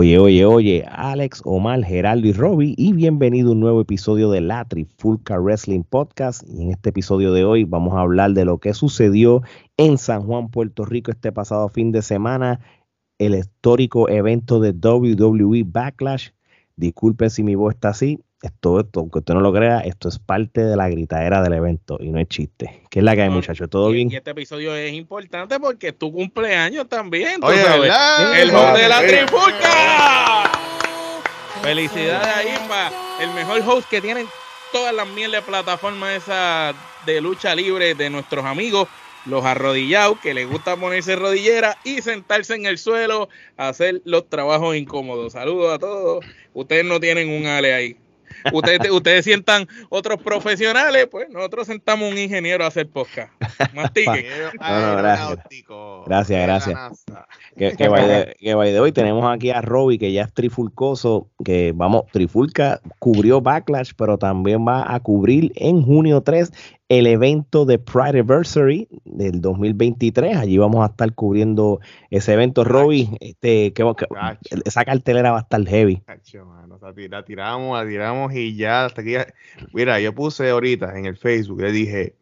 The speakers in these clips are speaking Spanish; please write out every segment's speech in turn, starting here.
Oye, oye, oye, Alex, Omar, Geraldo y Robbie, y bienvenido a un nuevo episodio de la Trifulca Wrestling Podcast. Y en este episodio de hoy vamos a hablar de lo que sucedió en San Juan, Puerto Rico, este pasado fin de semana, el histórico evento de WWE Backlash. Disculpen si mi voz está así, esto, esto, aunque usted no lo crea, esto es parte de la gritadera del evento y no es chiste. ¿Qué es la que hay, muchachos? ¿Todo y, bien? Y este episodio es importante porque es tu cumpleaños también. tú Oye, sabes. El host de la. Trifulca. Felicidades ahí para el mejor host que tienen todas las miles de plataformas esas de lucha libre de nuestros amigos, los arrodillados, que les gusta ponerse rodillera y sentarse en el suelo a hacer los trabajos incómodos. Saludos a todos. Ustedes no tienen un ale ahí. Ustedes, ustedes sientan otros profesionales, pues nosotros sentamos un ingeniero a hacer podcast. Mastique. no, gracias. Gracias, gracias. Que, the- que the way, tenemos aquí a Robbie, que ya es trifulcoso, que vamos, Trifulca cubrió Backlash, pero también va a cubrir en junio 3 el evento de Pride Anniversary del 2023. Allí vamos a estar cubriendo ese evento. Robbie, este, que, que- esa cartelera va a estar heavy. Cacho, mano, o sea, ti- la tiramos, la tiramos y ya hasta aquí. Mira, yo puse ahorita en el Facebook, le dije,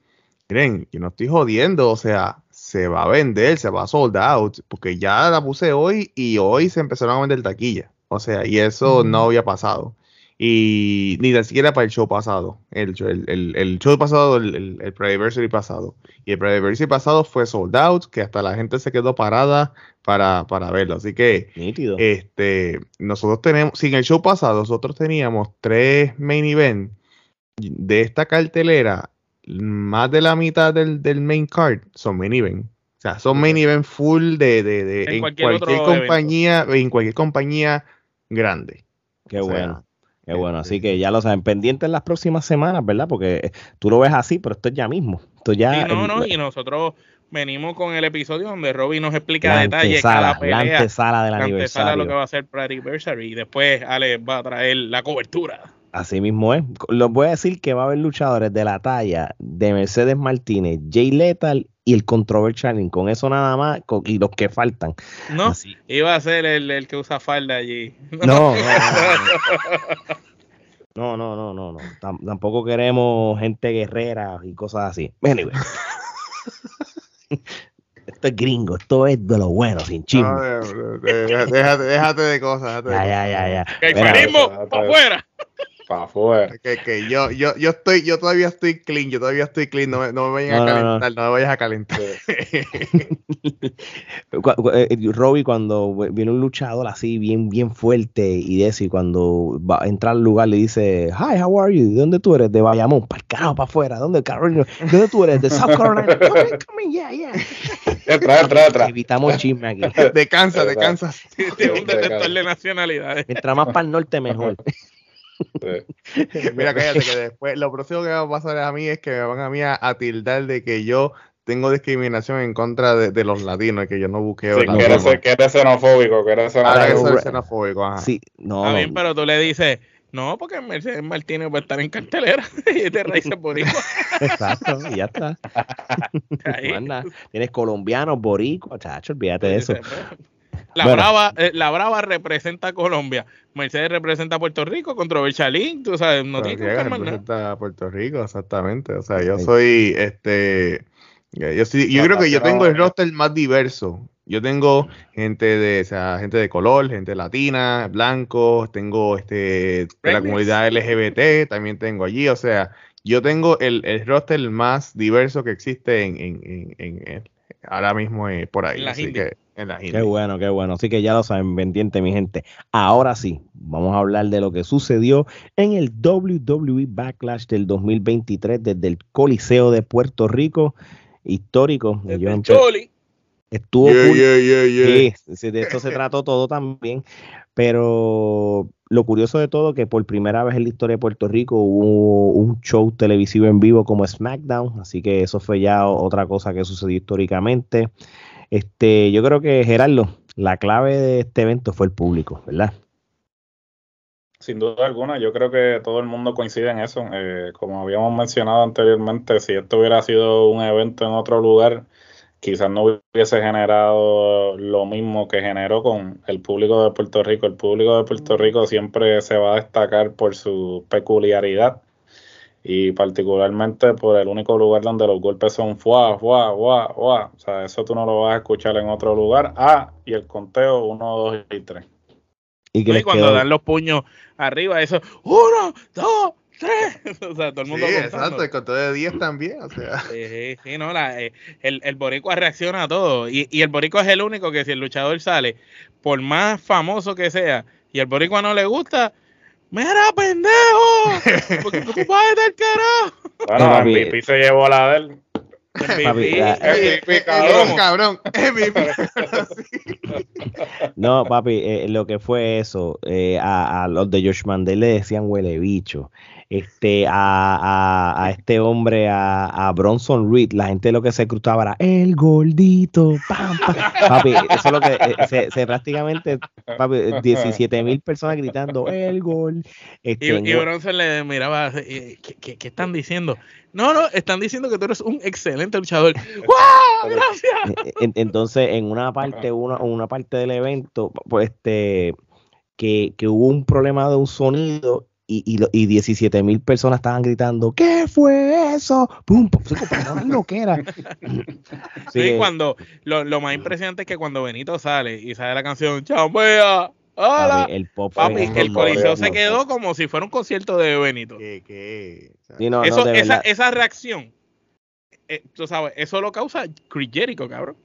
miren, yo no estoy jodiendo, o sea, se va a vender, se va a sold out, porque ya la puse hoy y hoy se empezaron a vender taquilla. O sea, y eso no había pasado. Y ni tan siquiera para el show pasado. El, show- el, el- el show pasado, el, el, el Pre-Anniversary pasado. Y el Pre-Anniversary pasado fue sold out, que hasta la gente se quedó parada para, para verlo. Así que Nítido. este, nosotros tenemos, sin el show pasado, nosotros teníamos tres main event de esta cartelera, más de la mitad del, del main card son main event. O sea, son main event full de, de, de- En en cualquier compañía, en cualquier compañía grande. Qué o sea, bueno. Qué bueno, así este- que ya lo saben, pendientes las próximas semanas, ¿verdad? Porque eh, tú lo ves así, pero esto es ya mismo. Esto ya. Sí, no, el- no, y nosotros venimos con el episodio donde Robbie nos explica la a detalle antesala, cada la pelea, antesala del la antesala aniversario. lo que va a ser Pride Anniversary y después Ale va a traer la cobertura. Así mismo es. Les voy a decir que va a haber luchadores de la talla de Mercedes Martínez, Jay Lethal y el Controversial. Con eso nada más, con- y los que faltan. No, Así. iba a ser el, el que usa falda allí. No, no, no, no, no, no, no, no. Tam- Tampoco queremos gente guerrera y cosas así. Anyway. esto es gringo, esto es de lo bueno, sin chisme. No, déjate, déjate de cosas. déjate de Ya, cosas. ya, ya, ya. El para afuera. Para afuera. Que, que yo, yo, yo estoy, yo todavía estoy clean, yo todavía estoy clean, no me, no me vayan No, a no, no. calentar, no, me vayas a calentar. Eh, Robbie, cuando viene un luchador así, bien, bien fuerte, y de eso, y cuando va a entrar al lugar, le dice, Hi, how are you? ¿De dónde tú eres? De Bayamón, para el carajo, para afuera. ¿Dónde, Carolina? ¿De dónde tú eres? De South Carolina. Come in, come in, yeah, yeah. Entra, entra, entra. Evitamos chisme aquí. De Kansas, de Kansas. Tiene un detector de nacionalidades. Mientras más para el norte, mejor. Sí. Mira, cállate, que después lo próximo que va a pasar a mí es que me van a mí a, a tildar de que yo tengo discriminación en contra de, de los latinos, que yo no buqueo Sí, que eres, que eres xenofóbico, que eres Ahora que xenofóbico. soy xenofóbico, ajá. Sí, no. Está bien, pero tú le dices, no, porque Mercedes Martínez va a estar en cartelera y te raíces boricua. Exacto, y ya está. Nada. Tienes colombianos, boricuas, chacho, olvídate de eso. La, Bueno. Brava, eh, la Brava representa a Colombia, Mercedes representa a Puerto Rico, Controversialín, tú sabes, no tiene que representa a Puerto Rico, exactamente. O sea, yo Sí. soy este. Yo, sí- yo creo que yo tengo el roster más diverso. Yo tengo gente de, o sea, gente de color, gente latina, blancos, tengo este de la comunidad LGBT, también tengo allí. O sea, yo tengo el, el roster más diverso que existe en, en, en, en- en- ahora mismo eh, por ahí. Así que en Qué bueno, qué bueno. Así que ya lo saben, pendiente, mi gente. Ahora sí, vamos a hablar de lo que sucedió en el WWE Backlash del 2023 desde el Coliseo de Puerto Rico. Histórico. Yo Choli. Estuvo Yeah, cool. yeah, yeah, yeah. Sí, de esto se trató todo también, pero lo curioso de todo que por primera vez en la historia de Puerto Rico hubo un show televisivo en vivo como SmackDown, así que eso fue ya otra cosa que sucedió históricamente. Este, yo creo que Gerardo, la clave de este evento fue el público, ¿verdad? Sin duda alguna, yo creo que todo el mundo coincide en eso. Eh, como habíamos mencionado anteriormente, si esto hubiera sido un evento en otro lugar, quizás no hubiese generado lo mismo que generó con el público de Puerto Rico. El público de Puerto Rico siempre se va a destacar por su peculiaridad y particularmente por el único lugar donde los golpes son fuá, fuá, fuá, fuá. O sea, eso tú no lo vas a escuchar en otro lugar. Ah, y el conteo 1, 2 y 3. Y que cuando quedó- dan los puños arriba, eso, uno, dos, tres. o sea, todo el Sí, mundo exacto, contando. el conteo de 10 también, o sea. Sí, sí, no, la, eh, el, el boricua reacciona a todo. Y, y el boricua es el único que si el luchador sale, por más famoso que sea, y el boricua no le gusta, ¡Mira, pendejo! ¿Por qué tú vas del carajo? Bueno, papi. MVP se llevó la de él. Papi, la- MVP, Cabrón, cabrón. cabrón. MVP. No, papi, eh, lo que fue eso, eh, a, a los de Josh Mandel le decían huele bicho. Este, a, a, a este hombre, a, a Bronson Reed, la gente lo que se cruzaba era el gordito, pam, pam". Papi, eso es lo que eh, se, se prácticamente, papi, 17 mil personas gritando el gol. Y, Este, y Bronson le miraba, ¿qué, qué, qué están diciendo? No, no, están diciendo que tú eres un excelente luchador. ¡Wow! ¡Gracias! Eh, en- entonces, en una parte, una, una parte del evento, pues este, que, que hubo un problema de un sonido y, y, y 17 mil personas estaban gritando, ¿qué fue eso? ¡Pum! pum, es lo que era. Sí, Sí, que, cuando, lo, lo más impresionante es que cuando Benito sale y sale la canción ¡Chambea! ¡Hola! papi, el pop el coliseo se quedó como si fuera un concierto de Benito. ¿Qué, qué? O sea, Sí, no, no, Eso, de esa, esa reacción, eh, tú sabes, eso lo causa Chris Jericho, cabrón.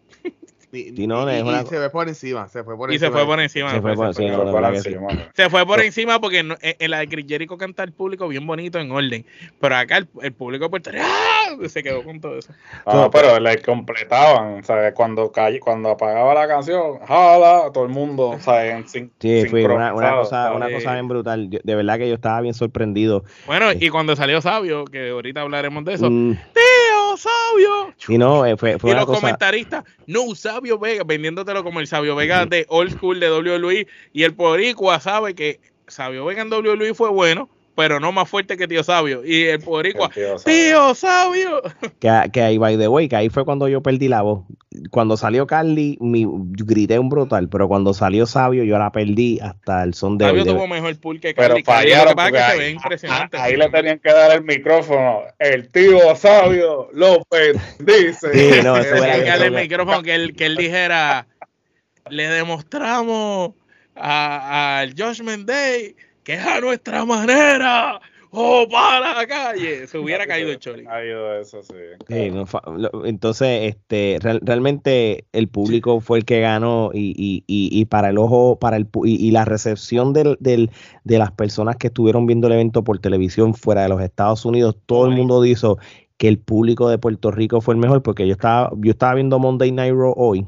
Y, Sí, no, y- es y una- se fue por encima, se fue por Y se encima. fue por encima. Se fue por- se fue. sí. encima. Se fue por encima porque no- en, en la de Chris Jericho canta el público bien bonito, en orden. Pero acá el, el público Puerto ¡ah! se quedó con todo eso. No, pero le completaban, cuando cuando apagaba la canción, jala, todo el mundo, sin, Sí, fue una, cosa, una cosa bien brutal. Yo- de verdad que yo estaba bien sorprendido. Bueno, y cuando salió Sabio, que ahorita hablaremos de eso, Mm, ¡Tío Sabio! y no, eh, fue, fue Y una los cosa. comentaristas, no, Sabio Vega, vendiéndotelo como el Sabio Vega de Old School de WWE. Y el Poricua sabe que Sabio Vega en WWE fue bueno, pero no más fuerte que Tío Sabio. Y el Poricua, El tío Sabio. ¡Tío Sabio! Que, que ahí, by the way, que ahí fue cuando yo perdí la voz. Cuando salió Carly, mi, grité un brutal, pero cuando salió Sabio, yo la perdí hasta el son de Sabio tuvo mejor pool que Pero Carly. Carly, fallaron Lo que que se ve ahí, impresionante. ahí le tenían que dar el micrófono. El tío sabio López dice. Sí, no, eso Tenía era- que darle el micrófono que él, que él dijera, le demostramos a- al Judgment Day que es a nuestra manera. ¡Oh, para la calle! Se hubiera caído el choli. Ha ido eso, sí. Sí, no fa- lo- entonces, este, real- realmente el público fue el que ganó y, y, y, y para el ojo, para el y la recepción del, del, de las personas que estuvieron viendo el evento por televisión fuera de los Estados Unidos, todo el mundo dijo que el público de Puerto Rico fue el mejor porque yo estaba, yo estaba viendo Monday Night Raw hoy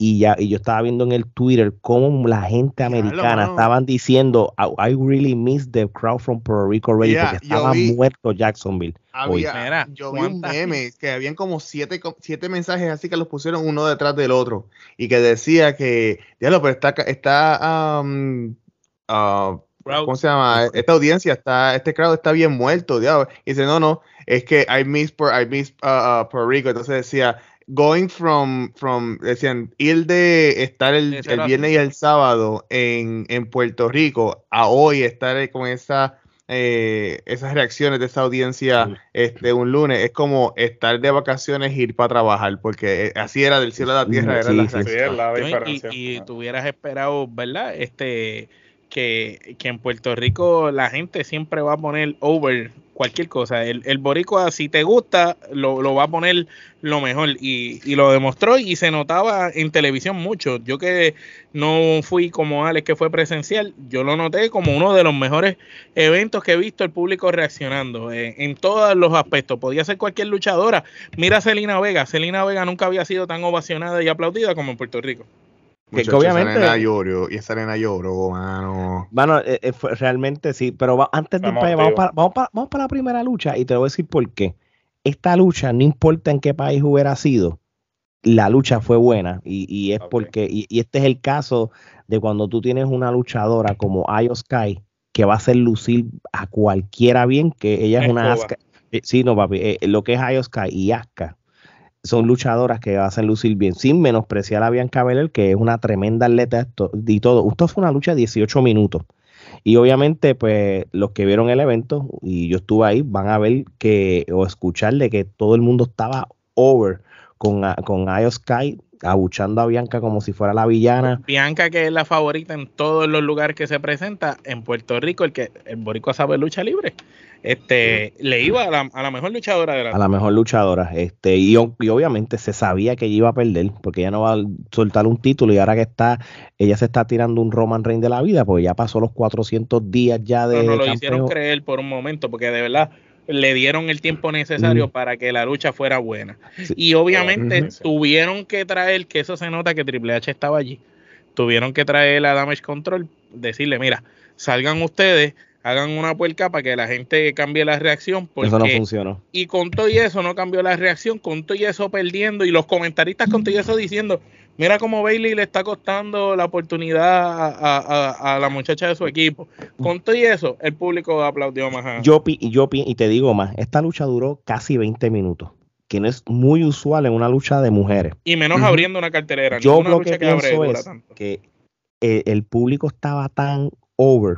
y ya y yo estaba viendo en el Twitter cómo la gente americana mano. estaban diciendo I, I really miss the crowd from Puerto Rico already Yeah, porque estaba vi- muerto Jacksonville. hoy. Había, Mira, yo vi un ¿cuántas- meme que habían como siete, siete mensajes así que los pusieron uno detrás del otro y que decía que, diablo, pero está, está, um, Crowd. ¿cómo se llama? Esta audiencia está, este crowd está bien muerto, diablo. Y dice, no, no, es que I miss, Pu- I miss uh, uh, Puerto Rico. Entonces decía, going from, from, decían, ir de estar el, el viernes y el sábado en, en Puerto Rico a hoy estar con esa, eh, esas reacciones de esa audiencia Sí. este, un lunes, es como estar de vacaciones e ir para trabajar, porque eh, así era del cielo a la tierra, era Sí, la sí. La. Y, diferencia. y tú hubieras esperado, ¿verdad? Este que, que en Puerto Rico la gente siempre va a poner over cualquier cosa. El, el boricua, si te gusta, lo, lo va a poner lo mejor. Y, y, lo demostró y se notaba en televisión mucho. Yo que no fui como Alex, que fue presencial, yo lo noté como uno de los mejores eventos que he visto el público reaccionando eh, en todos los aspectos. Podía ser cualquier luchadora. Mira a Celina Vega. Celina Vega nunca había sido tan ovacionada y aplaudida como en Puerto Rico. Que, que obviamente. Esa nena lloró, y esa nena lloró, mano. Bueno, eh, eh, fue, realmente sí, pero va, antes de ir para allá, vamos para, vamos, para, vamos para la primera lucha y te voy a decir por qué. Esta lucha, no importa en qué país hubiera sido, la lucha fue buena y, y es okay. porque, y, y, este es el caso de cuando tú tienes una luchadora como Io Sky que va a hacer lucir a cualquiera bien, que ella es, es una Asuka. Eh, sí, no, papi, eh, lo que es Io Sky y Asuka son luchadoras que hacen lucir bien, sin menospreciar a Bianca Belair, que es una tremenda atleta y todo. Esto fue una lucha de 18 minutos. Y obviamente, pues, los que vieron el evento, y yo estuve ahí, van a ver que, o escuchar de que todo el mundo estaba over con, con Io Sky, abuchando a Bianca como si fuera la villana. Bianca, que es la favorita en todos los lugares que se presenta, en Puerto Rico, el que el boricua sabe lucha libre este le iba a la, a la, mejor luchadora de la a la mejor luchadora este y, y, obviamente se sabía que ella iba a perder porque ella no va a soltar un título y ahora que está ella se está tirando un Roman Reigns de la vida porque ya pasó los 400 días ya de no, no lo campeón. hicieron creer por un momento porque de verdad le dieron el tiempo necesario mm. para que la lucha fuera buena sí. y obviamente uh -huh. tuvieron que traer que eso se nota que Triple H estaba allí tuvieron que traer a Damage Control decirle mira salgan ustedes hagan una puerca para que la gente cambie la reacción. Porque, eso no funcionó. Y con todo y eso no cambió la reacción, con todo y eso perdiendo, y los comentaristas con todo y eso diciendo, mira cómo Bailey le está costando la oportunidad a, a, a, la muchacha de su equipo. Con todo y eso, el público aplaudió más. A... Yo, yo, y te digo más, esta lucha duró casi 20 minutos que no es muy usual en una lucha de mujeres. Y menos uh -huh. abriendo una cartelera. Yo lo que pienso que es que el, el público estaba tan over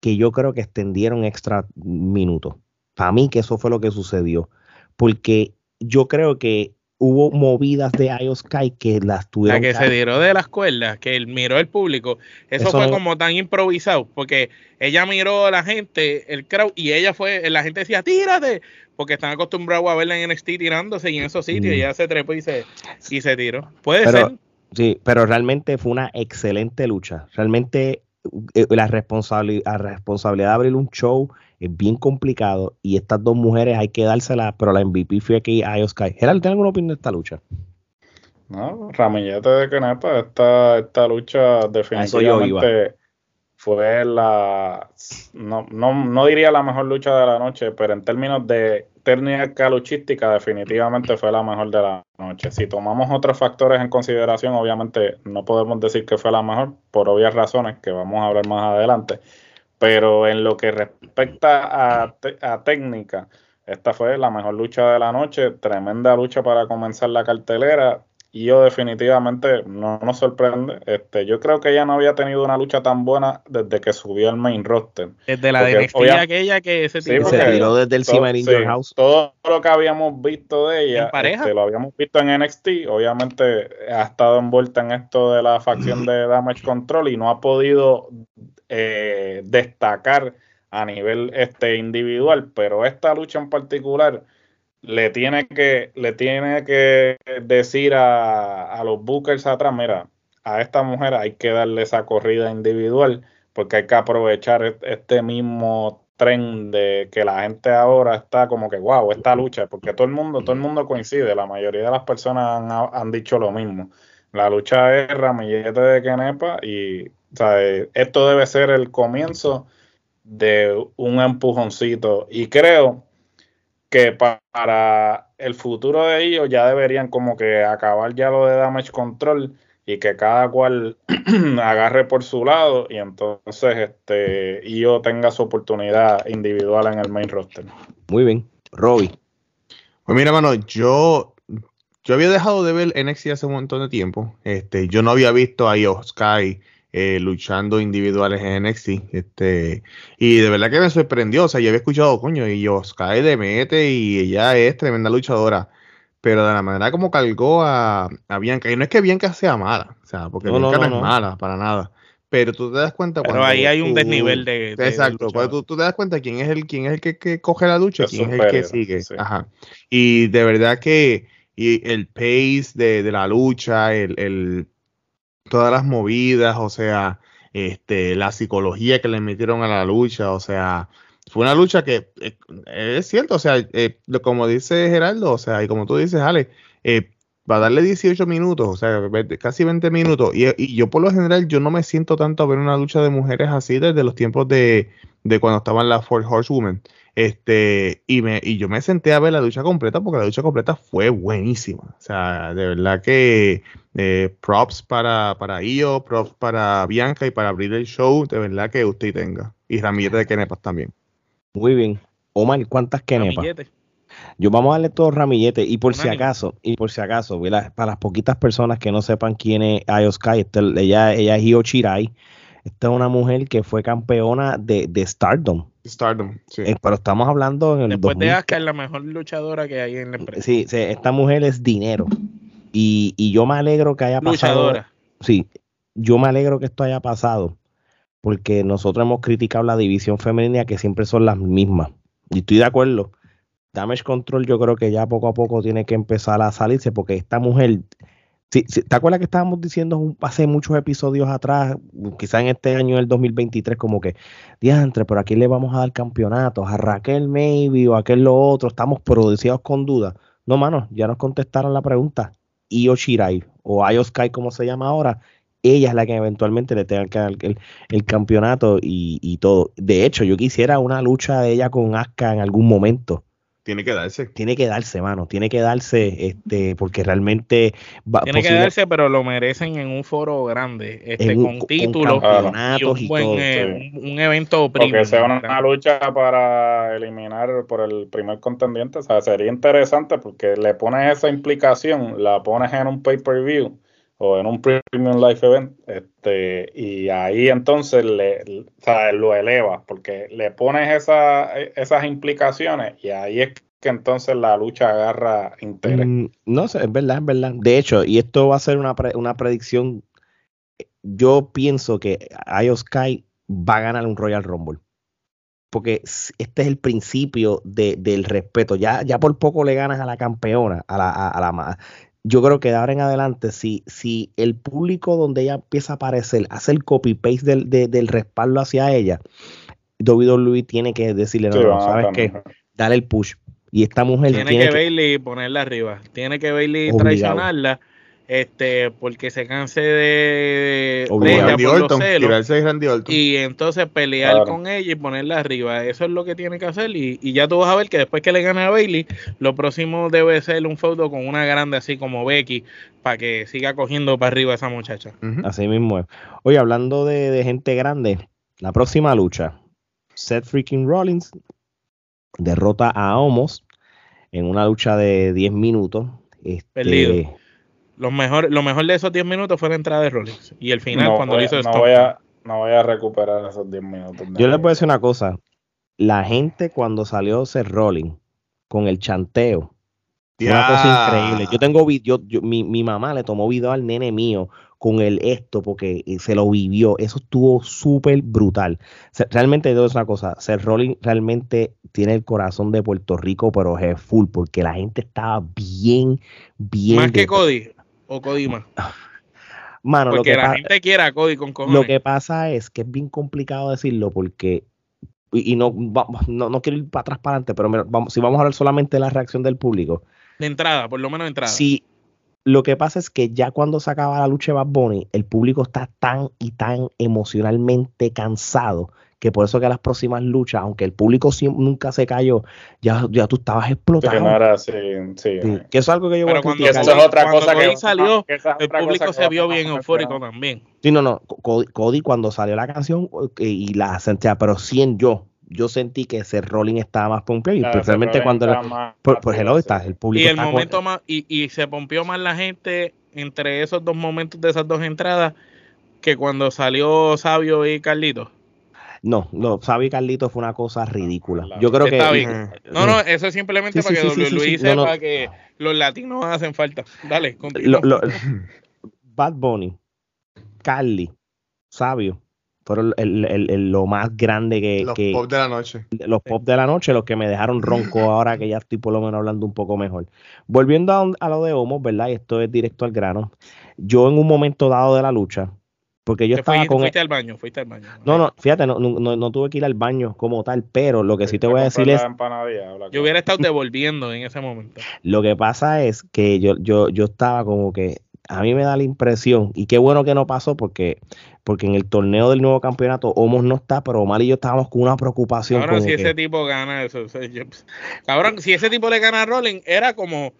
que yo creo que extendieron extra minutos. Para mí que eso fue lo que sucedió. Porque yo creo que hubo movidas de Io Sky que las tuvieron. La que se tiró de las cuerdas, que él miró el público. Eso, eso fue no... como tan improvisado, porque ella miró a la gente, el crowd, y ella fue, la gente decía, tírate, porque están acostumbrados a verla en NXT tirándose y en esos sitios, mm. y ella se trepó y se, y se tiró. Puede pero, ser. Sí, pero realmente fue una excelente lucha. Realmente la responsabilidad, la responsabilidad de abrir un show es bien complicado y estas dos mujeres hay que dárselas, pero la MVP fue aquí a Sky. Gerald, ¿tienes alguna opinión de esta lucha? No, Ramillete de Kenepa, esta, esta lucha definitivamente fue la, no, no, no diría la mejor lucha de la noche, pero en términos de técnica luchística definitivamente fue la mejor de la noche. Si tomamos otros factores en consideración, obviamente no podemos decir que fue la mejor por obvias razones que vamos a hablar más adelante, pero en lo que respecta a, a técnica, esta fue la mejor lucha de la noche, tremenda lucha para comenzar la cartelera, y yo definitivamente no nos sorprende. Este, yo creo que ella no había tenido una lucha tan buena desde que subió al main roster. Desde la de aquella que se tiró, sí, se tiró desde el Cima sí, House. Todo lo que habíamos visto de ella, este, lo habíamos visto en NXT, obviamente ha estado envuelta en esto de la facción de Damage Control y no ha podido eh, destacar a nivel este individual, pero esta lucha en particular le tiene que, le tiene que decir a, a, los bookers atrás, mira, a esta mujer hay que darle esa corrida individual, porque hay que aprovechar este mismo tren de que la gente ahora está como que, wow, esta lucha, porque todo el mundo, todo el mundo coincide, la mayoría de las personas han, han dicho lo mismo. La lucha es ramillete de Kenepa y esto debe ser el comienzo de un empujoncito. Y creo que para el futuro de ellos ya deberían como que acabar ya lo de damage control y que cada cual agarre por su lado y entonces este yo tenga su oportunidad individual en el main roster. Muy bien, Robbie. Pues mira, mano, yo yo había dejado de ver NXT hace un montón de tiempo. Este, yo no había visto a Io Sky eh, luchando individuales en NXT. Este, y de verdad que me sorprendió. O sea, yo había escuchado, coño, y Sky de mete y ella es tremenda luchadora. Pero de la manera como cargó a, a, Bianca, y no es que Bianca sea mala, o sea, porque no, Bianca no, no, no, es mala para nada. pero tú te das cuenta Pero cuando ahí hay un tú- desnivel de. de- de Exacto, luchador. pues tú, tú te das cuenta quién es el quién es el que, que coge la lucha, quién es el que sigue. sí. Ajá. Y de verdad que y el pace de, de la lucha, el, el- todas las movidas, o sea, este, la psicología que le metieron a la lucha, o sea, fue una lucha que eh, es cierto, o sea, eh, como dice Gerardo, o sea, y como tú dices, Ale, eh, va a darle 18 minutos, o sea, 20 casi 20 minutos. Y, y yo por lo general, yo no me siento tanto a ver una lucha de mujeres así desde los tiempos de, de cuando estaban las Four Horsewomen. Este, y, me, y yo me senté a ver la lucha completa porque la lucha completa fue buenísima. O sea, de verdad que eh, props para, para Io, props para Bianca y para abrir el show. De verdad que usted tenga. Y ramillete de Kenepas también. Muy bien. Omar, ¿cuántas kenepas? Ramillete. Yo vamos a darle todos ramilletes y por si acaso, y por si acaso, ¿verdad? para las poquitas personas que no sepan quién es Io Sky, esta- ella, ella es Hio Chirai. Esta es una mujer que fue campeona de, de Stardom. Stardom, sí. Eh, pero estamos hablando en el Después de 2000. Asuka es la mejor luchadora que hay en la empresa. Sí, sí, esta mujer es dinero. Y, y yo me alegro que haya pasado. Luchadora. Sí, yo me alegro que esto haya pasado. Porque nosotros hemos criticado la división femenina que siempre son las mismas. Y estoy de acuerdo. Damage Control yo creo que ya poco a poco tiene que empezar a salirse porque esta mujer, sí, sí, ¿te acuerdas que estábamos diciendo hace muchos episodios atrás, quizá en este año del 2023, como que, diantre, pero a quién le vamos a dar campeonatos? ¿A Raquel maybe o a aquel lo otro? Estamos producidos con dudas. No, mano, ya nos contestaron la pregunta. Io Shirai o Io Sky, como se llama ahora, ella es la que eventualmente le tenga que dar el, el campeonato y, y todo. De hecho, yo quisiera una lucha de ella con Asuka en algún momento Tiene que darse. tiene que darse, mano, tiene que darse, este, porque realmente va, Tiene que posible- darse, pero lo merecen en un foro grande, este, un- con con títulos y campeonatos un y buen todo. eh, un, un evento premium. Porque sea una lucha para eliminar por el primer contendiente, o sea, sería interesante porque le pones esa implicación, la pones en un pay-per-view o en un premium live event, este, y ahí entonces le, o sea, lo elevas, porque le pones esa, esas implicaciones y ahí es que entonces la lucha agarra interés. Mm, no sé, es verdad, es verdad. De hecho, y esto va a ser una, pre- una predicción, yo pienso que Io Sky va a ganar un Royal Rumble. Porque este es el principio de- del respeto. Ya, ya por poco le ganas a la campeona, a la, a, la Yo creo que de ahora en adelante, si, si el público donde ella empieza a aparecer hace el copy-paste del, de- del respaldo hacia ella, WWE tiene que decirle, no, Sí, no, a ¿sabes qué? Dale el push. Y esta mujer Tiene, tiene que, que, Bailey ponerla arriba. Tiene que Bailey Obligado. traicionarla. Este, porque se canse de, de ella Randy por los celos. tirarse de Randy Orton. Y entonces pelear Claro. con ella y ponerla arriba. Eso es lo que tiene que hacer. Y, y ya tú vas a ver que después que le gane a Bailey, lo próximo debe ser un feudo con una grande así como Becky, para que siga cogiendo para arriba a esa muchacha. Así mismo es. Oye, hablando de, de gente grande, la próxima lucha, Seth freaking Rollins derrota a Homos en una lucha de 10 minutos. Este, Perdido. Lo mejor, lo mejor de esos 10 minutos fue la entrada de Rollins. Y el final, no, cuando voy, lo hizo no, Stone voy Cold. a, no voy a recuperar esos 10 minutos. Yo les voy a decir una cosa. La gente cuando salió Seth Rollins con el chanteo, fue una cosa increíble. Yo tengo yo- mi, mi mamá le tomó video al nene mío con el esto porque eh, se lo vivió. Eso estuvo súper brutal. Se- realmente es una cosa. Seth Rollins realmente tiene el corazón de Puerto Rico, pero es full porque la gente estaba bien, bien. Más que Cody o Cody más. Mano, lo que, la gente quiere a Cody con cojones. lo que pasa es que es bien complicado decirlo porque y, y no, no no quiero ir para atrás para adelante, pero vamos, si vamos a hablar solamente de la reacción del público. De entrada, por lo menos de entrada. Sí, lo que pasa es que ya cuando se acaba la lucha de Bad Bunny, el público está tan y tan emocionalmente cansado que por eso que las próximas luchas, aunque el público nunca se cayó, ya, ya tú estabas era así, sí. Sí, que eso es algo que yo Pero voy a cuando criticar. Eso es otra Cuando cosa Cody que salió, que esa es El público que se vio bien eufórico también. Sí, no, no. Cody, Cody cuando salió la canción y la sentía, pero sí en yo. Yo sentí que ese rolling estaba más pompeado y Claro, especialmente cuando era- más por, por hello está el público Y el está con- momento más, y, y se pompió más la gente entre esos dos momentos de esas dos entradas que cuando salió Sabio y Carlito. No, no, Sabi Carlito fue una cosa ridícula. Claro. Yo creo que Está bien. eh, No, no, eso es simplemente Sí, para sí, que sí, sí, WWE sí, sí. No, sepa no. que los latinos hacen falta. Dale, continúa. lo- lo- Bad Bunny, Carly sabios fueron el, el, el, lo más grande que... Los que, pop de la noche. Los pop de la noche, los que me dejaron ronco ahora que ya estoy por lo menos hablando un poco mejor. Volviendo a, a lo de Homos, ¿verdad? Y esto es directo al grano. Yo en un momento dado de la lucha, porque yo Te estaba fuiste, con... fuiste al baño, fuiste al baño. No, no, fíjate, no, no, no tuve que ir al baño como tal, pero lo que sí te voy a decir es... Yo hubiera estado devolviendo en ese momento. Lo que pasa es que yo, yo, yo estaba como que a mí me da la impresión, y qué bueno que no pasó porque, porque en el torneo del nuevo campeonato Homos no está, pero Omar y yo estábamos con una preocupación. Cabrón, si que- ese tipo gana eso, o sea, yo- cabrón, si ese tipo le gana a Rolling, era como,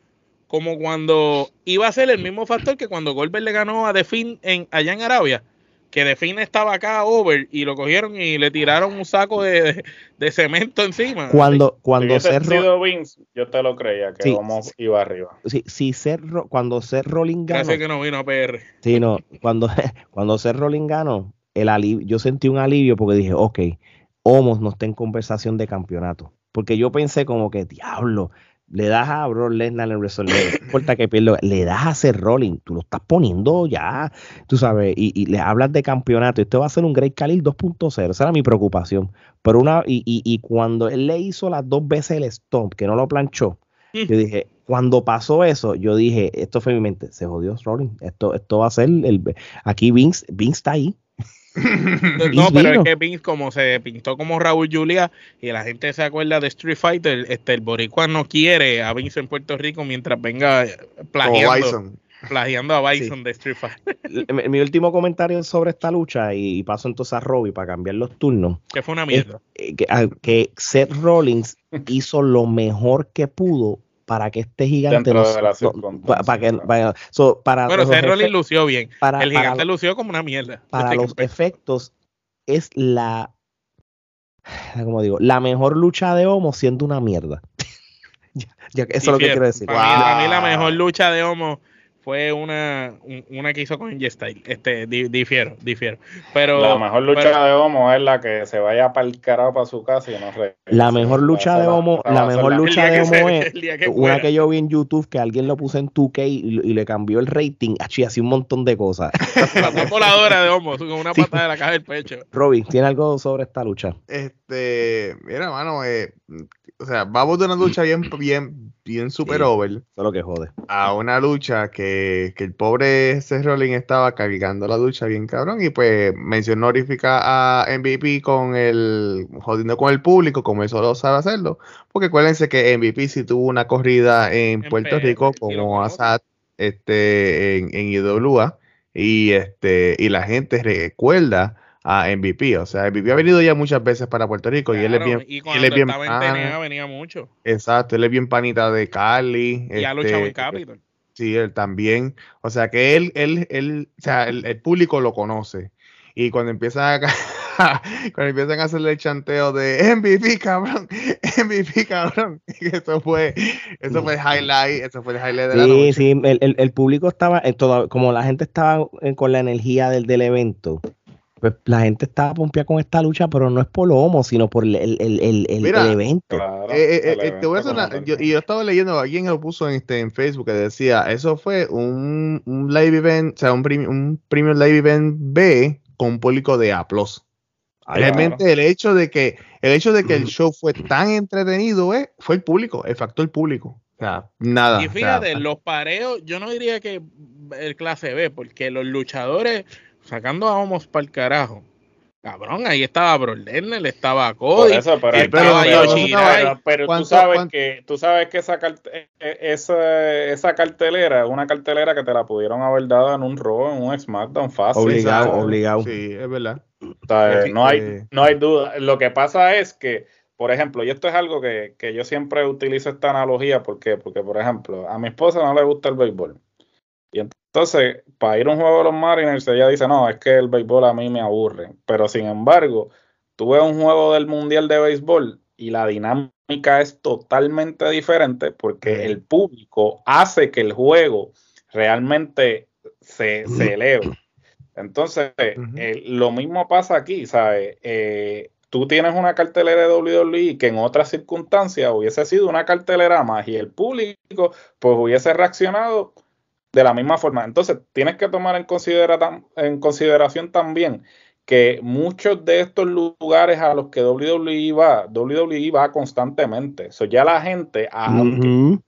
como cuando iba a ser el mismo factor que cuando Goldberg le ganó a The Finn en, allá en Arabia, que The Finn estaba acá over y lo cogieron y le tiraron un saco de, de- de cemento encima. Cuando, Si cuando Vince, yo te lo creía, que Sí. Homos iba arriba. si, si Seth Ro- cuando Seth Rollins ganó, Gracias que no vino a PR. sí, no, cuando, cuando Seth Rollins ganó, el alivio, yo sentí un alivio porque dije, ok, Homos no está en conversación de campeonato. Porque yo pensé como que, diablo, le das a Brock Lesnar en WrestleMania, no importa que pierda, le das a Seth Rollins, tú lo estás poniendo ya, tú sabes, y, y le hablas de campeonato, esto va a ser un Great Khalil 2.0, esa era mi preocupación. Pero una, y, y, y cuando él le hizo las dos veces el stomp, que no lo planchó, Mm. yo dije, cuando pasó eso, yo dije, esto fue mi mente, se jodió Rollins, esto, esto va a ser el, aquí Vince, Vince está ahí. No, pero es que Vince como se pintó como Raúl Julia y la gente se acuerda de Street Fighter, este el boricua no quiere a Vince en Puerto Rico mientras venga eh, plagiando, plagiando a Bison de Street Fighter, mi, mi último comentario sobre esta lucha, y, paso entonces a Robbie para cambiar los turnos, que fue una mierda. eh, que, a- que Seth Rollins hizo lo mejor que pudo para que este gigante Dentro no- de las no- circunstancias, para que para, so, para Bueno, efectos- lució bien. para- el para gigante lució como una mierda. para los efectos es la como digo, la mejor lucha de Homo siendo una mierda. Ya- ya que eso es lo que quiero decir. Para, mí, para mí la Wow. mejor lucha de Homo fue una, un- una que hizo con G-Style. Este, di- difiero, difiero. Pero, la mejor lucha pero- de Homo es la que se vaya para el carajo para su casa y no regrese. La mejor lucha de Homo, la mejor lucha de Homo es que una que yo vi en YouTube que alguien lo puso en 2K y, y le cambió el rating, y hacía un montón de cosas. La más voladora de Homo, con una Sí. patada de la caja del pecho. Robbie, ¿tiene algo sobre esta lucha? Este, mira, mano, eh, o sea, vamos de una lucha bien, bien, bien super over Eso es lo que jode. a una lucha que, que el pobre Seth Rollins estaba cargando la lucha bien cabrón y pues mención honorífica a MVP con el jodiendo con el público como él solo sabe hacerlo porque acuérdense que MVP sí tuvo una corrida en, En Puerto Rico como. Asad este en, en IWA y este y la gente recuerda a MVP o sea MVP ha venido ya muchas veces para Puerto Rico y él es bien y él cuando es bien estaba en. TNA venía mucho. Exacto, él es bien panita de Cali. Y ha este, luchado en Capitol. Sí, él también. O sea que él, él, él, o sea, el, el público lo conoce. Y cuando empiezan a, cuando empiezan a hacerle el chanteo de MVP, cabrón, MVP, cabrón. Eso fue, eso fue el highlight, eso fue el highlight de la Sí, noche. sí, el, el- el público estaba, en toda- como la gente estaba eh, con la energía del, del evento, pues la gente estaba pompeada con esta lucha, pero no es por lo homo, sino por el, el, el, el- el- Mira, el evento. Claro, Eh, eh, el eh, te voy a hacer evento una- como yo, tal. y yo estaba leyendo, alguien lo puso en, este, en Facebook que decía, eso fue un, un live event, o sea, un, premi- un premium live event B con público de A+. Ay, Realmente el hecho de que el hecho de que el show fue tan entretenido eh, fue el público, el factor público. O sea, nada. Y o sea, fíjate, los pareos, yo no diría que el clase B, porque los luchadores, sacando a Homos para el carajo, cabrón, ahí estaba Brock Lesnar, estaba Cody, eso, pero, estaba pero- Yoshirai. pero- pero tú ¿Cuánto- sabes cuánto- que tú sabes que esa, cart- eh, eh, esa, esa cartelera es una cartelera que te la pudieron haber dado en un Raw, en un SmackDown fácil. Obligado, ¿sabes? obligado. Sí, es verdad. O sea, no, hay, no hay duda. Lo que pasa es que, por ejemplo, y esto es algo que, que yo siempre utilizo esta analogía, ¿por qué? Porque, por ejemplo, a mi esposa no le gusta el béisbol. Y entonces, para ir a un juego de los Mariners, ella dice, no, es que el béisbol a mí me aburre. Pero, sin embargo, tú ves un juego del Mundial de Béisbol y la dinámica es totalmente diferente porque el público hace que el juego realmente se, se eleve. Entonces, eh, lo mismo pasa aquí, ¿sabes? Eh, tú tienes una cartelera de WWE que en otras circunstancias hubiese sido una cartelera más y el público pues hubiese reaccionado de la misma forma. Entonces, tienes que tomar en, considera en consideración también que muchos de estos lugares a los que WWE va, WWE va constantemente. Eso ya la gente, aunque,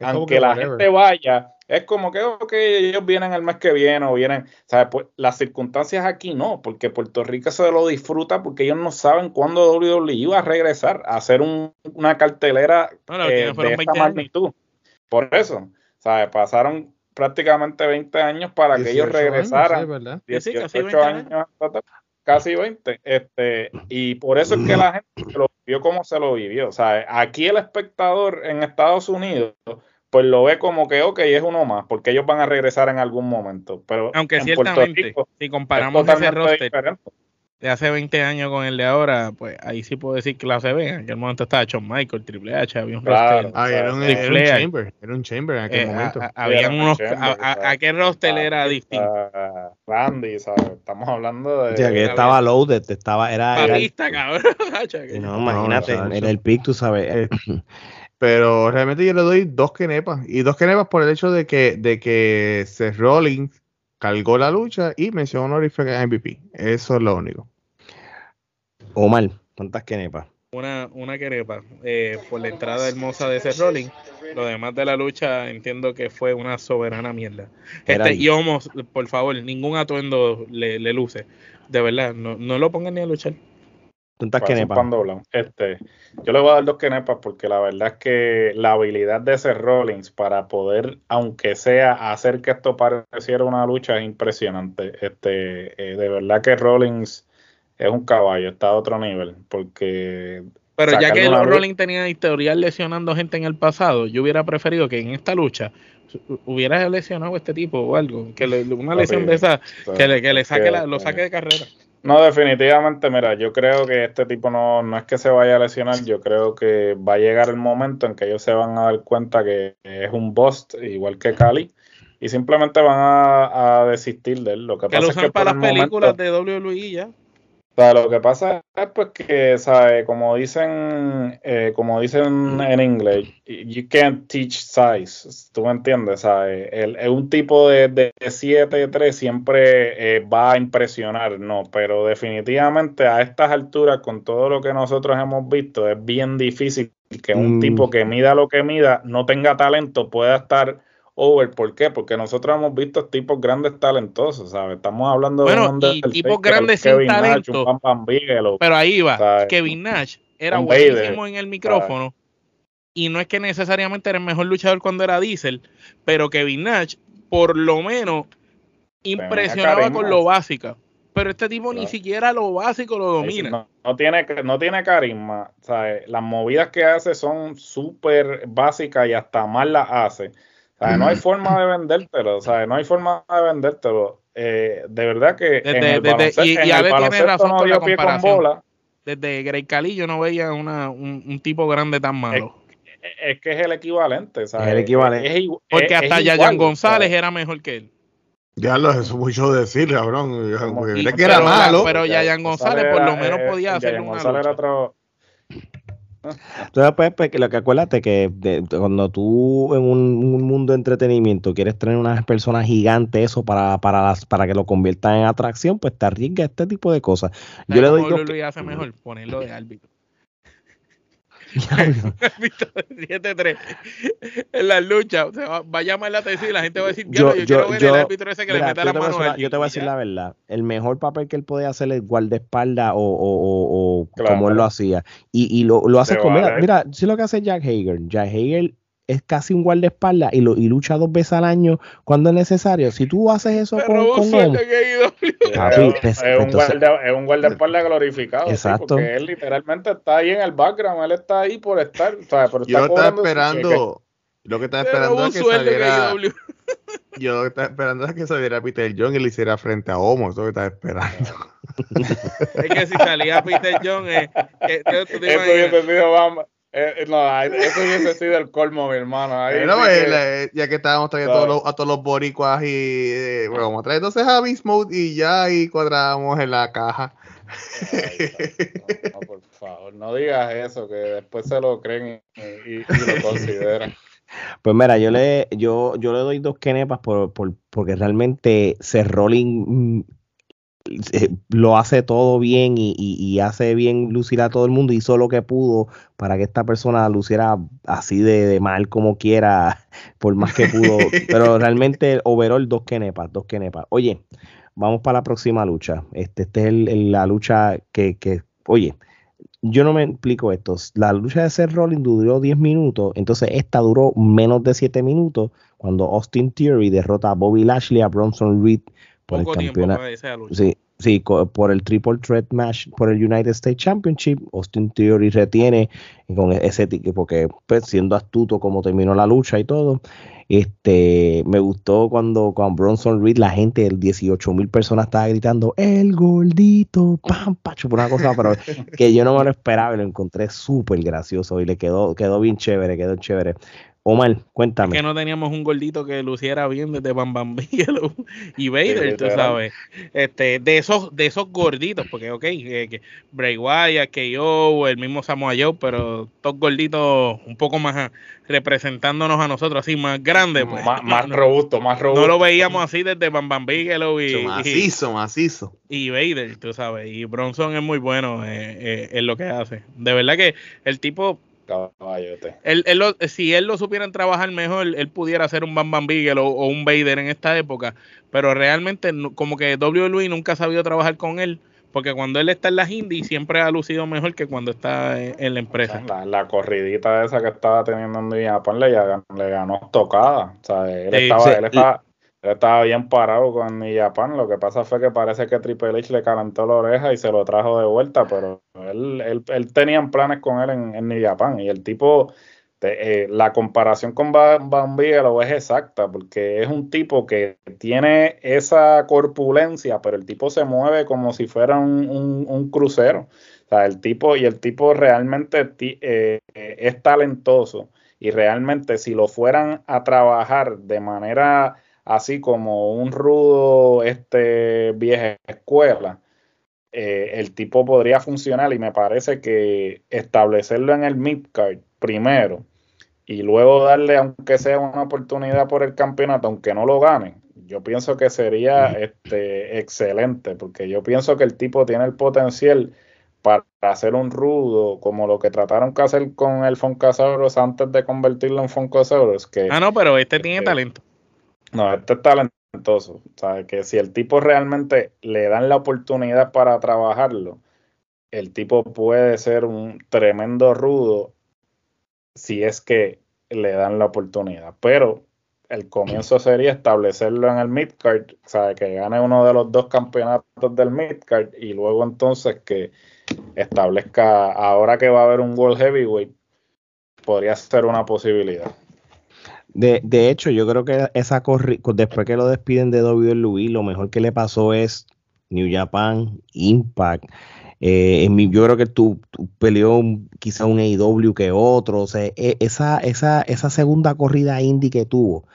aunque la gente vaya, es como que ellos vienen el mes que viene o vienen, ¿sabes? Pues las circunstancias aquí no, porque Puerto Rico se lo disfruta porque ellos no saben cuándo WWE iba a regresar a hacer una cartelera eh, de esta magnitud. Por eso, ¿sabes? Pasaron prácticamente 20 años para que ellos regresaran. Años, sí, 18 años, casi 20. Este, y por eso es que la gente lo vivió como se lo vivió. O sea, aquí el espectador en Estados Unidos, pues lo ve como que, ok, es uno más, porque ellos van a regresar en algún momento. Pero Aunque ciertamente, si comparamos ese roster, de hace 20 años con el de ahora, pues ahí sí puedo decir que la CB. En aquel momento estaba John Michael, Triple H, había un roster. Ah, era un, Chamber, era un Chamber en aquel eh, momento. habían unos. a, aquel roster era distinto. Randy, ¿sabes? Estamos hablando de. O sea, que estaba loaded, estaba. Era. Cabrón. no, imagínate, era el pick, tú sabes. Eh, pero realmente yo le doy dos kenepas. Y dos kenepas por el hecho de que, de que Seth Rollins cargó la lucha y mencionó honorífica a MVP. Eso es lo único. Omar, ¿cuántas quenepas? Una, una quenepa eh, por la entrada hermosa de ese rolling. Lo demás de la lucha entiendo que fue una soberana mierda. Este, y homos, por favor, ningún atuendo le, le luce. De verdad, no, no lo pongan ni a luchar. ¿Cuántas kenepas? Este, yo le voy a dar dos kenepas porque la verdad es que la habilidad de ese Rollins para poder, aunque sea, hacer que esto pareciera una lucha es impresionante. Este, eh, de verdad que Rollins es un caballo, está a otro nivel. Porque. Pero ya que los Rollins tenían historial lesionando gente en el pasado, yo hubiera preferido que en esta lucha hubiera lesionado a este tipo o algo. Que una lesión de esa, que le, que le saque la, lo saque de carrera. No, definitivamente, mira, yo creo que este tipo no, no es que se vaya a lesionar, yo creo que va a llegar el momento en que ellos se van a dar cuenta que es un bust, igual que Cali, y simplemente van a, desistir de él. Lo que, pasa es que para las películas de WWE ya lo que pasa es pues que, ¿sabes? Como dicen, eh, como dicen en inglés, you can't teach size, ¿tú me entiendes? ¿sabes? El, un tipo de, de 7-3 siempre eh, va a impresionar, no, pero definitivamente a estas alturas, con todo lo que nosotros hemos visto, es bien difícil que un mm. tipo que mida lo que mida, no tenga talento, pueda estar over. ¿Por qué? Porque nosotros hemos visto tipos grandes talentosos, ¿sabes? Estamos hablando de y tipos grandes sin talento. pero ahí va. Kevin Nash era buenísimo en el micrófono. Y no es que necesariamente era el mejor luchador cuando era Diesel, pero Kevin Nash, por lo menos, impresionaba con lo básico. Pero este tipo ni siquiera lo básico lo domina. No, tiene, no tiene carisma. ¿sabes? Las movidas que hace son súper básicas y hasta mal las hace. O no hay forma de vendértelo, o no hay forma de vendértelo. Eh, de verdad que desde, en el desde, y, y tiene razón con la comparación. Desde Grey Cali yo no veía una, un, tipo grande tan malo. Es, que es el equivalente, ¿sabes? Es el equivalente. Porque hasta Yayan González era mejor que él. Ya lo es mucho decir, cabrón. que era malo. Pero Yayan González por lo menos podía hacer una lucha. Entonces, pues, pues lo que acuérdate que cuando tú en un, mundo de entretenimiento quieres tener unas personas gigantes eso para, para, las, para que lo conviertan en atracción, pues te arriesga este tipo de cosas. Yo le doy. Hace mejor ponerlo de árbitro. 7-3 en la lucha va, a llamar la atención y la gente va a decir yo, yo, quiero ver el árbitro ese que le mete la mano yo te voy a decir la verdad. El mejor papel que él podía hacer es guardaespaldas o, o, o, como él lo hacía. Y, y lo, lo hace con mira, mira si lo que hace Jack Hager Jack Hager es casi un guardaespaldas y, lo, y lucha dos veces al año cuando es necesario. Si tú haces eso con, con él, es, un guarda, es un guardaespaldas glorificado. Exacto. porque él literalmente está ahí en el background, él está ahí por estar. O sea, por Yo estaba esperando. Lo que estaba esperando es que saliera. Yo lo que estaba esperando es que saliera Peter John y le hiciera frente a Homo. Eso lo que estaba esperando. es que si salía Peter John, eh, eh, tú te eh, eh, no, eso hubiese sido el colmo, mi hermano. Pues, ya que estábamos trayendo a, todos los, a todos los boricuas y eh, bueno, vamos a traer entonces a Beast Mode y ya ahí cuadramos en la caja. no, por favor, no digas eso, que después se lo creen y, lo consideran. Pues mira, yo le, yo, yo le doy dos kenepas por, por, porque realmente mm, eh, lo hace todo bien y, hace bien lucir a todo el mundo. Hizo lo que pudo para que esta persona luciera así de, mal como quiera, por más que pudo. Pero realmente, overall, dos kenepas, dos kenepas. Oye, vamos para la próxima lucha. Este, este es el, la lucha que, que, oye, yo no me explico esto. La lucha de Seth Rollins duró 10 minutos, entonces esta duró menos de 7 minutos cuando Austin Theory derrota a Bobby Lashley, a Bronson Reed por el campeonato. Sí, sí, por el Triple Threat Match por el United States Championship. Austin Theory retiene con ese porque pues, siendo astuto como terminó la lucha y todo. Este, me gustó cuando con Bronson Reed la gente, el 18 mil personas estaba gritando el gordito, pam, pacho, por una cosa, pero que yo no me lo esperaba y lo encontré súper gracioso y le quedó, quedó bien chévere, quedó chévere. Omar, cuéntame. Es que no teníamos un gordito que luciera bien desde Bam Bam y Vader, tú sabes. Este, de esos, de esos gorditos, porque ok, eh, que Bray Wyatt, KO, el mismo Samoa Joe, pero todos gorditos un poco más representándonos a nosotros así más grandes. Pues. Más, robusto, más robusto. No lo veíamos así desde Bam Bam Bigelow y, macizo, macizo. Y Vader, tú sabes. Y Bronson es muy bueno eh, eh, en lo que hace. De verdad que el tipo él, si él lo supieran trabajar mejor, él pudiera ser un Bam Bam Beagle o, un Vader en esta época. Pero realmente, como que WWE nunca ha sabido trabajar con él. Porque cuando él está en las indies siempre ha lucido mejor que cuando está en, la empresa. La, corridita esa que estaba teniendo en Japón le, le ganó tocada. O sea, él estaba, él estaba, estaba bien parado con New. Lo que pasa fue que parece que Triple H le calentó la oreja y se lo trajo de vuelta, pero él, él, él tenía planes con él en, en. Y el tipo, eh, la comparación con Van Bigelow es exacta, porque es un tipo que tiene esa corpulencia, pero el tipo se mueve como si fuera un, un, crucero. O sea, el tipo, y el tipo realmente eh, es talentoso. Y realmente si lo fueran a trabajar de manera así como un rudo este, vieja escuela, eh, el tipo podría funcionar y me parece que establecerlo en el midcard primero y luego darle, aunque sea una oportunidad por el campeonato, aunque no lo gane, yo pienso que sería este, excelente, porque yo pienso que el tipo tiene el potencial para hacer un rudo, como lo que trataron que hacer con el Foncasaurus antes de convertirlo en Foncasaurus. Que, ah, no, pero este tiene talento. No, este es talentoso. O que si el tipo realmente le dan la oportunidad para trabajarlo, el tipo puede ser un tremendo rudo si es que le dan la oportunidad. Pero el comienzo sería establecerlo en el midcard, o sea, que gane uno de los dos campeonatos del midcard y luego entonces que establezca, ahora que va a haber un World Heavyweight, podría ser una posibilidad. De, de hecho, yo creo que esa después que lo despiden de WWE, lo mejor que le pasó es New Japan, Impact. Eh, yo creo que tú, peleó quizá un AEW que otro. O sea, e, esa, esa, esa segunda corrida indie que tuvo,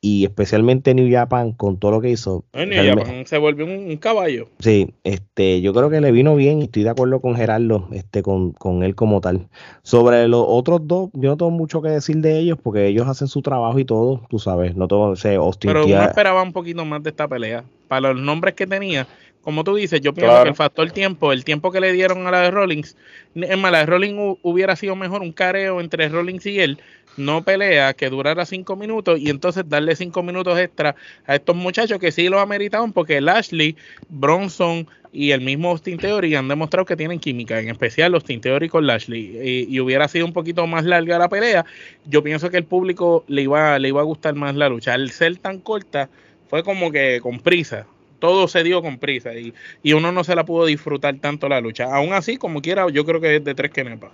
y especialmente New Japan con todo lo que hizo. New Japan se volvió un, caballo. Sí, este, yo creo que le vino bien y estoy de acuerdo con Gerardo, este, con, con él como tal. Sobre los otros dos, yo no tengo mucho que decir de ellos porque ellos hacen su trabajo y todo, tú sabes, no todo se Pero uno esperaba un poquito más de esta pelea. Para los nombres que tenía, como tú dices, yo pienso que el factor tiempo, el tiempo que le dieron a la de Rollins, es más, la de Rollins hubiera sido mejor un careo entre Rollins y él, no pelea, que durara cinco minutos y entonces darle cinco minutos extra a estos muchachos que sí lo ameritaban porque Lashley, Bronson y el mismo Austin Theory han demostrado que tienen química, en especial Austin Theory con Lashley y, hubiera sido un poquito más larga la pelea, yo pienso que el público le iba, le iba a gustar más la lucha. Al ser tan corta, fue como que con prisa, todo se dio con prisa y, y, uno no se la pudo disfrutar tanto la lucha. Aún así, como quiera, yo creo que es de tres quenepas.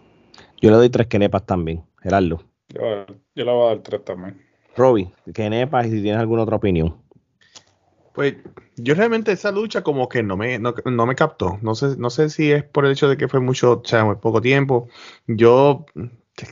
Yo le doy tres quenepas también, Gerardo. Yo, yo le voy a dar tres también. Roby, quenepas y si tienes alguna otra opinión. Pues yo realmente esa lucha como que no me, no, me captó. No sé, no sé si es por el hecho de que fue mucho, o sea, muy poco tiempo. Yo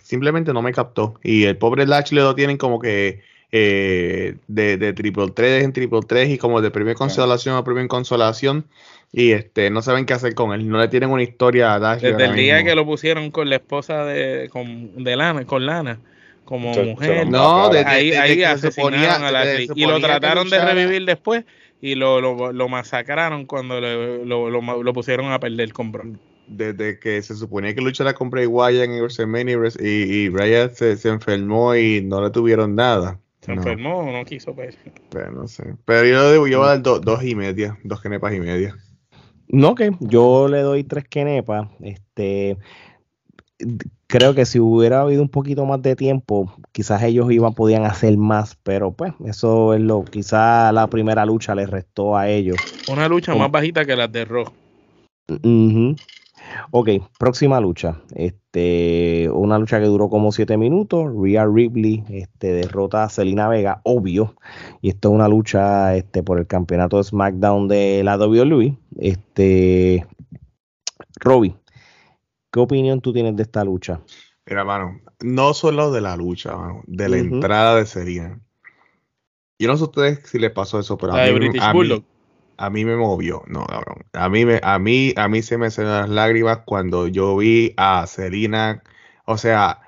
simplemente no me captó. Y el pobre Lashley lo tienen como que eh, de, de, triple 3 en triple 3 y como de primera consolación a primera consolación y este no saben qué hacer con él, no le tienen una historia a Desde el día que lo pusieron con la esposa de, con, de Lana, con Lana, como mujer. No, desde- ahí desde ahí asesinaron suponía- a la actriz. y lo trataron de revivir después y lo, lo, lo masacraron cuando lo, lo, lo- lo pusieron a perder con Brock. Desde que se suponía que luchara con Bray Wyatt en WrestleMania y, y, y Bryant se, se enfermó y no le tuvieron nada. Se No, enfermó o no quiso pues. pero no sé. Pero yo le digo, yo voy a dar do- dos y media, dos kenepas y media. No, que yo le doy tres quenepas. Este, creo que si hubiera habido un poquito más de tiempo, quizás ellos iban, podían hacer más, pero pues eso es lo, quizás la primera lucha les restó a ellos. Una lucha más bajita que las de Raw. Ujú. Ok, próxima lucha. Este, una lucha que duró como siete minutos. Rhea Ripley este, derrota a Selena Vega, obvio. Y esto es una lucha este, por el campeonato de SmackDown de la WWE. Este, Robbie, ¿qué opinión tú tienes de esta lucha? Mira, mano, no solo de la lucha, mano, de la entrada de Serena. Yo no sé a ustedes si les pasó eso, pero a mí, British a mí- Bulldog. A mí me movió, no, cabrón. A mí, me, a mí, a mí se me salieron las lágrimas cuando yo vi a Selena. O sea,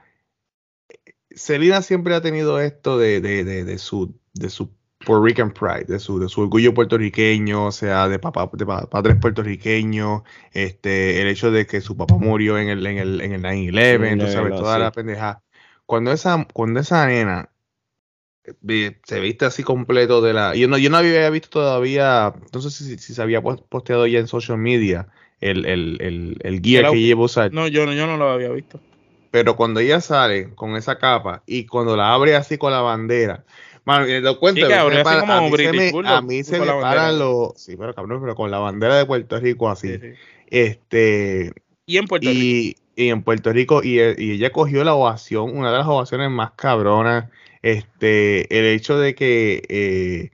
Selena siempre ha tenido esto de, de, de, de su, de su Puerto Rican pride, de su, de su orgullo puertorriqueño, o sea, de papá, de pa- padres puertorriqueños, este, el hecho de que su papá murió en el, en el, en el 9-11, tú sabes, 9/11, toda la pendeja. Cuando esa, cuando esa nena se viste así completo de la. Yo no, yo no había visto todavía, no sé si, si se había pos- posteado ya en social media el, el, el, el guía que a usar. No, yo, no- yo no lo había visto. Pero cuando ella sale con esa capa y cuando la abre así con la bandera, mano, me doy cuenta, Sí, me para- como a mí se me, a mí se me paran los. Sí, pero cabrón, pero con la bandera de Puerto Rico así. Sí, sí. Este. Y en Puerto Rico. Y, y en Puerto Rico, y, y ella cogió la ovación, una de las ovaciones más cabronas. Este, el hecho de que eh,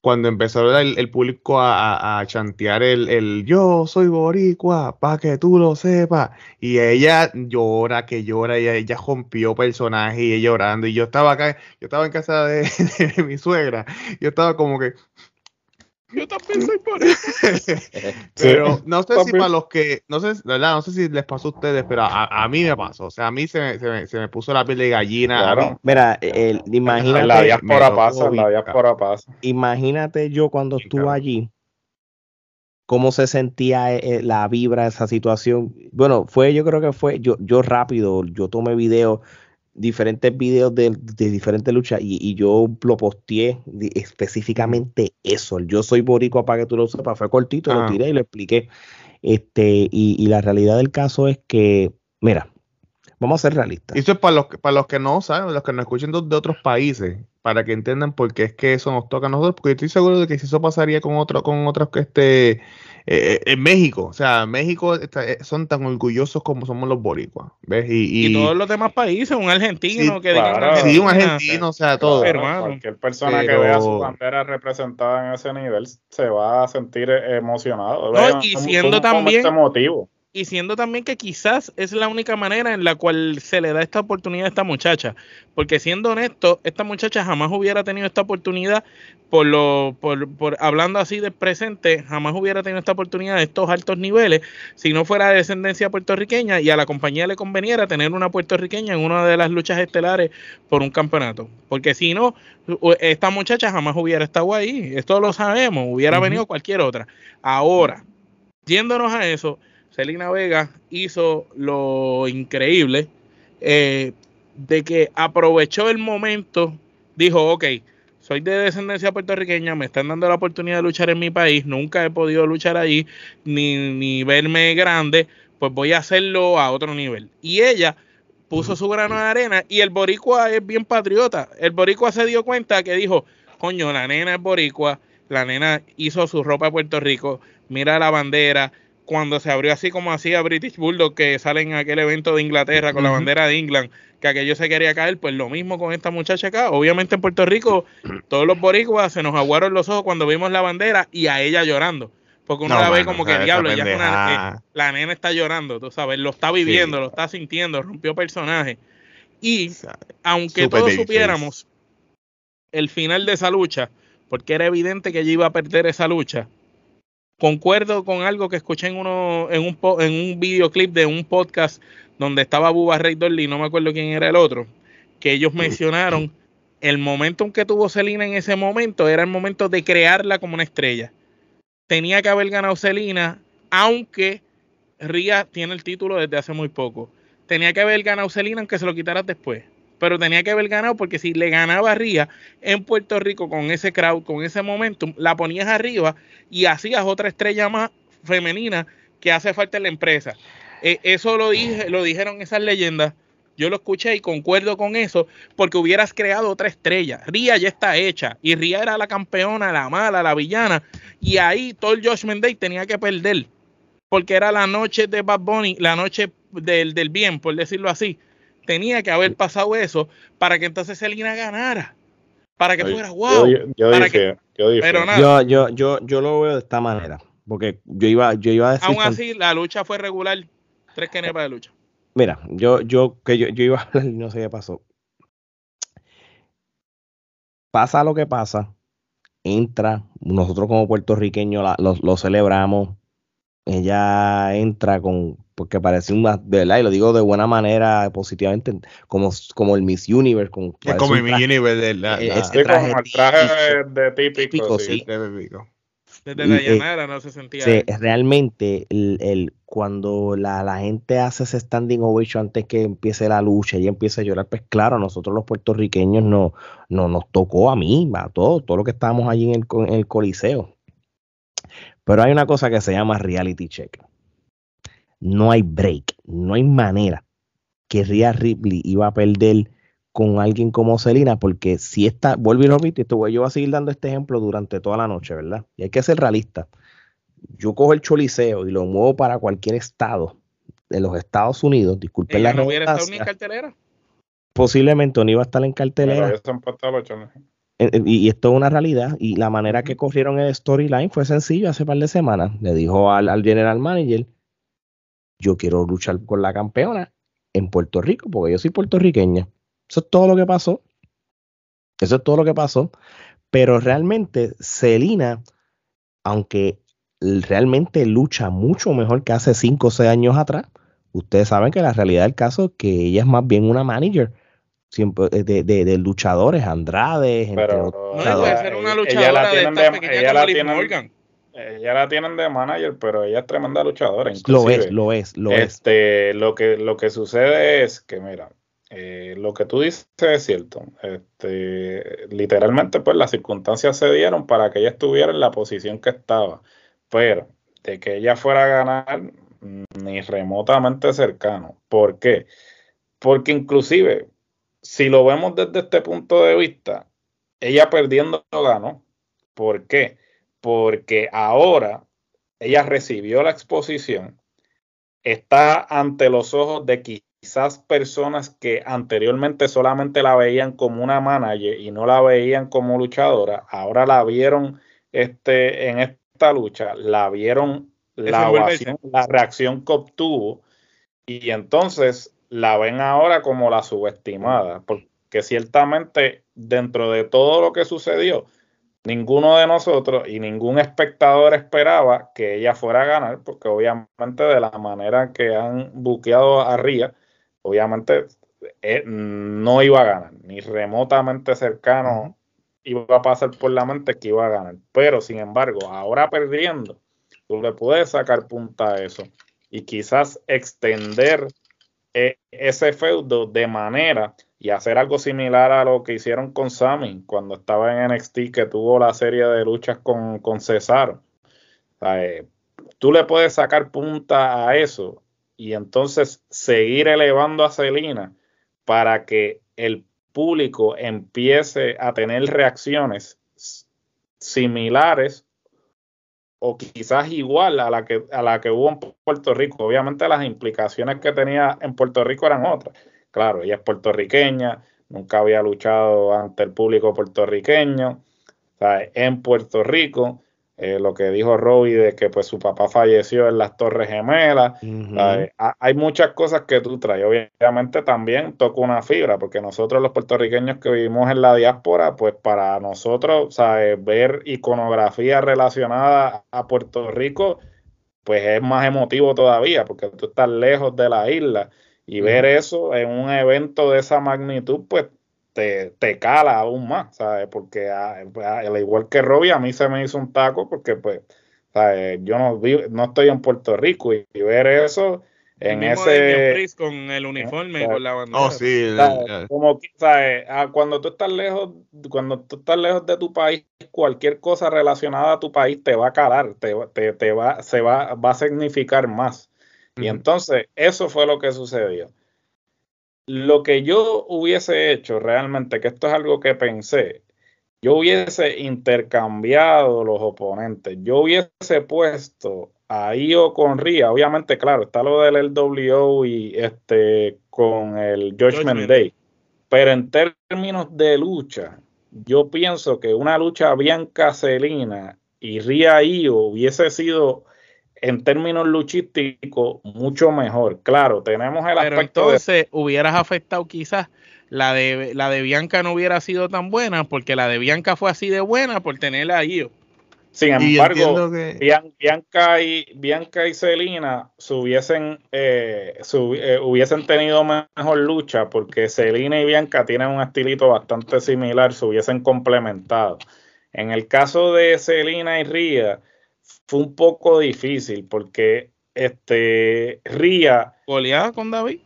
cuando empezó el, público a, a- chantear el, el yo soy boricua, para que tú lo sepas. Y ella llora, que llora, y ella rompió personaje y llorando. Y yo estaba acá, yo estaba en casa de, de mi suegra. Yo estaba como que, Yo también soy por eso. pero no sé si para los que, no sé, verdad, no sé si les pasó a ustedes, pero a, a mí me pasó. O sea, a mí se me, se me, se me puso la piel de gallina. Claro. Mira, el, En la imagínate, me diáspora pasa, en la diáspora pasa. imagínate yo cuando estuve allí, cómo se sentía eh, la vibra de esa situación. Bueno, fue, yo creo que fue, yo, yo rápido, yo tomé videos, diferentes videos de, de diferentes luchas y, y yo lo posteé específicamente eso. el Yo soy boricua para que tú lo sepas, fue cortito, lo Ah. tiré y lo expliqué. Este, y, y la realidad del caso es que, mira, vamos a ser realistas. Y Eso es para los, que- para los que no saben, los que nos escuchen de, de otros países, para que entiendan por qué es que eso nos toca a nosotros, porque estoy seguro de que si eso pasaría con otro, con otros que esté eh, en México, o sea, México está- eh, son tan orgullosos como somos los boricuas, ¿ves? Y, Y, y- todos los demás países, un argentino Sí, que diga claro. una sí, un argentino, o sea, todo. Claro. Cualquier persona Pero- que vea su bandera representada en ese nivel se va a sentir eh, emocionado. No, y siendo también-. Y siendo también que quizás es la única manera en la cual se le da esta oportunidad a esta muchacha, porque siendo honesto, esta muchacha jamás hubiera tenido esta oportunidad por lo por, por hablando así del presente, jamás hubiera tenido esta oportunidad de estos altos niveles si no fuera de descendencia puertorriqueña y a la compañía le conveniera tener una puertorriqueña en una de las luchas estelares por un campeonato, porque si no esta muchacha jamás hubiera estado ahí, esto lo sabemos, hubiera venido cualquier otra. Ahora, yéndonos a eso, Selena Vega hizo lo increíble eh, de que aprovechó el momento, dijo, ok, soy de descendencia puertorriqueña, me están dando la oportunidad de luchar en mi país, nunca he podido luchar allí, ni, ni verme grande, pues voy a hacerlo a otro nivel. Y ella puso su grano de arena y el boricua es bien patriota. El boricua se dio cuenta que dijo, coño, la nena es boricua, la nena hizo su ropa de Puerto Rico, mira la bandera, cuando se abrió así como hacía British Bulldog, que sale en aquel evento de Inglaterra con la bandera de England, que aquello se quería caer, pues lo mismo con esta muchacha acá. Obviamente en Puerto Rico, todos los boricuas se nos aguaron los ojos cuando vimos la bandera y a ella llorando. Porque uno No, la ve como o sea, que diablo, ella es una, eh, la nena está llorando, tú sabes, lo está viviendo, Sí. lo está sintiendo, rompió personaje. Y o sea, aunque todos supiéramos el final de esa lucha, porque era evidente que ella iba a perder esa lucha, concuerdo con algo que escuché en uno en un en un videoclip de un podcast donde estaba Bubba Ray Dolly, no me acuerdo quién era el otro, que ellos mencionaron el momento en que tuvo Selina en ese momento era el momento de crearla como una estrella. Tenía que haber ganado Selina, aunque Ría tiene el título desde hace muy poco. Tenía que haber ganado Selina aunque se lo quitaras después. Pero tenía que haber ganado porque si le ganaba a Ría en Puerto Rico con ese crowd, con ese momentum, la ponías arriba y hacías otra estrella más femenina que hace falta en la empresa. Eh, eso lo, dije, lo dijeron esas leyendas yo lo escuché y concuerdo con eso porque hubieras creado otra estrella. Ria ya está hecha y Ria era la campeona, la mala, la villana. Y ahí todo el Josh Day tenía que perder porque era la noche de Bad Bunny, la noche del, del bien, por decirlo así. Tenía que haber pasado eso para que entonces Selina ganara. Para que fuera wow. Yo, dije, yo, Pero nada. Yo, yo, yo, lo veo de esta manera. Porque yo iba, yo iba a decir. Aún así, la lucha fue regular. Tres kenepas de lucha. Mira, yo, yo, que yo, yo iba a hablar y no sé qué pasó. Pasa lo que pasa, entra, nosotros como puertorriqueños lo, celebramos, ella entra con, porque parece una, de verdad, y lo digo de buena manera, positivamente, como, como el Miss Universe. Con, es como el Miss Universe de la, e, traje, como el traje de, típico, sí. Desde la llanera no se sentía. Sí, realmente el, cuando la, gente hace ese standing ovation antes que empiece la lucha y empieza a llorar, pues claro, nosotros los puertorriqueños no, no nos tocó a mí, a todos, todo lo que estábamos allí en el, en el coliseo. Pero hay una cosa que se llama reality check. No hay break, no hay manera que Rhea Ripley iba a perder con alguien como Selina, porque si está, vuelvo y repito, esto, yo voy a seguir dando este ejemplo durante toda la noche, ¿verdad? Y hay que ser realista. Yo cojo el choliseo y lo muevo para cualquier estado de los Estados Unidos, disculpen la no hubiera estado ni en cartelera? Posiblemente no iba a estar en cartelera. Y, esto es una realidad. Y la manera que corrieron el storyline fue sencillo hace un par de semanas. Le dijo al, al general manager, yo quiero luchar con la campeona en Puerto Rico, porque yo soy puertorriqueña eso es todo lo que pasó. Eso es todo lo que pasó. Pero realmente Celina, aunque realmente lucha mucho mejor que hace 5 o 6 años atrás, ustedes saben que la realidad del caso es que ella es más bien una manager siempre eh, de, de, luchadores, Andrade, pero no puede ser una luchadora de esta pequeña como Liv Morgan. Ella la tienen de manager, pero ella es tremenda luchadora. Lo es, lo es, lo este, es. Lo que, lo que sucede es que, mira, eh, lo que tú dices es cierto. Este, literalmente, pues las circunstancias se dieron para que ella estuviera en la posición que estaba. Pero de que ella fuera a ganar, ni remotamente cercano. ¿Por qué? Porque inclusive, si lo vemos desde este punto de vista, ella perdiendo ganó. ¿Por qué? Porque ahora ella recibió la exposición, está ante los ojos de quizás personas que anteriormente solamente la veían como una manager y no la veían como luchadora, ahora la vieron este, en esta lucha, la vieron la, la reacción que obtuvo y entonces la ven ahora como la subestimada, porque ciertamente dentro de todo lo que sucedió, ninguno de nosotros y ningún espectador esperaba que ella fuera a ganar, porque obviamente de la manera que han buqueado a Ría, obviamente eh, no iba a ganar, ni remotamente cercano iba a pasar por la mente que iba a ganar. Pero sin embargo, ahora perdiendo, tú le puedes sacar punta a eso y quizás extender eh, ese feudo de manera y hacer algo similar a lo que hicieron con Sammy cuando estaba en NXT, que tuvo la serie de luchas con, con Cesaro. Eh, tú le puedes sacar punta a eso y entonces seguir elevando a Celina para que el público empiece a tener reacciones similares o quizás igual a la que a la que hubo en Puerto Rico. Obviamente las implicaciones que tenía en Puerto Rico eran otras. Claro, ella es puertorriqueña, nunca había luchado ante el público puertorriqueño, en Puerto Rico eh, lo que dijo Robbie de que pues su papá falleció en las Torres Gemelas. hay muchas cosas que tú traes. Obviamente también toca una fibra, porque nosotros los puertorriqueños que vivimos en la diáspora, pues para nosotros ver iconografía relacionada a Puerto Rico, pues es más emotivo todavía, porque tú estás lejos de la isla. Y ver eso en un evento de esa magnitud, pues te, te cala aún más, ¿sabes? Porque ah, pues, ah, al igual que Robbie, a mí se me hizo un taco porque pues, ¿sabes? Yo no, no estoy en Puerto Rico y, ver eso en ese con el uniforme con la bandera. Oh, sí, como ¿sabes? Ah, cuando tú estás lejos, cuando tú estás lejos de tu país, cualquier cosa relacionada a tu país te va a calar, te, te, te va, se va, va a significar más. Y entonces, eso fue lo que sucedió. Lo que yo hubiese hecho realmente, que esto es algo que pensé, yo hubiese intercambiado los oponentes. Yo hubiese puesto a Io con Ria. Obviamente, claro, está lo del LWO y este con el Judgment Day. Pero en términos de lucha, yo pienso que una lucha Bianca Celina y Ria Io hubiese sido en términos luchísticos mucho mejor. Claro, tenemos el Pero entonces hubieras afectado quizás la de la de Bianca no hubiera sido tan buena porque la de Bianca fue así de buena por tenerla ahí. Sin embargo, Bianca y Bianca y Celina hubiesen, eh, eh, hubiesen tenido mejor lucha porque Celina y Bianca tienen un estilito bastante similar, se hubiesen complementado. En el caso de Celina y Ría, fue un poco difícil porque este Ría. ¿Goleada con David?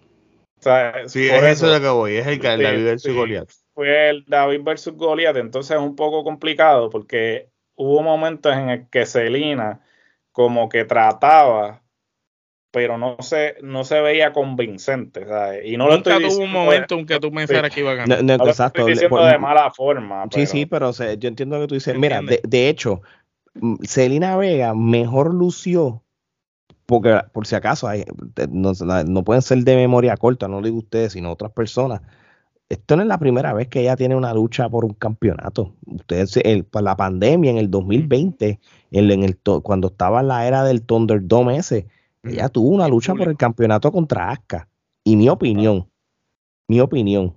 sí, es eso, lo que voy, es el, David versus Goliath. Fue el David versus Goliath, entonces es un poco complicado porque hubo momentos en el que Celina como que trataba, pero no se, no se veía convincente. ¿sabes? Y no Nunca tuvo un momento en que tú pensaras que iba a ganar. No, no, exacto. Estoy diciendo de mala forma. Sí, sí, pero yo entiendo lo que tú dices. Mira, de, de, hecho, Celina Vega mejor lució, porque por si acaso hay, no, pueden ser de memoria corta, no lo digo ustedes, sino otras personas. Esto no es la primera vez que ella tiene una lucha por un campeonato. Ustedes, el, la pandemia en el 2020, en, en el, cuando estaba en la era del Thunderdome ese, ella tuvo una lucha por el campeonato contra Asuka. Y mi opinión, mi opinión,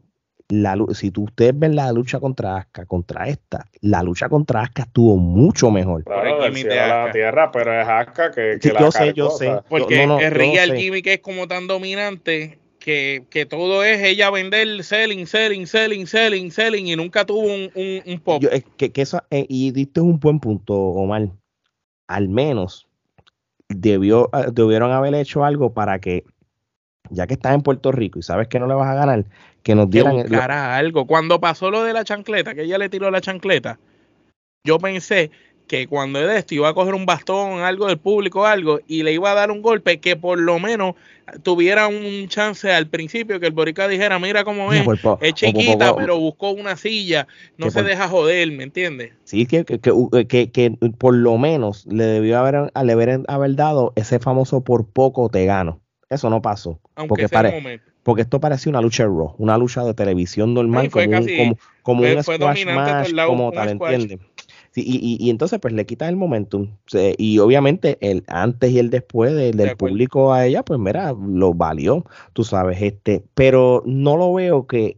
la, si tú, ustedes ven la lucha contra Asuka, contra esta, la lucha contra Asuka estuvo mucho mejor. Claro, el la tierra, pero es Asuka que, que yo sé, yo sé. Porque no, el gimmick es como tan dominante que, que, todo es ella vender selling, selling, selling, selling, selling y nunca tuvo un, un, pop. que, que eso, eh, y diste un buen punto, Omar. Al menos debió, ah, debieron haber hecho algo para que, ya que estás en Puerto Rico y sabes que no le vas a ganar, que nos dieran que algo. Cuando pasó lo de la chancleta, que ella le tiró la chancleta, yo pensé que cuando esto iba a coger un bastón, algo del público, algo, y le iba a dar un golpe que por lo menos tuviera un chance al principio, que el Borica dijera, mira cómo es, es chiquita, pero buscó una silla, no se deja joder, ¿me entiendes? Sí, que, que, que, que, por lo menos le debió haber, haber, haber dado ese famoso por poco te gano. Eso no pasó. Aunque porque, porque esto parecía una lucha de Raw, una lucha de televisión normal, como, un, como, como un squash match, como tal, ¿entiendes? y, y, entonces pues le quitas el momentum. y obviamente el antes y el después del público a ella, pues mira, lo valió, tú sabes, este, pero no lo veo que,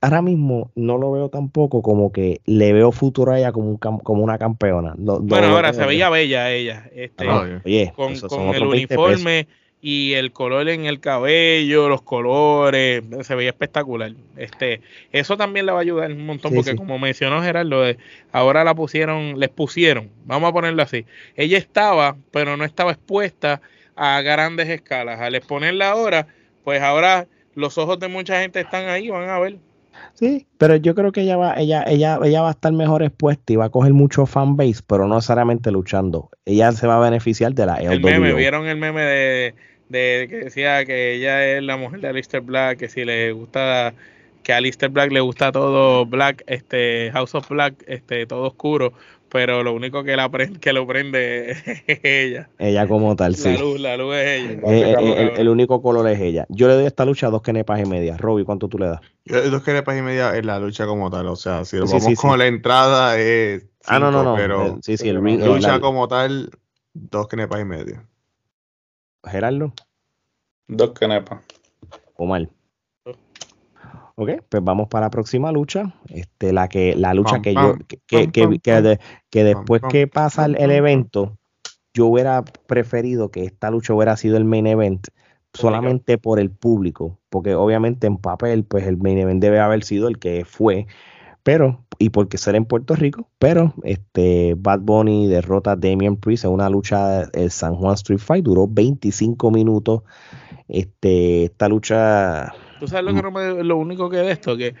ahora mismo no lo veo tampoco como que le veo futuro a ella como, un, como una campeona. bueno, ahora se veía bella ella, este, oye, con, con el uniforme y el color en el cabello, los colores, se veía espectacular. Este, eso también le va a ayudar un montón, porque como mencionó Gerardo, eh, ahora la pusieron, les pusieron, vamos a ponerlo así. Ella estaba, pero no estaba expuesta a grandes escalas. Al exponerla ahora, pues ahora los ojos de mucha gente están ahí, van a ver. Sí, pero yo creo que ella va, ella, ella, ella va a estar mejor expuesta y va a coger mucho fanbase, pero no necesariamente luchando. Ella se va a beneficiar de la El meme, ¿vieron el meme de de que decía que ella es la mujer de Alistair Black, que si le gusta, que a Alistair Black le gusta todo Black, este House of Black, este todo oscuro, pero lo único que la que lo prende es ella. Ella como tal, sí. La luz, la luz es ella. Eh, eh, el, único color es ella. Yo le doy a esta lucha dos kenepas y media. Robbie, ¿cuánto tú le das? dos kenepas y media es la lucha como tal. O sea, si lo vamos con la entrada es. ah, no, no, no. Pero eh, sí, sí, el lucha como tal, dos kenepas y media. Gerardo. Dos canepas. Omar. Ok, pues vamos para la próxima lucha. Este, la que, la lucha que yo, que, que, que, después que pasa el, evento, yo hubiera preferido que esta lucha hubiera sido el main event, solamente por el público, porque obviamente en papel, pues el main event debe haber sido el que fue, pero, y porque ser en Puerto Rico, pero este Bad Bunny derrota a Damian Priest en una lucha el San Juan Street Fight, duró 25 minutos. Este, esta lucha. ¿Tú sabes lo, que no me- lo único que de esto? Que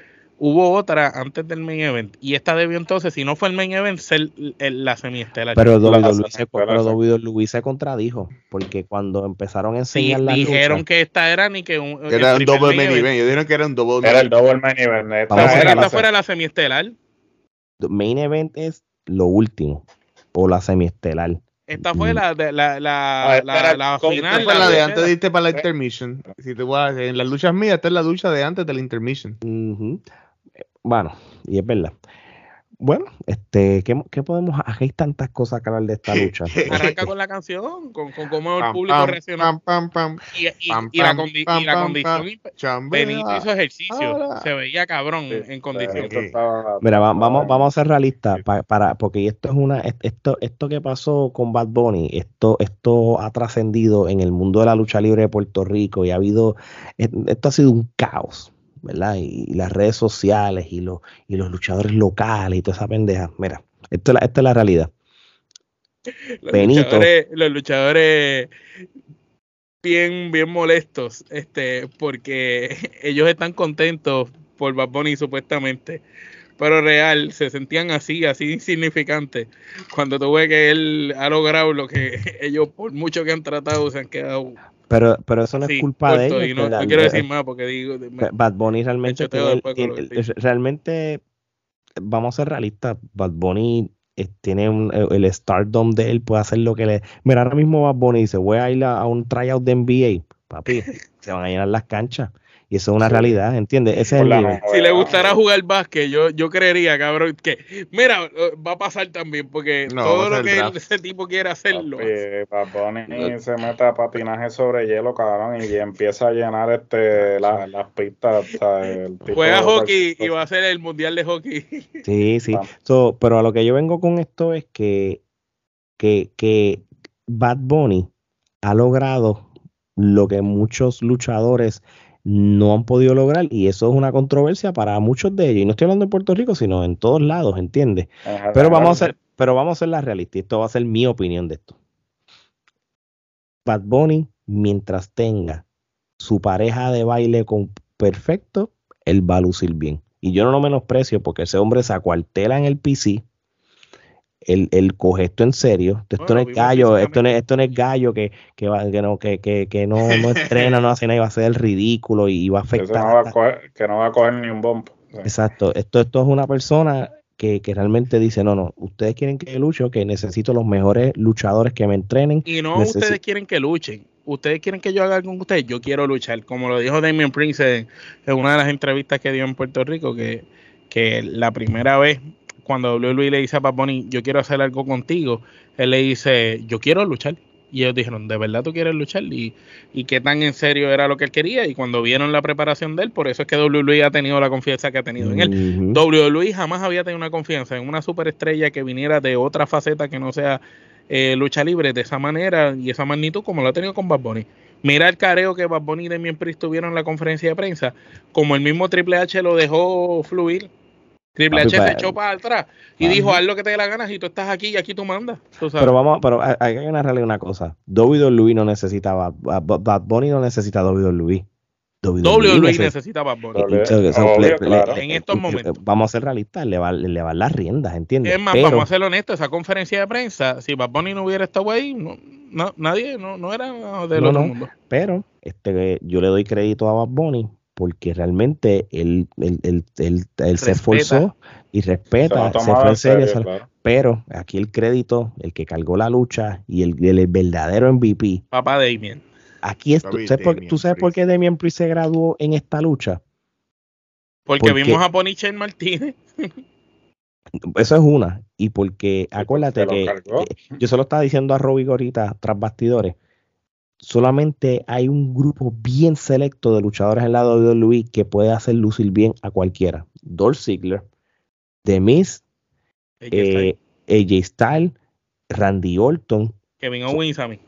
hubo otra antes del main event. Y esta debió entonces, si no fue el main event, ser el- la semiestelar. Pero La- WWE se, pero se contradijo, porque cuando empezaron a Sí, enseñar la dijeron lucha, que esta era ni que un. el Era un double main main event. event. Ellos dijeron que era un double Era el double main event. Esta Vamos ver era esta fuera la semiestelar. main event es lo último, o la semiestelar. Esta fue Mm. la, de- la, la, Ah, esta la, la final. Esta fue la de antes de irte para la intermission. Si te voy a- en las luchas mías, esta es la lucha de antes de la intermission. Ujú. Eh, Bueno, y es verdad. Bueno, este, ¿qué, qué podemos? Aquí hay tantas cosas que hablar de esta lucha. Arranca con la canción, con, con cómo el Pam, público pam, reaccionó. pam, pam, pam, Y, y- pam, y la, pam, condi- pam, y la pam, condición. Benito hizo ejercicio. ahora. Se veía cabrón Sí, en condición. estaba- Mira, va- vamos, vamos a ser realistas pa- para, porque esto es una, est- esto, esto que pasó con Bad Bunny, esto, esto ha trascendido en el mundo de la lucha libre de Puerto Rico y ha habido, et- esto ha sido un caos, ¿verdad? Y, y las redes sociales y los, y los luchadores locales y toda esa pendeja. Mira, esto esta es la realidad. Los Benito. luchadores, los luchadores bien, bien molestos, este, porque ellos están contentos por Bad Bunny supuestamente, pero real se sentían así, así insignificantes, cuando tú ves que él ha logrado lo que ellos por mucho que han tratado se han quedado Pero, pero eso no es culpa de ellos. y no, quiero Eh, decir más porque digo, Bad Bunny realmente tiene realmente vamos a ser realistas Bad Bunny eh, tiene un- el, el stardom de él puede hacer lo que le mira ahora mismo Bad Bunny dice voy a ir a, a un tryout de NBA papi se van a llenar las canchas y eso es una realidad ¿entiendes? ese es el nivel. si le gustara jugar básquet, yo, yo creería, cabrón, que, mira, va a pasar también, porque No, todo lo que draft. ese tipo quiere hacerlo. Papi, Bad Bunny se mete a patinaje sobre hielo, cabrón, y empieza a llenar este la- las pistas. el tipo Juega hockey y va a ser el mundial de hockey. sí sí. So, pero a lo que yo vengo con esto es que que, que Bad Bunny ha logrado lo que muchos luchadores no han podido lograr y eso es una controversia para muchos de ellos. Y no estoy hablando en Puerto Rico sino en todos lados ¿entiendes? en pero vamos a ser pero vamos a ser la realista y esto va a ser mi opinión de esto. Bad Bunny mientras tenga su pareja de baile con perfecto él va a lucir bien. Y yo no lo menosprecio porque ese hombre se acuartela en el PC él, él coge esto en serio. Esto Bueno, no es gallo, esto no es, esto no es gallo que, que, va- que no, que, que, que no, no estrena, no hace nada y va a ser el ridículo y, y va a afectar. no va hasta- a coger- que no va a coger ni un bump. O sea, Exacto. Esto, esto es una persona que, que realmente dice, no, no, ustedes quieren que yo luche, que necesito los mejores luchadores que me entrenen. Y no Necesi- ustedes quieren que luchen. Ustedes quieren que yo haga algo con ustedes. Yo quiero luchar. Como lo dijo Damien Prince en, en una de las entrevistas que dio en Puerto Rico, que, que la primera vez cuando WWE le dice a Bad Bunny, yo quiero hacer algo contigo, él le dice, yo quiero luchar. Y ellos dijeron, ¿de verdad tú quieres luchar? Y, y qué tan en serio era lo que él quería. Y cuando vieron la preparación de él, por eso es que WWE ha tenido la confianza que ha tenido en él. Ujú. WWE jamás había tenido una confianza en una superestrella que viniera de otra faceta que no sea eh, lucha libre de esa manera y esa magnitud como lo ha tenido con Bad Bunny. Mira el careo que Bad Bunny y Damien Priest tuvieron en la conferencia de prensa, como el mismo Triple H lo dejó fluir. Triple H se echó para atrás y Ajá. dijo, haz lo que te dé la gana, si tú estás aquí y aquí tú mandas. tú sabes. Pero vamos, pero hay que ganarle una cosa. WWE no necesitaba, Bad Bunny no necesita WWE. WWE neces- necesita Bad Bunny. Doble- So- so- obvio, le- le- claro. le- En estos momentos. Vamos a ser realistas, le va, le va las riendas, ¿entiendes? Es más, Pero- vamos a ser honestos, esa conferencia de prensa, si Bad Bunny no hubiera estado ahí, no, no- nadie, no, no era del No, otro no. mundo. Pero este, yo le doy crédito a Bad Bunny porque realmente él, él, él- él- él se esforzó y respeta, se, fue en serio, serio, se- claro. pero aquí el crédito, el que cargó la lucha y el, el verdadero MVP, Papá Damien. aquí es, ¿tú sabes, por, tú sabes por qué Damian Priest se graduó en esta lucha? Porque Porque- vimos a Ponichen Martínez. Eso es una, y porque acuérdate que, yo se lo estaba diciendo a Robbie ahorita tras bastidores, solamente hay un grupo bien selecto de luchadores en la WWE que puede hacer lucir bien a cualquiera. Dolph Ziggler, The Miz, eh, AJ Styles, Randy Orton, Kevin Owens a mí.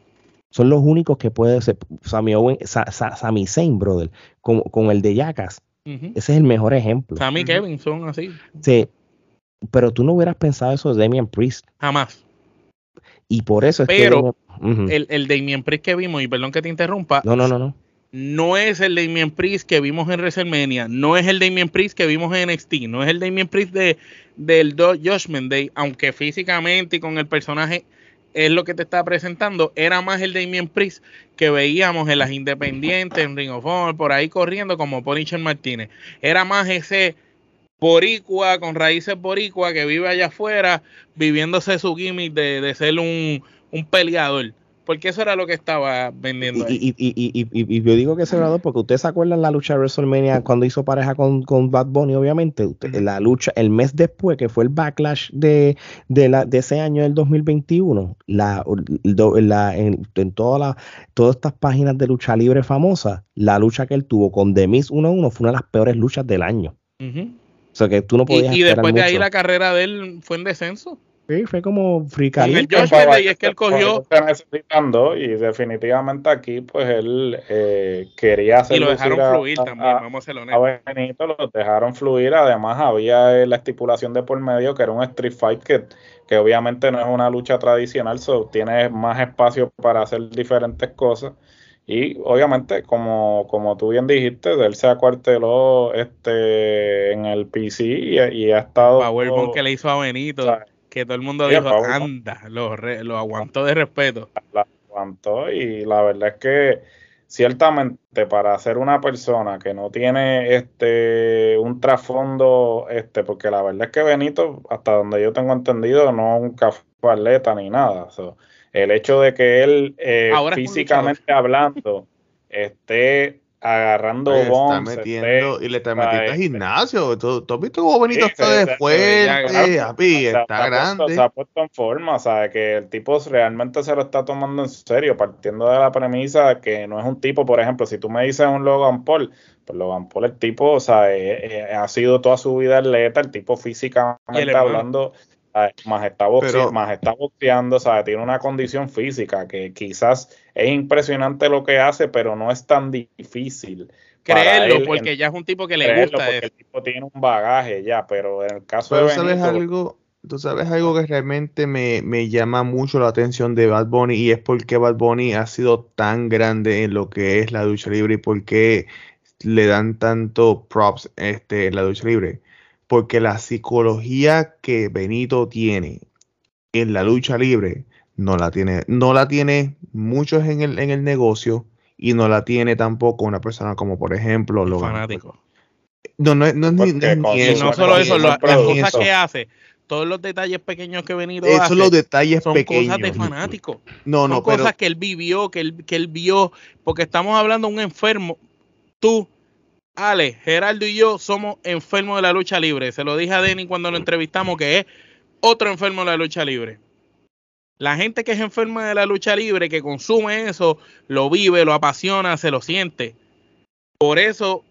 Son los únicos que puede ser Sami, Owen, Sa, Sa, Sami Zayn, brother, con, con el de. Ujú. Ese es el mejor ejemplo. Sammy y. Kevin son así. Sí, pero tú no hubieras pensado eso de Damian Priest. Jamás. Y por eso es Pero que. El, el Damien Priest que vimos, y perdón que te interrumpa, No, no, no, no. no es el Damien Priest que vimos en WrestleMania, no es el Damien Priest que vimos en NXT, no es el Damien Priest de, del Judgment Day, aunque físicamente y con el personaje es lo que te estaba presentando, era más el Damien Priest que veíamos en las independientes, en Ring of Honor, por ahí corriendo como Punisher Martínez. Era más ese boricua con raíces boricua que vive allá afuera, viviéndose su gimmick de, de ser un, un peleador. Porque eso era lo que estaba vendiendo. Y, y, y, y, yo digo que es verdad porque ustedes se acuerdan la lucha de WrestleMania cuando hizo pareja con, con Bad Bunny, obviamente. Usted-. La lucha, el mes después, que fue el backlash de, de, la, de ese año del 2021, la, la- en, en toda la- todas estas páginas de lucha libre famosas, la lucha que él tuvo con The Miz 1-1 fue una de las peores luchas del año. O sea que tú no Y, podías y después de ahí la carrera de él fue en descenso. Sí, fue como free Con el y es que él cogió Está necesitando y definitivamente aquí pues él eh, quería hacer y lo dejaron a- fluir a- también, a- vamos a ser a honestos. Benito lo dejaron fluir. Además, había eh, la estipulación de por medio que era un street fight que, que obviamente no es una lucha tradicional, so tiene más espacio para hacer diferentes cosas. Y obviamente, como, como tú bien dijiste, él se acuarteló este, en el PC y, y ha estado. Powerbomb que le hizo a Benito, que todo el mundo sí, dijo, anda, lo, re- lo aguantó de respeto. la aguantó y la verdad es que ciertamente para ser una persona que no tiene este un trasfondo este porque la verdad es que Benito hasta donde yo tengo entendido nunca fue atleta ni nada So, el hecho de que él eh, físicamente hablando esté agarrando Oye, está metiendo esté- y le está metiendo al este- gimnasio. ¿Tú, tú has visto cómo Benito Sí, está de fuerte, Está puesto- grande. se ha puesto en forma, o sea, que el tipo realmente se lo está tomando en serio, partiendo de la premisa que no es un tipo, por ejemplo, si tú me dices un Logan Paul, pues Logan Paul, el tipo, o sea, eh, eh, ha sido toda su vida atleta, el tipo físicamente hermano. hablando, ¿sabes? Más está, boxe- Pero- más está boxeando, o sea, tiene una condición física que quizás es impresionante lo que hace, pero no es tan difícil. Creerlo, él porque ya es un tipo que le creerlo, gusta porque eso. el tipo tiene un bagaje ya, pero en el caso Pero de sabes Benito, algo, tú sabes algo que realmente me, me llama mucho la atención de Bad Bunny y es porque Bad Bunny ha sido tan grande en lo que es la lucha libre y por qué le dan tanto props este, en la lucha libre. Porque la psicología que Benito tiene en la lucha libre no la tiene, no la tiene muchos en el, en el negocio y no la tiene tampoco una persona como por ejemplo Logan. fanático. No, no, es- no es ni, Porque no Y eso, no solo eso, las cosas que hace, todos los detalles pequeños que Benito Esos hace, son los detalles son pequeños. cosas de fanático. No, son no, cosas pero que él vivió, que él, que él vio, porque estamos hablando de un enfermo. Tú, Ale, Geraldo y yo somos enfermos de la lucha libre. Se lo dije a Denny cuando lo entrevistamos, que es otro enfermo de la lucha libre. La gente que es enferma de la lucha libre, que consume eso, lo vive, lo apasiona, se lo siente. Por eso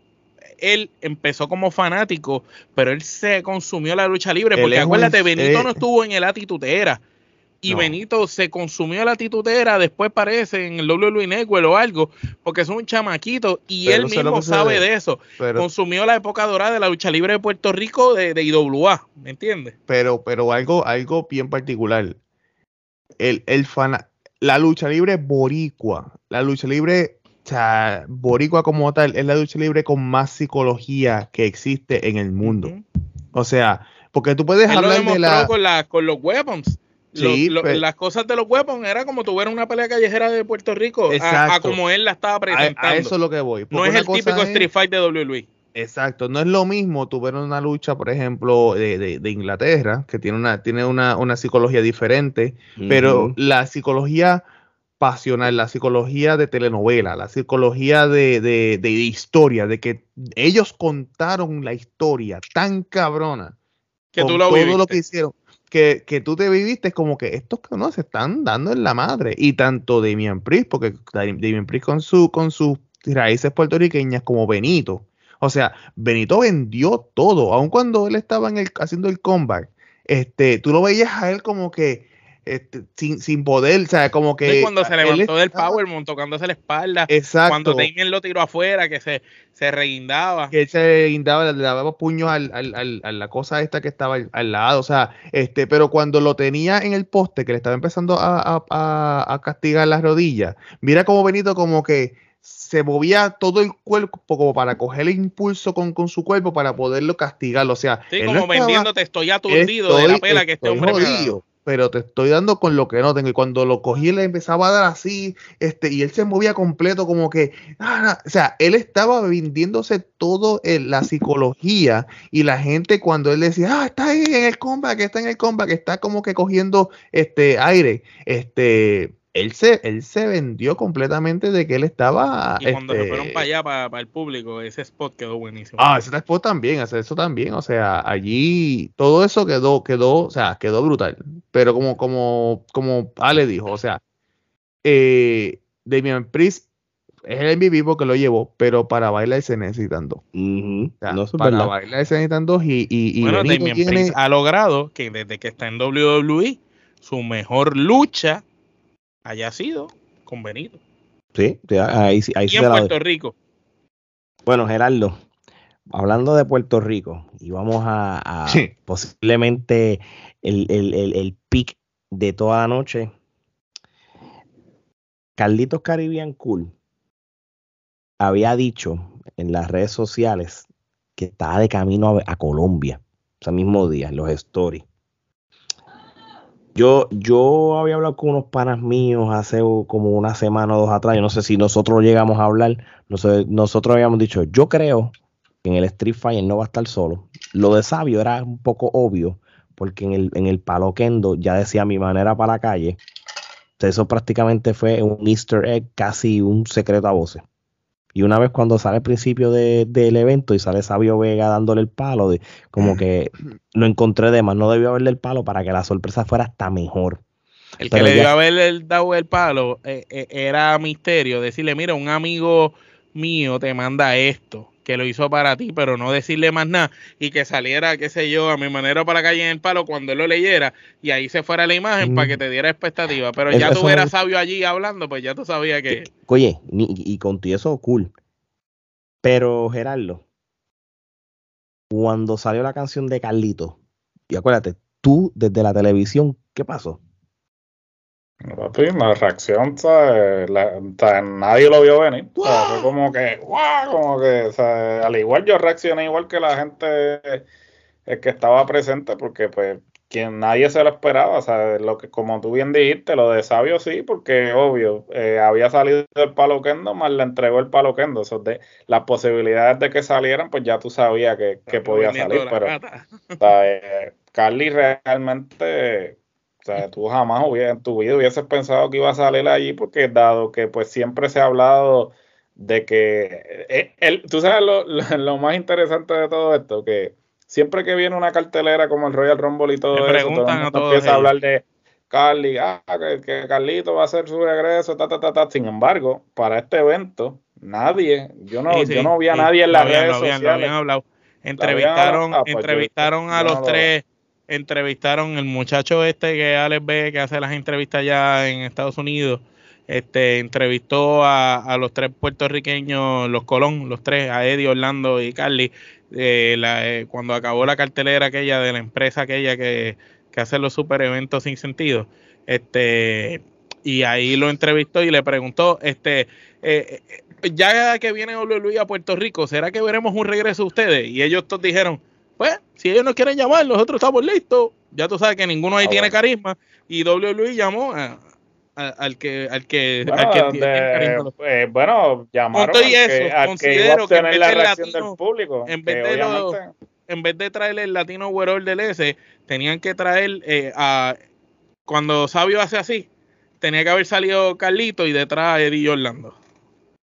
él empezó como fanático, pero él se consumió la lucha libre. Porque acuérdate, Benito eh, no estuvo en el atitutera. Y No. Benito se consumió la titutera, después parece en el WWE Network o algo, porque es un chamaquito y Pero él lo mismo sabe de eso. pero, Consumió la época dorada de la lucha libre de Puerto Rico de, de IWA, ¿me entiendes? pero, pero algo, algo bien particular. El, el fana- la lucha libre boricua, la lucha libre, o sea, boricua como tal, es la lucha libre con más psicología que existe en el mundo. O sea, porque tú puedes Él lo hablar de demostró la... con, la, con los weapons. Sí, lo- pero- las cosas de los weapons era como tuviera una pelea callejera de Puerto Rico, a- como él la estaba presentando. a eso es lo que voy. no es el típico es- Street Fight de WWE. Exacto, no es lo mismo tu ver una lucha, por ejemplo, de, de- de Inglaterra, que tiene una, tiene una, una psicología diferente, pero la psicología pasional, la psicología de telenovela, la psicología de, de, de historia, de que ellos contaron la historia tan cabrona, Que con tú lo todo viviste. lo que hicieron, que, que tú te viviste como que estos que no se están dando en la madre, y tanto Damian Priest, porque Damian Priest con su, con sus raíces puertorriqueñas como Benito, o sea, Benito vendió todo, aun cuando él estaba en el, haciendo el comeback. Este, tú lo veías a él como que este, sin, sin poder, o sea, como que... Sí, cuando se levantó del Powerbomb, tocándose la espalda, Exacto. cuando Damien lo tiró afuera, que se, se reguindaba. que él se guindaba, le daba puños al, al- al- a la cosa esta que estaba al, lado, o sea, este, pero cuando lo tenía en el poste, que le estaba empezando a, a- a- a castigar las rodillas, mira cómo Benito como que se movía todo el cuerpo como para coger el impulso con, con su cuerpo para poderlo castigarlo, o sea, Sí, como no estaba- vendiéndote, estoy aturdido de la pela que este hombre jodido, pero te estoy dando con lo que no tengo. Y cuando lo cogí, le empezaba a dar así, este, y él se movía completo, como que, ah, o sea, él estaba vendiéndose todo en la psicología y la gente cuando él decía, ah, está ahí en el comeback, está en el comeback, está como que cogiendo este aire, este, él se, él se vendió completamente de que él estaba. Y cuando se este, fueron para allá, para, para el público, ese spot quedó buenísimo. Ah, ese después también, hacer eso también, o sea, allí todo eso quedó, quedó, o sea, quedó brutal. Pero como, como, como Ale dijo, o sea, eh, Damian Priest es el MVP porque lo llevó, pero para bailar se necesitan dos. O sea, no, para verdad. bailar se necesitan dos y, y, y bueno, tiene- Priest ha logrado que desde que está en WWE, su mejor lucha haya sido con Benito. Sí, ahí, sí- ahí Y sí en. Puerto Rico. Bueno, Gerardo, hablando de Puerto Rico, y vamos a, a Sí. posiblemente el, el, el, el pick de toda la noche. Carlitos Caribbean Cool había dicho en las redes sociales que estaba de camino a, a Colombia, ese mismo día, en los stories. Yo, yo había hablado con unos panas míos hace como una semana o dos atrás. Yo no sé si nosotros llegamos a hablar. Nosotros habíamos dicho, yo creo que en el Street Fighter no va a estar solo. Lo de Sabio era un poco obvio, porque en el, en el Palo Kendo ya decía mi manera para la calle. Entonces, eso prácticamente fue un easter egg, casi un secreto a voces. Y una vez cuando sale al principio de- del evento y sale Sabio Vega dándole el palo, de, como que lo encontré de más, no debió haberle el palo para que la sorpresa fuera hasta mejor. El Pero que le dio haber dado el palo eh, eh, era misterio. Decirle, mira, un amigo mío te manda esto, que lo hizo para ti, pero no decirle más nada. Y que saliera, qué sé yo, a mi manera para la calle en el palo cuando él lo leyera. Y ahí se fuera la imagen Mm. para que te diera expectativa. Pero ya tú eras sabio allí hablando, pues ya tú sabías que. Oye, ni- y contigo eso cool. Pero Gerardo, cuando salió la canción de Carlito, y acuérdate, tú desde la televisión, ¿qué pasó? Papi, la reacción, ¿sabes? La- nadie lo vio venir. Fue como que, ¡guau! Como que, al igual yo reaccioné igual que la gente eh, que estaba presente, porque pues quien nadie se lo esperaba, o sea, lo que, como tú bien dijiste, lo de Sabio sí, porque obvio, eh, había salido el palo Kendo, más le entregó el palo Kendo. Eso de, las posibilidades de que salieran, pues ya tú sabías que, que podía salir, pero eh, Carly realmente, o sea, tú jamás hubiera, en tu vida hubieses pensado que iba a salir allí porque dado que pues siempre se ha hablado de que, eh, él, tú sabes lo, lo- lo más interesante de todo esto, que siempre que viene una cartelera como el Royal Rumble y todo eso, todo el mundo empieza a hablar de Carly, ah, que, que Carlito va a hacer su regreso, ta, ta, ta, ta. Sin embargo, para este evento, nadie, yo no, Sí, sí, yo no vi a sí, nadie en las habían- redes habían- sociales. habían hablado. Entrevistaron, Ah, pues yo- entrevistaron a yo los no lo- tres, entrevistaron el muchacho este que Alex ve que hace las entrevistas allá en Estados Unidos, este entrevistó a, a los tres puertorriqueños, los Colón, los tres, a Eddie, Orlando y Carly, eh, la- eh, cuando acabó la cartelera aquella de la empresa aquella que, que hace los super eventos sin sentido, este y ahí lo entrevistó y le preguntó, este, eh, eh, ya que viene WWE a Puerto Rico, ¿será que veremos un regreso de ustedes? Y ellos todos dijeron, pues, si ellos nos quieren llamar, nosotros estamos listos. Ya tú sabes que ninguno ahí Ah, tiene bueno. carisma. Y WWE llamó a- a- al que, al que, Bueno, al que de- tiene carisma. eh, bueno, llamaron al eso, que, al que iba considero a que en obtener vez la reacción latino, del público. en vez de lo- en vez de traerle el latino güero del S, tenían que traer eh, a cuando Sabio hace así, tenía que haber salido Carlito y detrás Eddie y Orlando.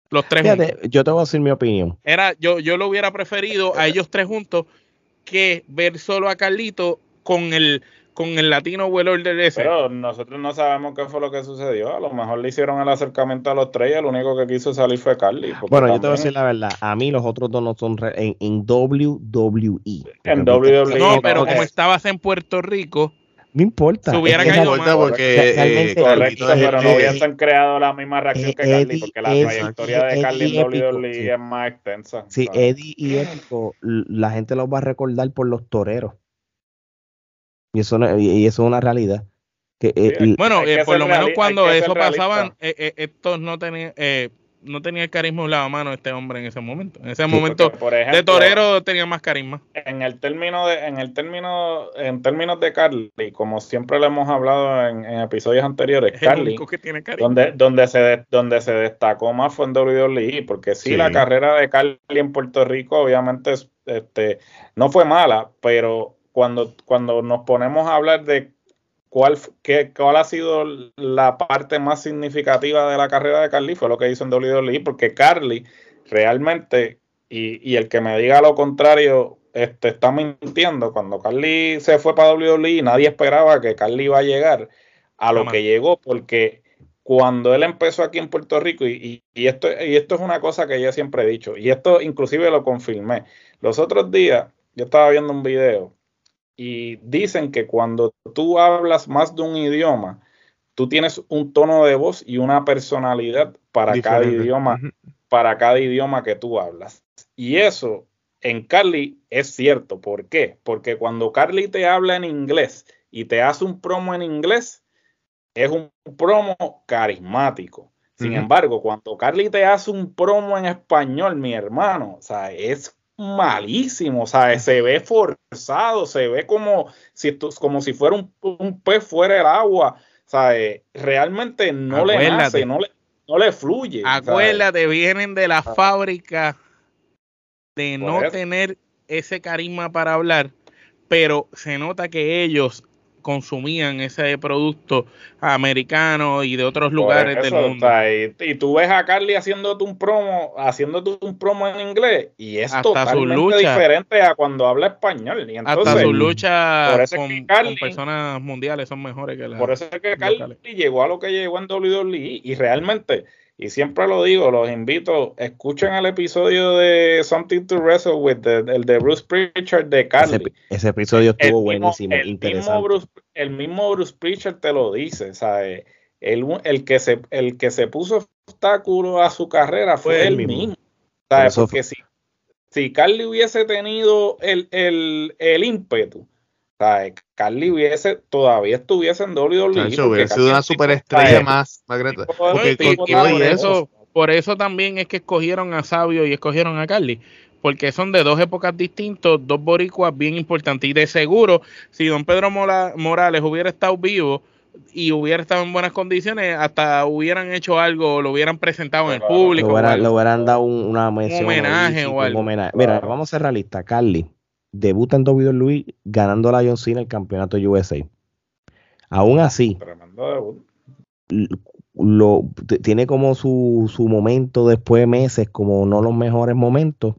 Los tres juntos. Fíjate, yo te voy a decir mi opinión. Era, yo, yo lo hubiera preferido a ellos tres juntos que ver solo a Carlito con el con el latino vuelo del S. Pero nosotros no sabemos qué fue lo que sucedió. A lo mejor le hicieron el acercamiento a los tres y el único que quiso salir fue Carly. Bueno, yo te voy a decir la verdad. A mí los otros dos no son re- en, en WWE. En WWE, no, pero como estabas en Puerto Rico, No importa. Se Es caído más. porque eh, Correcto, pero no hubiesen creado la misma reacción que Carly, porque la Eddie- trayectoria de Eddie Carly en épico, WWE sí. es más extensa. Sí, ¿sabes? Eddie y Épico, la gente los va a recordar por los toreros. Y eso, no- y eso es una realidad. Que, eh, Sí, Bueno, eh, por lo menos cuando eso pasaban, eh, eh, estos no tenían, eh, no tenía el carisma de la mano este hombre en ese momento. En ese momento por de torero tenía más carisma. en el término de, en el término, en términos de Carly, como siempre le hemos hablado en, en episodios anteriores, Es el Carly, único que tiene carisma. donde, donde se de- donde se destacó más fue en WWE, porque sí, Sí. la carrera de Carly en Puerto Rico obviamente es- este, no fue mala, pero cuando, cuando nos ponemos a hablar de cuál, qué, cuál ha sido la parte más significativa de la carrera de Carly, fue lo que hizo en WWE, porque Carly realmente, y, y el que me diga lo contrario, este, está mintiendo. Cuando Carly se fue para WWE, nadie esperaba que Carly iba a llegar a lo que llegó, porque cuando él empezó aquí en Puerto Rico, y, y- y esto, y esto es una cosa que yo siempre he dicho, y esto inclusive lo confirmé. Los otros días yo estaba viendo un video y dicen que cuando tú hablas más de un idioma, tú tienes un tono de voz y una personalidad para cada idioma para cada idioma que tú hablas. Y eso en Carly es cierto. ¿Por qué? Porque cuando Carly te habla en inglés y te hace un promo en inglés, es un promo carismático. Sin embargo, cuando Carly te hace un promo en español, mi hermano, o sea, es malísimo, o sea, se ve forzado, se ve como si, esto- como si fuera un, un pez fuera del agua, o sea, eh, realmente no le nace, no le, no le fluye. Acuérdate, vienen de la fábrica de Por no eso. tener ese carisma para hablar, pero se nota que ellos consumían ese producto americano y de otros Por lugares eso, del o mundo. sea, y, y tú ves a Carly haciéndote un promo, haciéndote un promo en inglés, y es Hasta totalmente lucha. diferente a cuando habla español. Y entonces, Hasta sus luchas por eso es con, que Carly- con personas mundiales son mejores que las por eso es que Carly locales. llegó a lo que llegó en WWE, y realmente, y siempre lo digo, los invito, escuchen el episodio de Something to Wrestle with, the- el de Bruce Pritchard de Carly. ese, ese episodio el estuvo mismo- buenísimo, el Mismo. Bruce, el mismo Bruce Pritchard te lo dice, ¿sabes? El, el, que se, el que se puso obstáculo a su carrera fue, Fue él mismo. mismo. ¿sabes? Porque si, si Carly hubiese tenido el, el, el ímpetu, ¿sabes? Carly hubiese, todavía estuviese en WWE. Chacho, hubiera sido una un superestrella más, más tipo- un con por eso, eso, por eso también es que escogieron a Sabio y escogieron a Carly, porque son de dos épocas distintas, dos boricuas bien importantes. Y de seguro, si don Pedro Mola- Morales hubiera estado vivo y hubiera estado en buenas condiciones, hasta hubieran hecho algo, lo hubieran presentado en el público. Le o hubieran, dado un- una mención. homenaje honorífica, o un algo. homenaje. Mira, vamos a ser realistas. Carly debuta en WWE ganando a John Cena el campeonato USA. Aún así, lo, tiene como su, su momento después de meses, como no los mejores momentos.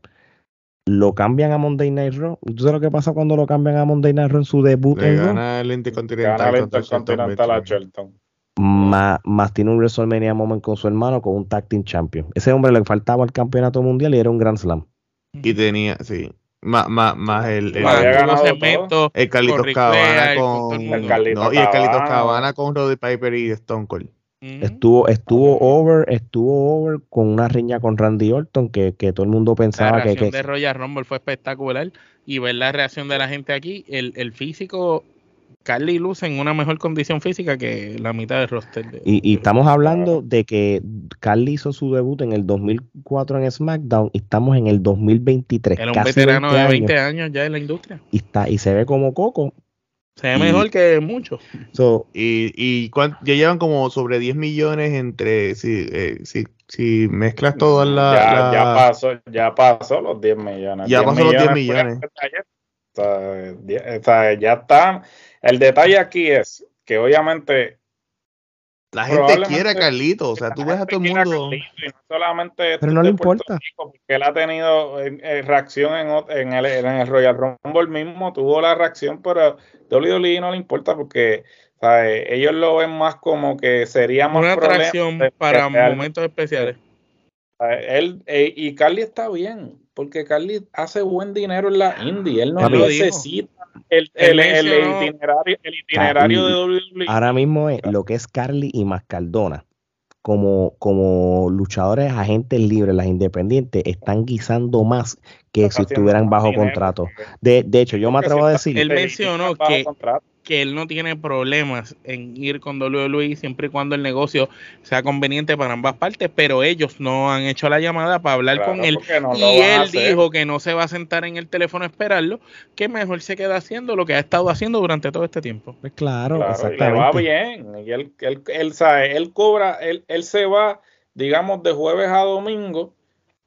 Lo cambian a Monday Night Raw. ¿Tú sabes lo que pasa cuando lo cambian a Monday Night Raw en su debut le en Raw? gana el Intercontinental. Gana el Intercontinental a. Shelton. Más, más tiene un WrestleMania Moment con su hermano con un Tag Team Champion. Ese hombre le faltaba el campeonato mundial y era un Grand Slam. Y tenía, sí. Más, más, más el, el, ganado segmentos el Carlitos con Ric Flair, Cabana con todo con. el. El no, y el Carlitos Cabana. Con Roddy Piper y Stone Cold. Ujú. Estuvo, estuvo over, estuvo over con una riña con Randy Orton que, que todo el mundo La pensaba que, reacción que de Royal Rumble fue espectacular y ver la reacción de la gente aquí, el, el físico, Carly luce en una mejor condición física que la mitad del roster. de- y, y de- estamos hablando de que Carly hizo su debut en el 2004 en SmackDown y estamos en el 2023, Era un casi veterano 20 de años, 20 años ya en la industria. y está y se ve como Coco. Se ve Y- mejor que muchos. So, Y, y ya llevan como sobre 10 millones entre. Si, eh, si, si mezclas todas las. ya, la- ya pasó, ya pasó los 10 millones. Ya pasó los 10 fue millones. O sea, die- o sea, ya está. El detalle aquí es que obviamente La gente quiere a Carlito. O sea, tú ves a todo el mundo. Carlito no solamente Pero no de le Puerto importa. Rico, porque él ha tenido eh, reacción en, el, en el Royal Rumble mismo, tuvo la reacción, pero WWE no le importa porque ¿sabes? ellos lo ven más como que sería más Una atracción para momentos especiales. él eh, y Carly está bien, porque Carly hace buen dinero en la indie, él no lo necesita el, el, el, itinerario, el itinerario de WWE. Ahora mismo es lo que es Carly y Mascardona como, como luchadores, agentes libres, las independientes, están guisando más que si estuvieran bajo contrato. De, de hecho, yo me atrevo a decir. Él mencionó que, que él no tiene problemas en ir con WWE siempre y cuando el negocio sea conveniente para ambas partes, pero ellos no han hecho la llamada para hablar con él y él dijo que no se va a sentar en el teléfono a esperarlo, que mejor se queda haciendo lo que ha estado haciendo durante todo este tiempo. Pues claro, exactamente. le va bien, y él, él, él, sabe, él cobra, él, él se va, digamos, de jueves a domingo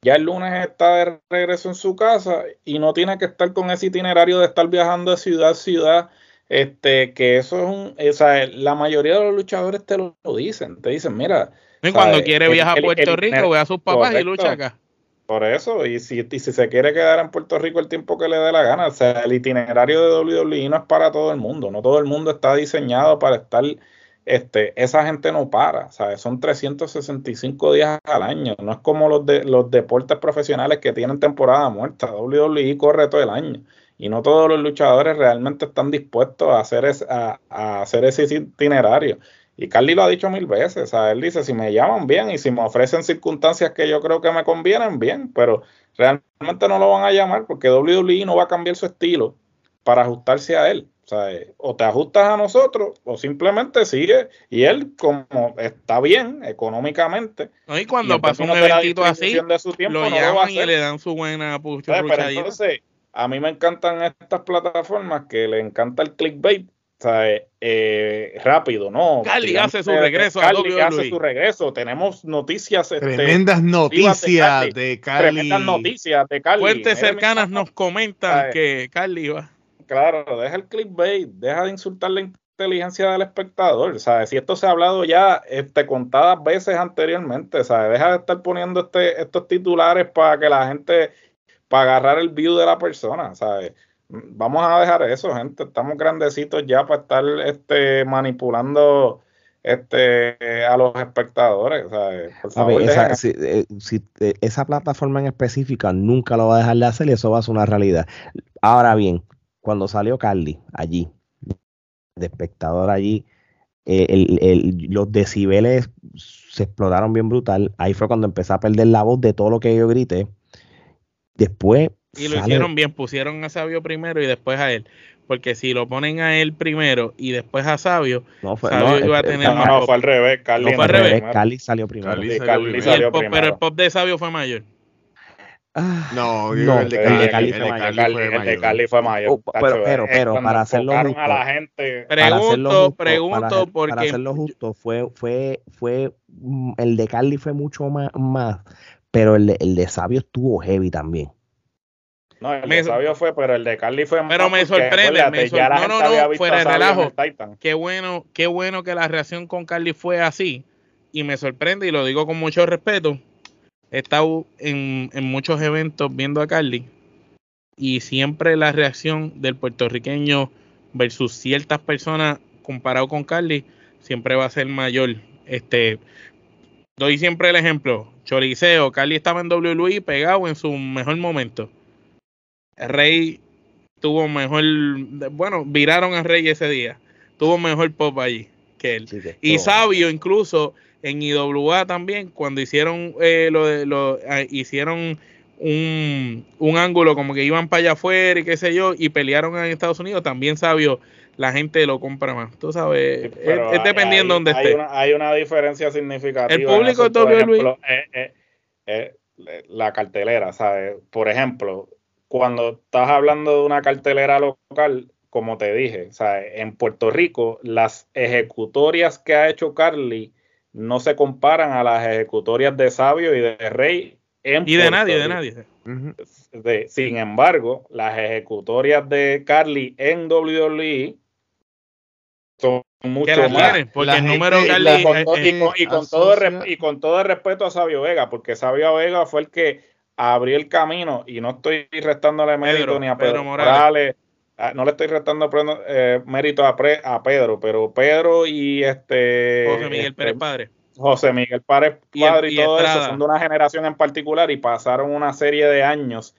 ya el lunes está de regreso en su casa y no tiene que estar con ese itinerario de estar viajando de ciudad a ciudad este, que eso es un, o sea, la mayoría de los luchadores te lo, dicen, te dicen, mira. cuando quiere viajar a Puerto Rico, ve a sus papás y lucha acá. Por eso, y si, y si se quiere quedar en Puerto Rico el tiempo que le dé la gana, o sea, el itinerario de WWE no es para todo el mundo, no todo el mundo está diseñado para estar, este, esa gente no para, ¿sabes? Son 365 días al año, no es como los, de, los deportes profesionales que tienen temporada muerta, WWE corre todo el año y no todos los luchadores realmente están dispuestos a hacer, a, hacer ese itinerario. Y Carly lo ha dicho mil veces, él dice, si me llaman bien y si me ofrecen circunstancias que yo creo que me convienen, bien, pero realmente no lo van a llamar porque WWE no va a cambiar su estilo para ajustarse a él. O, sea, o te ajustas a nosotros o simplemente sigue. Y él, como está bien económicamente. y cuando pasa un eventito así, tiempo, lo llaman y le dan su buena. Pero entonces, a mí me encantan estas plataformas que le encanta el clickbait. O sea, eh, rápido, ¿no? Cali hace su regreso. Cali hace su regreso. Tenemos noticias. Este, tremendas noticias de Cali. Tremendas noticias de Cali. Fuentes cercanas nos comentan que Cali va. Claro, deja el clickbait, deja de insultar la inteligencia del espectador. ¿sabes? Si esto se ha hablado ya este, contadas veces anteriormente, ¿sabes? deja de estar poniendo este, estos titulares para que la gente para agarrar el view de la persona, ¿sabes? Vamos a dejar eso, gente. Estamos grandecitos ya para estar este, manipulando este, a los espectadores. ¿sabes? esa, eh, eh, esa plataforma en específica nunca lo va a dejar de hacer y eso va a ser una realidad. Ahora bien, cuando salió Carly allí, de espectador allí, eh, los decibeles se explotaron bien brutal. Ahí fue cuando empecé a perder la voz de todo lo que yo grité. Después. Y lo hicieron bien, pusieron a Sabio primero y después a él. Porque si lo ponen a él primero y después a Sabio, no, fue, Sabio no, iba a eh, tener no, no, fue al revés. Carly, fue al revés. Carly salió primero. Carly salió, salió el pop, pero el pop de Sabio fue mayor. Ah, no, no, el de Cali, fue mayor. El de Cali fue mayor. Oh, pero, pero, pero para hacerlo justo, a la gente, pregunto, pregunto porque para hacerlo justo fue, fue, fue, el de Cali fue mucho más, más pero el de, el de Sabio estuvo heavy también. No, el de Sabio fue, pero el de Carly fue Pero me sorprende, me sorprende. no, no, no, fuera de relajo. Qué bueno, qué bueno que la reacción con Carly fue así. Y me sorprende, y lo digo con mucho respeto. He estado en, en muchos eventos viendo a Carly. Y siempre la reacción del puertorriqueño versus ciertas personas comparado con Carly siempre va a ser mayor. Este, doy siempre el ejemplo. Choriceo, Carly estaba en WWE pegado en su mejor momento. Rey tuvo mejor, bueno, viraron a Rey ese día, tuvo mejor pop allí que él. y Sabio incluso en IWA también, cuando hicieron eh, lo de, lo, ah, hicieron un, un, ángulo como que iban para allá afuera y qué sé yo, y pelearon en Estados Unidos, también Sabio, la gente lo compra más. Tú sabes, es, dependiendo donde esté. Una, hay una diferencia significativa. El público de WWE. Eh, eh, la cartelera, ¿sabes? Por ejemplo, cuando estás hablando de una cartelera local, como te dije, sea, en Puerto Rico, las ejecutorias que ha hecho Carly no se comparan a las ejecutorias de Sabio y de Rey. En y de nadie, de nadie. sin embargo, las ejecutorias de Carly en WWE son mucho más. porque el número Carly, y, con, todo y con todo el respeto a Sabio Vega, porque Sabio Vega fue el que abrió el camino y no estoy restándole mérito ni a Pedro, Morales. Ah, no le estoy restando eh, mérito a, a, Pedro, pero Pedro y este José Miguel este, Pérez Padre. José Miguel Pérez Padre y, todo eso son de una generación en particular y pasaron una serie de años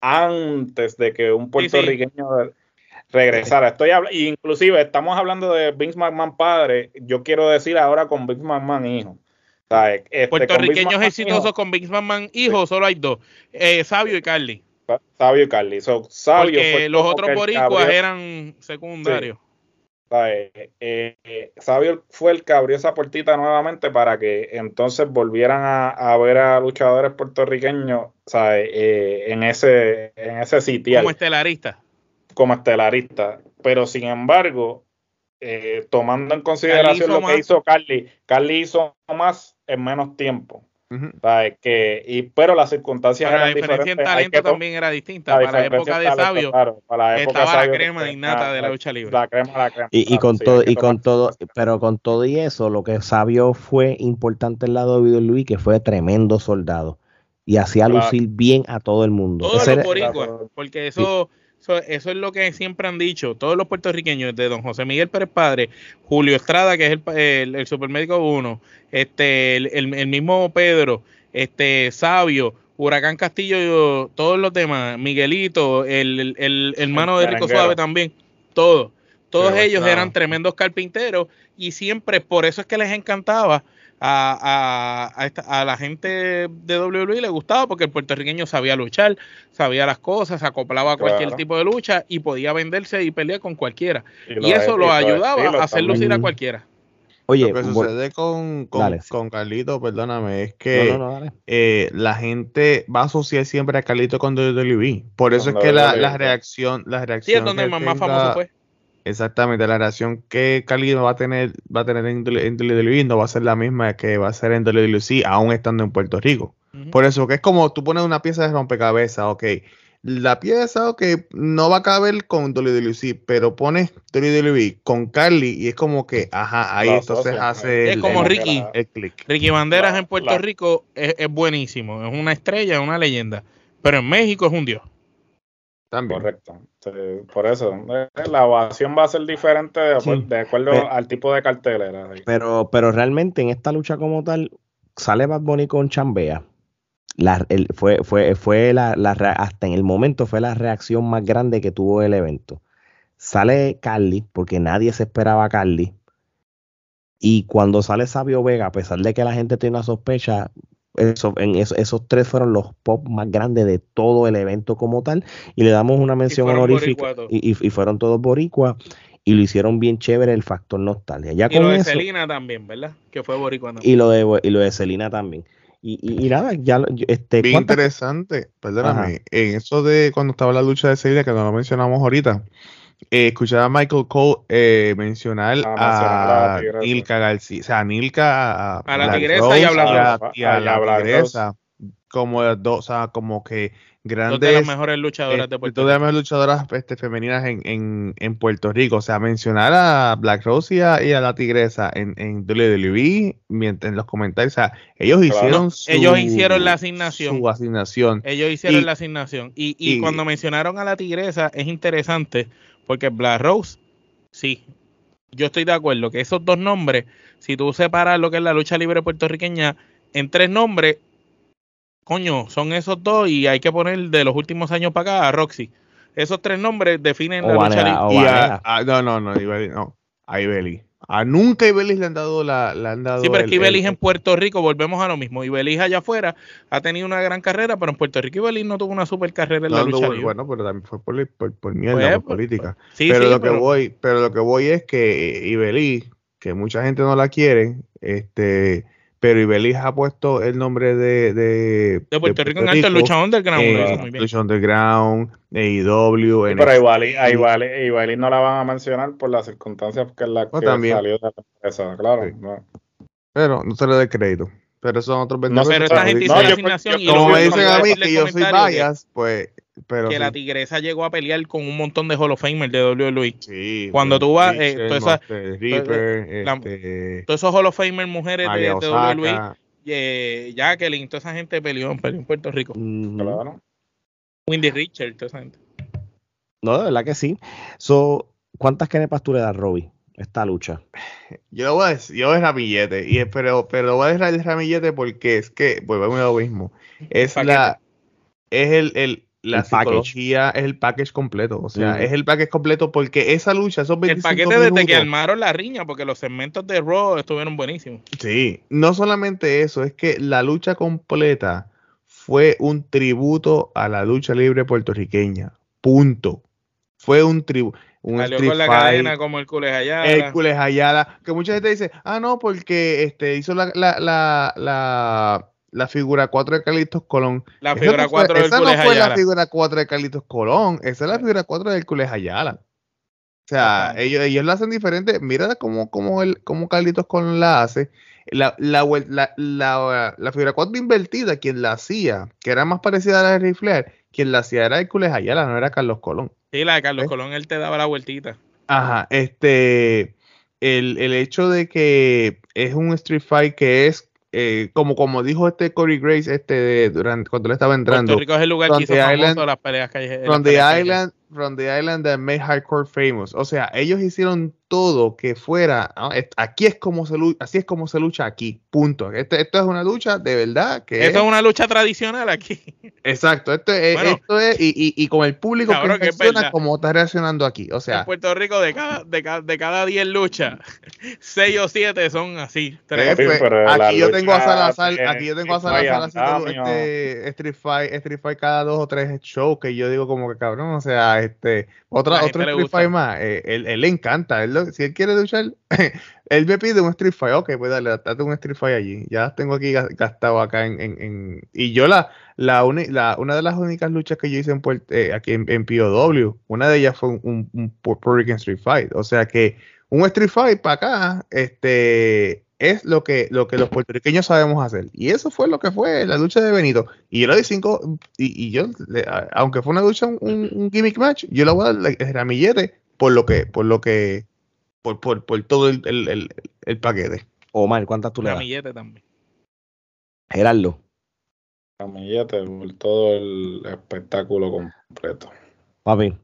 antes de que un puertorriqueño regresara. Estoy inclusive estamos hablando de Vince McMahon padre, yo quiero decir ahora con Vince McMahon hijo. Este, Puertorriqueños exitosos con Vince McMahon hijo, solo hay dos, eh, Sabio y Carly. Sabio y Carly. Sabio Porque los otros boricuas eran secundarios. Eh, eh, Sabio fue el que abrió esa puertita nuevamente para que entonces volvieran a, ver a luchadores puertorriqueños eh, en ese en ese sitio. Como estelarista. Como estelarista. Pero sin embargo, tomando en consideración lo que hizo Carly, Carly hizo más en menos tiempo que, y, pero las circunstancias la diferencia en talento también era distinta. para la época de Sabio para la estaba la crema innata de la lucha libre. La crema, la crema. Y, y con todo, y con todo, pero con todo y eso, lo que Sabio fue importante en la WWE, que fue tremendo soldado. Y hacía lucir bien a todo el mundo. Todos los boricuas, porque eso... Eso, es lo que siempre han dicho todos los puertorriqueños, de don José Miguel Pérez Padre, Julio Estrada, que es el, el, supermédico 1, este, el, mismo Pedro, este, Sabio, Huracán Castillo, todos los demás, Miguelito, el, hermano de Rico Suave también, todos. Todos ellos eran tremendos carpinteros y siempre, por eso es que les encantaba a, a, a, la gente de WWE le gustaba porque el puertorriqueño sabía luchar, sabía las cosas, se acoplaba a cualquier tipo de lucha y podía venderse y pelear con cualquiera. Y, eso lo ayudaba a hacer lucir a cualquiera. Oye, lo que sucede con, con, Carlito, perdóname, es que eh, la gente va a asociar siempre a Carlito con WWE. Por eso es que la, la, reacción, la reacción. Sí, es donde el más famoso fue. Exactamente, la relación que Cali va a tener, va a tener en, WWE no va a ser la misma que va a ser en WWC, aún estando en Puerto Rico. Por eso que es como tú pones una pieza de rompecabezas, ok. La pieza, ok, no va a caber con WWC, pero pones WWE con Carly y es como que, ajá, ahí entonces hace Es como Ricky. El click. Ricky Banderas en Puerto Rico es, es buenísimo, es una estrella, es una leyenda, pero en México es un dios. Correcto. por eso, eh, la ovación va a ser diferente de, acuerdo al tipo de cartelera. Pero, pero realmente en esta lucha como tal, sale Bad Bunny con Chambea. La, fue, fue, fue la, hasta en el momento fue la reacción más grande que tuvo el evento. Sale Carly, porque nadie se esperaba a Carly. Y cuando sale Sabio Vega, a pesar de que la gente tiene una sospecha, eso, en esos tres fueron los pop más grandes de todo el evento como tal. Y le damos una mención honorífica. Y, fueron todos boricuas. Y lo hicieron bien chévere el factor nostalgia. Ya y lo de Celina también, ¿verdad? Que fue boricua. Y lo de, y lo de Celina también. Y, y, nada, ya este, bien interesante, perdóname, en eso de cuando estaba la lucha de Celina, que no lo mencionamos ahorita, eh, escuchar a Michael Cole eh, mencionar ah, a, Nilka García, o sea, Nilka a, la tigresa y a, la, tigresa, como dos, o sea, como que grandes. Dos de las mejores luchadoras de eh, Puerto Rico. Dos de las mejores luchadoras este, femeninas en, en, en, Puerto Rico. O sea, mencionar a Black Rose y a, la tigresa en, en WWE, en los comentarios, o sea, ellos hicieron su, Ellos hicieron la asignación. Su asignación. Ellos hicieron la asignación. Y, y, y cuando mencionaron a la tigresa, es interesante porque Black Rose, sí, yo estoy de acuerdo que esos dos nombres, si tú separas lo que es la lucha libre puertorriqueña en tres nombres, coño, son esos dos y hay que poner de los últimos años para acá a Roxy. Esos tres nombres definen la lucha libre. no, no, no, no, a Ibeli. A nunca Ibelis le han dado la. Le han dado sí, pero es que Ibelis en Puerto Rico, volvemos a lo mismo. Ibelis allá afuera ha tenido una gran carrera, pero en Puerto Rico Ibelis no tuvo una super carrera en la lucha. Bueno, pero también fue por, por, por mierda, pues, por política. Sí, pero, lo que voy, pero lo que voy es que Ibelis, que mucha gente no la quiere, este pero Ibelis ha puesto el nombre de, de, de Puerto, Rico en alto, lucha underground. Eh, lucha underground, AEW. Sí, pero a Ibelis, no la van a mencionar por las circunstancias que la que salió de la empresa, claro. Pero no se le dé crédito. Pero son otros vendedores. No, pero esta gente hizo la asignación y como me dicen a mí que yo soy bias, pues pero que la tigresa llegó a pelear con un montón de Hall of Famers de WWE. Sí, Cuando tú vas, eh, todas este, todos esos Hall of Famers mujeres de, de, WWE, eh, Jacqueline, toda esa gente peleó, en Puerto Rico. Claro. Windy Richard, toda esa gente. No, de verdad que sí. So, ¿Cuántas canepas tú le das, Robbie? Esta lucha. Yo voy a decir, yo es ramillete, y, pero, pero voy a dejar el ramillete porque es que, volvemos a lo mismo. Es la, es el, el la El package. psicología es el package completo. O sea, es el package completo porque esa lucha, esos 25 El paquete desde que armaron la riña, porque los segmentos de Raw estuvieron buenísimos. Sí, no solamente eso, es que la lucha completa fue un tributo a la lucha libre puertorriqueña. Punto. Fue un tributo. Un Salió con la Fight, cadena como el Cules allá. Hércules Ayala, que mucha gente dice, ah, no, porque este hizo la, la, la, la, la figura 4 de Carlitos Colón. La Esa figura no fue- 4 del Esa no fue la figura 4 de Carlitos Colón, esa es la figura 4 de Hércules Ayala. O sea, Ajá. ellos, ellos la hacen diferente. Mira cómo, cómo, el, cómo Carlitos Colón la hace. La, la, la, la, figura 4 invertida, quien la hacía, que era más parecida a la de Ric Flair, quien la hacía era Hércules Ayala, no era Carlos Colón. Sí, la de Carlos. Colón, él te daba la vueltita. Ajá, este, el, el hecho de que es un Street Fight que es, eh, como, como dijo este Corey Grace, este, de- durante, cuando él estaba entrando, Puerto Rico es el lugar que hizo famoso island- las peleas callejeras. from the island, from the island that made hardcore famous. O sea, ellos hicieron todo que fuera, aquí es como se lucha, así es como se lucha aquí, punto. Este- esto es una lucha de verdad que Esto es una lucha tradicional aquí. exacto, esto es, Bueno. esto es, y, y, y con el público Cabrón, que reacciona como está reaccionando aquí. O en sea, Puerto Rico, de cada, de cada, de cada 10 luchas, 6 o 7 son así. tres. Aquí yo tengo a Salazar, aquí yo tengo a Salazar haciendo andamio. este Street Fight, Street Fight cada dos o tres shows que yo digo como que cabrón, o sea, este otra, otro Street. Fight más, eh, él, él le encanta, él lo- si él quiere luchar, él me pide un Street Fight, ok, pues dale, date un Street Fight allí, ya las tengo aquí gas- gastado acá en, en, y yo la, la, la- una de las únicas luchas que yo hice en Puert- eh, aquí en, en POW, una de ellas fue un, un, Puerto Rican Street Fight, o sea que un Street Fight para acá, este, es lo que, lo que los puertorriqueños sabemos hacer. Y eso fue lo que fue la lucha de Benito. Y yo le di cinco, y, y yo, aunque fue una lucha, un, gimmick match, yo le voy a dar el ramillete por lo que, por lo que, por, por, por todo el, el, el, el paquete. Omar, ¿cuántas tú le das? Ramillete también. Gerardo. Ramillete por todo el espectáculo completo. Papi,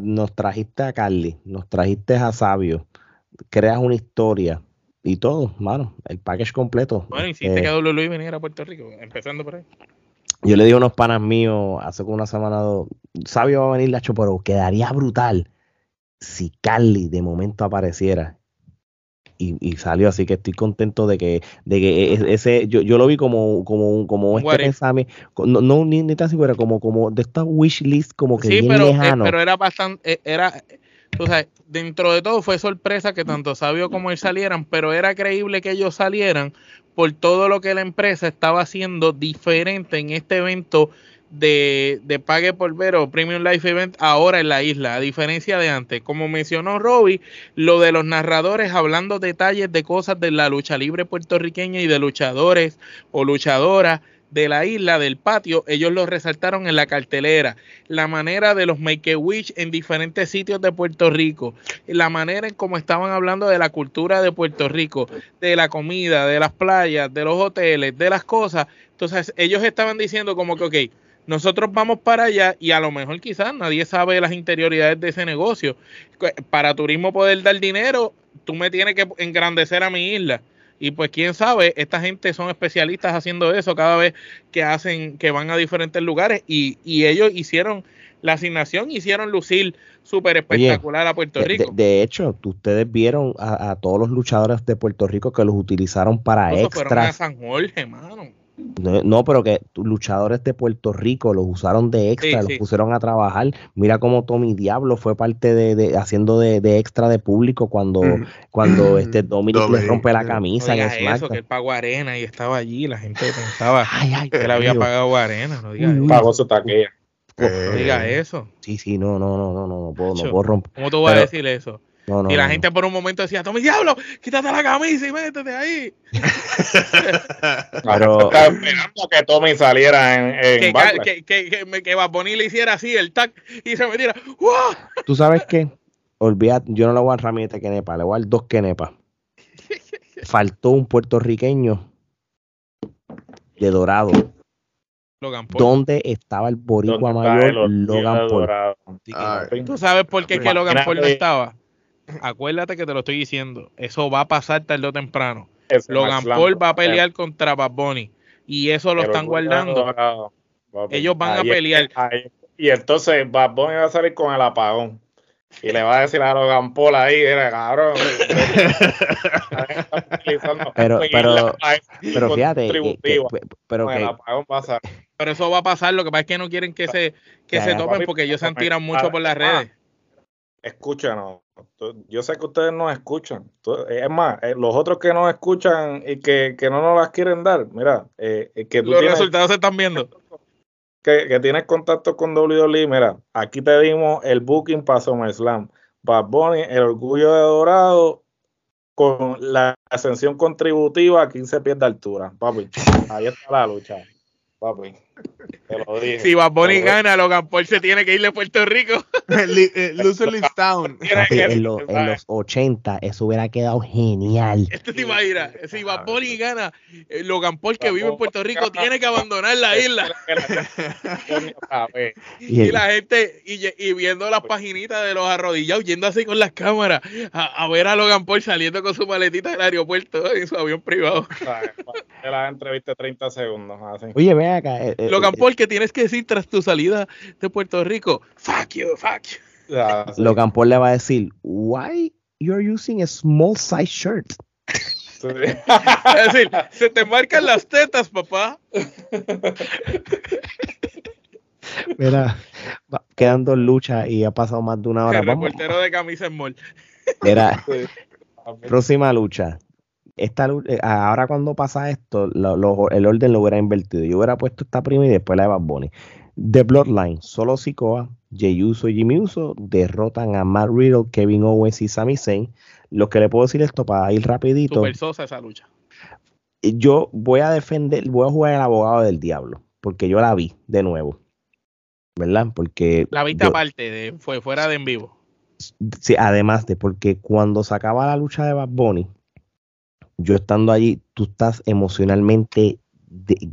nos trajiste a Carly, nos trajiste a Sabio, creas una historia y todo, mano, el package completo. Bueno, hiciste Eh, que WWE viniera a Puerto Rico, empezando por ahí. Yo le dije a unos panas míos hace como una semana, dos, Sabio va a venir, Lacho, pero quedaría brutal si Carly de momento apareciera. Y, y salió, así que estoy contento de que, de que e- ese, yo, yo lo vi como, como, un- como este pensamiento, no, no ni, ni tan siquiera, como, como de esta wish list, como que Sí, bien pero, eh, lejano. pero era bastante, eh, era, tú sabes, dentro de todo fue sorpresa que tanto Sabio como él salieran, pero era creíble que ellos salieran por todo lo que la empresa estaba haciendo diferente en este evento de, de Pague por Ver o Premium Life Event ahora en la isla, a diferencia de antes. Como mencionó Robbie, lo de los narradores hablando detalles de cosas de la lucha libre puertorriqueña y de luchadores o luchadoras de la isla, del patio, ellos lo resaltaron en la cartelera. La manera de los Make-A-Wish en diferentes sitios de Puerto Rico. La manera en cómo estaban hablando de la cultura de Puerto Rico, de la comida, de las playas, de los hoteles, de las cosas. Entonces, ellos estaban diciendo como que, ok, nosotros vamos para allá y a lo mejor quizás nadie sabe las interioridades de ese negocio. Para turismo poder dar dinero, tú me tienes que engrandecer a mi isla. Y pues quién sabe, esta gente son especialistas haciendo eso cada vez que hacen, que van a diferentes lugares y, y ellos hicieron la asignación, hicieron lucir súper espectacular a Puerto de- Rico. de hecho, ustedes vieron a, a todos los luchadores de Puerto Rico que los utilizaron para Eso fueron a extras. San Jorge, mano. No, no, pero que luchadores de Puerto Rico los usaron de extra, Sí, los sí. pusieron a trabajar. Mira cómo Tommy Diablo fue parte de, de- haciendo de, de extra de público cuando, Mm. cuando este Dominic le rompe la sí. No camisa en digas eso, SmackDown. que él pagó arena y estaba allí, la gente pensaba Ay, ay, que él había pagado arena, no digas. Pagó su taquilla. No Eh, digas eso. Sí, sí, no, no, no, no, no, no puedo, no puedo romper. ¿Cómo tú vas a decir eso? No, no, y la no, gente por un momento decía, Tommy Diablo, quítate la camisa y métete ahí. Pero- Estaba esperando que Tommy saliera en, en que, que, que, que, me- que Bad Bunny le hiciera así el tac y se metiera. ¡Wow! ¿Tú sabes qué? Olvida, yo no le voy a dar ramillete a Kenepa, le voy a dar dos Kenepas. Faltó un puertorriqueño de Dorado. Logan Paul. ¿Dónde estaba el boricua ¿Dónde está mayor Logan Paul? dorado? ¿Tú sabes por qué que Logan Paul no estaba? Acuérdate que te lo estoy diciendo. Eso va a pasar tarde o temprano. Ese Logan Max Paul va a pelear contra Bad Bunny. Y eso lo están guardando. Ellos van a Ahí es que- pelear. ahí- Y entonces Bad Bunny va a salir con el apagón. Y le va a decir a Logan Paul ahí, era cabrón. pero, pero, pero fíjate, que, pero que, pero eso va a pasar, lo que pasa es que no quieren que se, que se tomen porque ellos se han tirado mucho por las redes. Escúchanos, yo sé que ustedes nos escuchan. Es más, eh, los otros que nos escuchan y que, que no nos las quieren dar, mira, eh, eh que los resultados se están viendo que, tienes contacto con WWE, mira, aquí te dimos el booking para SummerSlam. Bad Bunny, el orgullo de Dorado, con la ascensión contributiva a 15 pies de altura. Papi, ahí está la lucha. Papi. Si Bad Bunny gana, Logan Paul se tiene que ir de Puerto Rico. Eh, Loser Lives Town. En, los 80 eso hubiera quedado genial. Esto te imaginas. Si Bad Bunny gana, eh, Logan Paul que vive en Puerto Rico tiene que abandonar la isla. y la gente, y, viendo las paginitas de los arrodillados, yendo así con las cámaras a, ver a Logan Paul saliendo con su maletita del aeropuerto en su avión privado. la entrevista 30 segundos. Oye, ve acá. Eh, Logan Paul, ¿qué tienes que decir tras tu salida de Puerto Rico? Fuck you, fuck you. Logan Paul le va a decir, why you're using a small size shirt? es decir, se te marcan las tetas, papá. Mira, quedan dos luchas y ha pasado más de una hora. El reportero de camisa small. Mira, próxima lucha esta, eh, ahora cuando pasa esto, el orden lo hubiera invertido. Yo hubiera puesto esta prima y después la de Bad Bunny. The Bloodline, solo Sikoa, Jey Uso y Jimmy Uso derrotan a Matt Riddle, Kevin Owens y Sami Zayn. Lo que le puedo decir esto para ir rapidito. Super sosa esa lucha. Yo voy a defender, voy a jugar el abogado del diablo, porque yo la vi de nuevo. ¿Verdad? Porque. La viste aparte, de, fue fuera de en vivo. Sí, además de porque cuando se acaba la lucha de Bad Bunny, yo estando allí, tú estás emocionalmente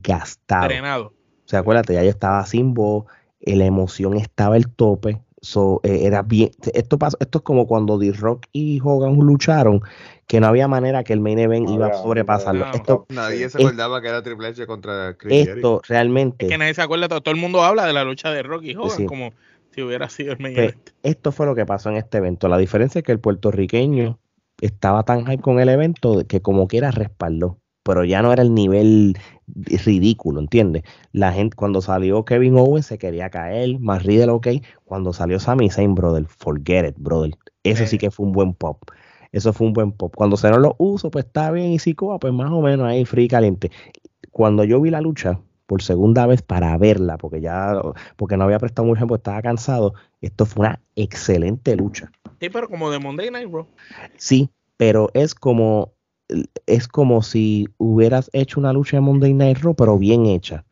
gastado. Drenado. O sea, acuérdate, ya yo estaba sin voz, eh, la emoción estaba el tope. So, eh, era bien. Esto, pasó, esto es como cuando D-Rock y Hogan lucharon, que no había manera que el main event iba a sobrepasarlo. esto, nadie se acordaba que era Triple H contra Chris Esto realmente. Es que nadie se acuerda, todo, el mundo habla de la lucha de Rock y Hogan como si hubiera sido el main pues, event. Esto fue lo que pasó en este evento. La diferencia es que el puertorriqueño estaba tan hype con el evento que como quiera respaldó, pero ya no era el nivel ridículo, ¿entiendes? La gente, cuando salió Kevin Owens se quería caer, más Riddle, ok, cuando salió Sami Zayn, brother, forget it, brother, eso sí que fue un buen pop, eso fue un buen pop, cuando se no lo uso, pues está bien, y Sikoa, pues más o menos ahí, free caliente, cuando yo vi la lucha, por segunda vez para verla, porque ya, porque no había prestado mucho tiempo, estaba cansado. Esto fue una excelente lucha. Sí, pero como de Monday Night bro. Sí, pero es como es como si hubieras hecho una lucha de Monday Night Raw, pero bien hecha.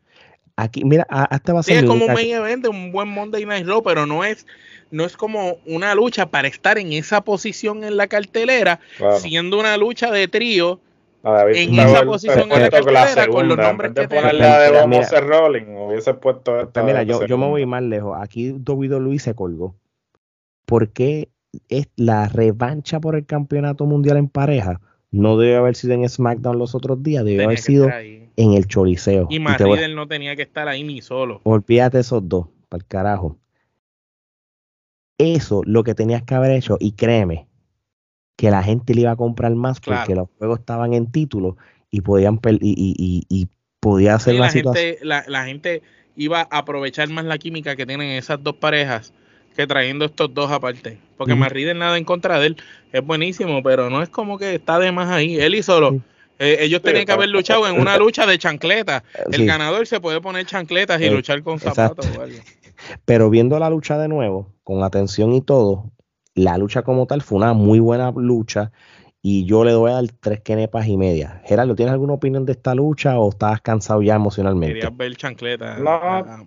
Aquí, mira, hasta va a ser. Sí, es como un main event un buen Monday Night Raw, pero no es, no es como una lucha para estar en esa posición en la cartelera, siendo una lucha de trío. En esa posición en la cartelera con los nombres que ponerle la de Rolling, hubiese puesto esta Mira, yo, yo me voy más lejos. Aquí Luis se colgó. ¿Por qué es la revancha por el campeonato mundial en pareja no debe haber sido en SmackDown los otros días, debe haber sido en el Choliseo. Y Matt no tenía que estar ahí ni solo. Olvídate esos dos, para el carajo. Eso lo que tenías que haber hecho, y créeme, que la gente le iba a comprar más porque los juegos estaban en título y podían y, y, podía hacer la, situación. la, la gente iba a aprovechar más la química que tienen esas dos parejas que trayendo estos dos aparte. Porque me riden nada en contra de él. Es buenísimo, pero no es como que está de más ahí. Él y solo. Eh, ellos tenían que haber luchado en una lucha de chancletas. El ganador se puede poner chancletas y eh, luchar con zapatos. Pero viendo la lucha de nuevo, con atención y todo, la lucha como tal fue una muy buena lucha. Y yo le doy a dar tres quenepas y media. Gerardo, ¿tienes alguna opinión de esta lucha o estás cansado ya emocionalmente? Querías ver chancletas. No,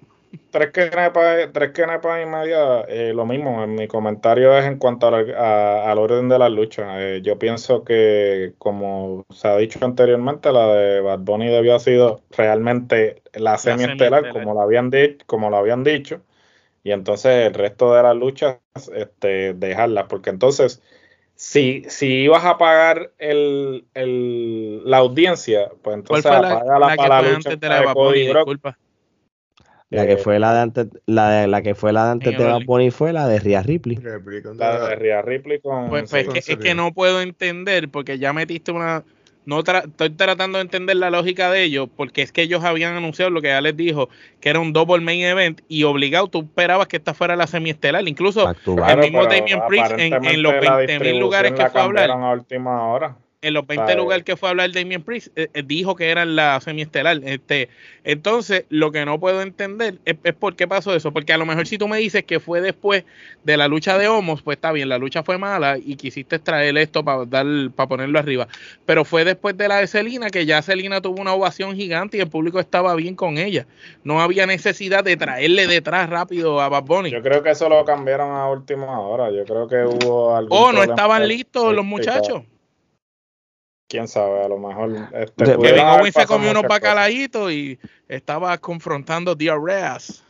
tres quenepas, tres y media, eh, lo mismo. En mi comentario es en cuanto al orden de la lucha. Eh, yo pienso que, como se ha dicho anteriormente, la de Bad Bunny debió haber sido realmente la semiestelar, como lo habían dicho, como lo habían dicho. Y entonces el resto de las luchas, este, dejarlas, porque entonces si, si ibas a pagar el, el, la audiencia, pues entonces apaga la, la, la lucha de, la Cody Brock. La que Eh, fue la de antes, la, de, la que fue la de antes de Bad. Bunny fue la de Rhea Ripley. La de Rhea Ripley con. Pues, sí, pues, con que- es que no puedo entender porque ya metiste una... No tra- estoy tratando de entender la lógica de ellos porque es que ellos habían anunciado lo que ya les dijo, que era un double main event y obligado tú esperabas que esta fuera la semiestelar. Incluso el mismo pero Damian Priest en- en los la 20.000 lugares que fue a hablar. a última hora. En los 20 Sabe. lugares que fue a hablar Damien Priest, eh, eh, dijo que era la semiestelar. Este, entonces, lo que no puedo entender es, es por qué pasó eso. Porque a lo mejor si tú me dices que fue después de la lucha de Homos, pues está bien, la lucha fue mala y quisiste traer esto para dar para ponerlo arriba. Pero fue después de la de Celina que ya Celina tuvo una ovación gigante y el público estaba bien con ella. No había necesidad de traerle detrás rápido a Bad Bunny. Yo creo que eso lo cambiaron a última hora. Yo creo que hubo algún O Oh, no estaban listos los muchachos. Quién sabe, a lo mejor. Este, Kevin Owens se comió unos bacalaitos y estaba confrontando diarreas.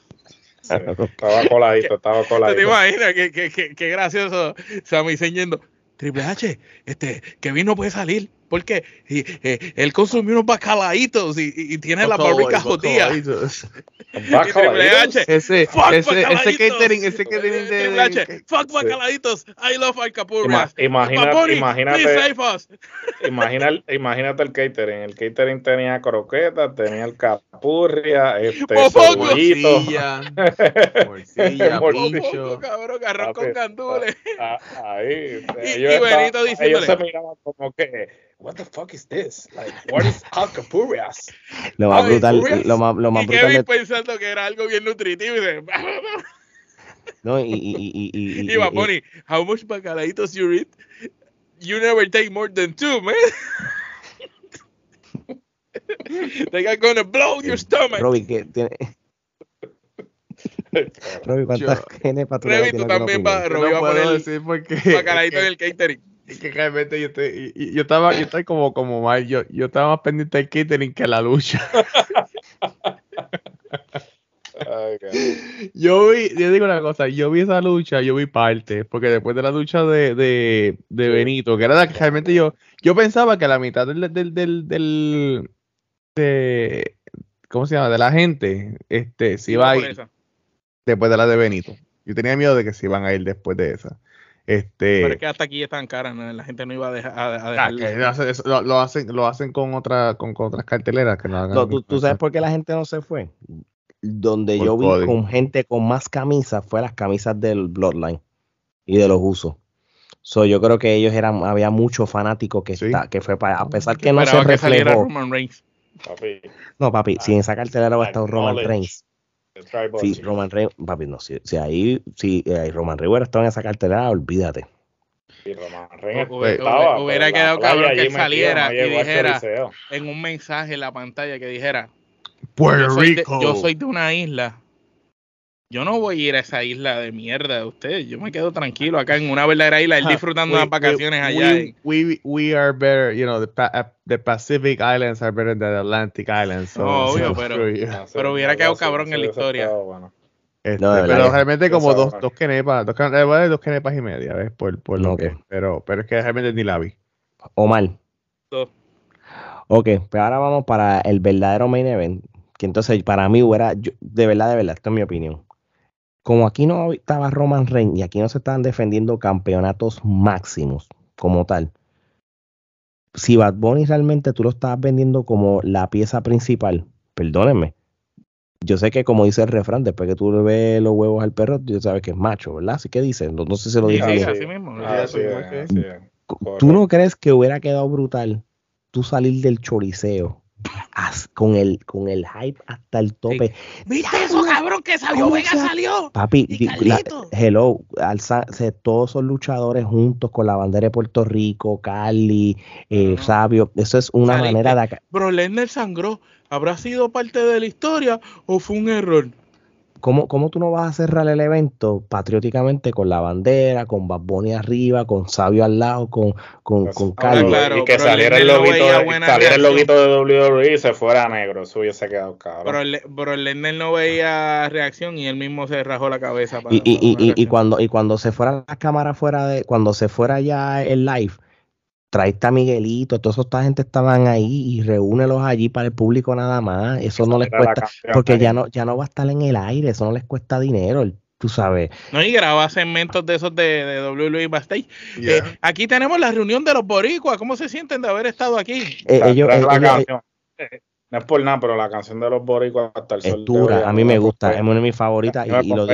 Sí, estaba coladito, estaba ¿Te, te coladito. imaginas? Qué, qué, qué, qué gracioso. Sammy yendo, Triple H, este, Kevin no puede salir porque y, eh, él consumió unos bacalaitos y, y- y tiene la barrica jodida. Triple H, Ese, fuck ese, ese catering, ese catering de, Triple H, de- fuck bacalaitos. I love alcapurrias. Ima- imagina- imagínate- please save us. Imagina, imagínate el catering. El catering tenía croquetas, tenía el capurria, este, cebollito. morcilla, morcilla, cabrón, arroz con gandules. Ah, Ahí. Y- ellos y Benito diciéndole. Ellos se miraban como que, what the fuck is this? Like, what is alcapurrias? Lo más brutal, lo más, lo más y brutal Kevin de, pensando que era algo bien nutritivo y dice, no, y, y, y, y, y- y- Y Bad y- Bunny, how much bacalaitos you eat? You never take more than two, man. They are gonna blow your stomach. Robbie, que tiene, Robbie, ¿cuántas genes tú Revi, tú también Robbie va no a puedo poner decir porque bacalaito en el catering. Que, realmente yo estoy, y- y yo estaba, yo estaba como, como mal, yo, yo estaba más pendiente del catering que la lucha. Ay, qué- Yo vi, yo digo una cosa, yo vi esa lucha, yo vi parte, porque después de la lucha de, de, de Sí. Benito, que era la que realmente yo, yo pensaba que la mitad del, del, del, del- de, ¿cómo se llama? De la gente, este, se iba a ir esa. después de la de Benito. Yo tenía miedo de que se iban a ir después de esa. Este, Pero es que hasta aquí están caras, ¿no? la gente no iba a dejar. A, a dejar- que lo, hacen- eso- lo- lo hacen, lo hacen con otra, con, con otras carteleras que no hagan. No, ¿tú, tú sabes por qué la gente no se fue? Donde Por yo vi código. con gente con más camisas fue las camisas del Bloodline y de los usos. So, yo creo que ellos eran, había muchos fanáticos que, Sí. está, que fue para, a pesar que no se Esperaba que reflejó. Roman Reigns. Papi, No, papi, si en esa cartelera va a estar Roman Acknowledge. Reigns. Chief. Roman Reigns, papi, no, si, si ahí, si eh, Roman Reigns hubiera estado en esa cartelera, olvídate. Y Roman Reigns Hubiera- estaba, hubiera pero la quedado cabrón que él metido, saliera y dijera-. En un mensaje en la pantalla que dijera: Puerto yo soy, de, Rico. yo soy de una isla. Yo no voy a ir a esa isla de mierda de ustedes. Yo me quedo tranquilo acá en una verdadera isla, él disfrutando We- unas vacaciones we- allá. We, we, we are better, you know, the, uh, the Pacific Islands are better than the Atlantic Islands. So, No, obvio, so pero- sé, Pero hubiera quedado cabrón en la historia. estado bueno. Este, No, pero realmente como dos, dos kenepas, dos, eh, dos kenepas y media, ¿ves? Por, por lo Ok. que, pero, pero es que realmente ni la vi. Omar. Dos. Ok, pues ahora vamos para el verdadero main event. Que entonces para mí hubiera, yo- de verdad, de verdad, esta es mi opinión. Como aquí no estaba Roman Reigns y aquí no se estaban defendiendo campeonatos máximos como tal. Si Bad Bunny realmente tú lo estabas vendiendo como la pieza principal, perdónenme. Yo sé que como dice el refrán, después que tú le ves los huevos al perro, tú sabes que es macho, ¿verdad? Así que dice, no, no sé si se lo dije sí, bien. así mismo. Ah, sí, igual que- sí, ¿Tú no crees que hubiera quedado brutal tú salir del choriceo con el, con el hype hasta el tope? ¿Viste eso, cabrón? Que salió ¿Cómo Vega salió. Papi, Y la- hello, alza- se- todos son luchadores juntos con la bandera de Puerto Rico, Cali, eh. Sabio. Eso es una Saliste. manera de... Bro Lesnar sangró. ¿Habrá sido parte de la historia o fue un error? ¿Cómo, ¿Cómo tú no vas a cerrar el evento patrióticamente con la bandera, con Bad Bunny arriba, con Sabio al lado, con, con, Pues, con Cali? claro, y que saliera el loguito, de, saliera el loguito de WWE y se fuera negro, eso hubiese quedado cabrón. Pero, Le- pero Lesnar no veía reacción y él mismo se rajó la cabeza. Para, Y, y, para y, y, cuando y cuando se fuera la cámara fuera de cuando se fuera ya el live trae a Miguelito, toda esa gente estaban ahí y reúnelos allí para el público nada más. Eso no les cuesta, porque ya no, ya no va a estar en el aire, eso no les cuesta dinero. Tú sabes. No, y graba segmentos de esos de, de WWE Backstage. Eh, aquí tenemos la reunión de los boricuas. ¿Cómo se sienten de haber estado aquí? Eh, ellos, no es por nada, pero la canción de los boricuas hasta el es dura, a mí me gusta, es una de mis favoritas. y, lo,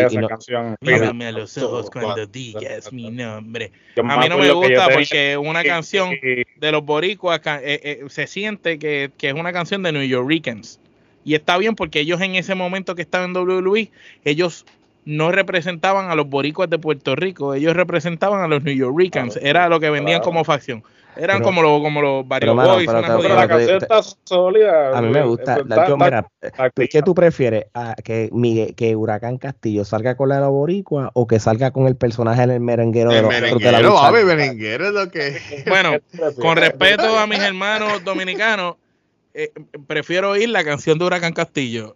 Mírame a los ojos cuando digas mi nombre. A mí no me gusta porque una canción de los boricuas eh, eh, se siente que, que, es una canción de New Yorkers. Y está bien porque ellos en ese momento que estaban en WWE, ellos no representaban a los boricuas de Puerto Rico, ellos representaban a los New Yorkers. Era lo que vendían como facción. Eran como los como los varios boys. Pero, la canción está sólida. A mí me gusta. mira, ¿qué tú prefieres? que, Miguel, ¿Que Huracán Castillo salga con la de los boricua o que salga con el personaje en el merenguero el de los merenguero, a ver, merenguero es lo que. Bueno, con respeto a mis hermanos dominicanos, eh, prefiero oír la canción de Huracán Castillo.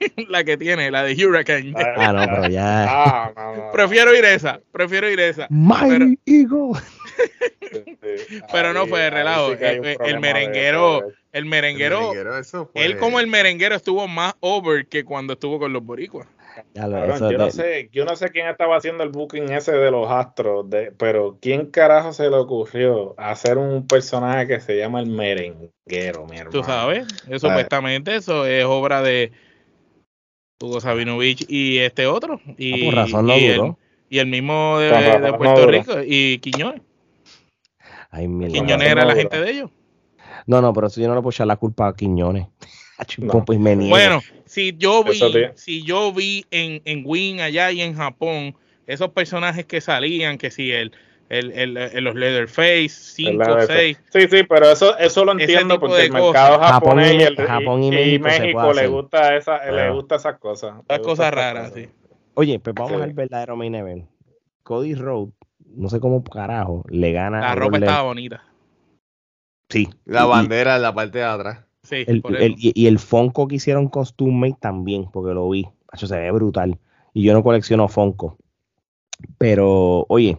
la que tiene, la de Hurricane. Ah, no, pero ya. Ah, prefiero ir esa, prefiero ir esa. My Eagle. Pero no fue de relajo. El, merenguero, el merenguero, él como el merenguero estuvo más over que cuando estuvo con los boricuas. yo, no sé, yo no sé quién estaba haciendo el booking ese de los astros, de, pero ¿quién carajo se le ocurrió hacer un personaje que se llama el merenguero, mi hermano? Tú sabes, eso supuestamente eso es obra de Hugo Sabinovich y este otro. Y, ah, por razón y, el, y el mismo de, Puerto Rico y Quiñones. Quiñones era la gente de ellos. No, no, pero eso yo no le puedo echar la culpa a Quiñones. bueno, si yo vi, si yo vi en, en Win allá y en Japón, esos personajes que salían, que si el, el, el, los Leatherface, 5, 6. Sí, sí, pero eso, eso lo entiendo porque el mercado japonés y, el, Japón y, México, le gusta esa, le gusta esas cosas. Las cosas raras, sí. Oye, pues vamos al verdadero main event. Cody Rhodes, no sé cómo carajo, le gana. La ropa estaba bonita. Sí. La bandera en la parte de atrás. Sí, el, y, el Fonco que hicieron Costume también, porque lo vi. Eso se ve brutal. Y yo no colecciono Fonco. Pero, oye,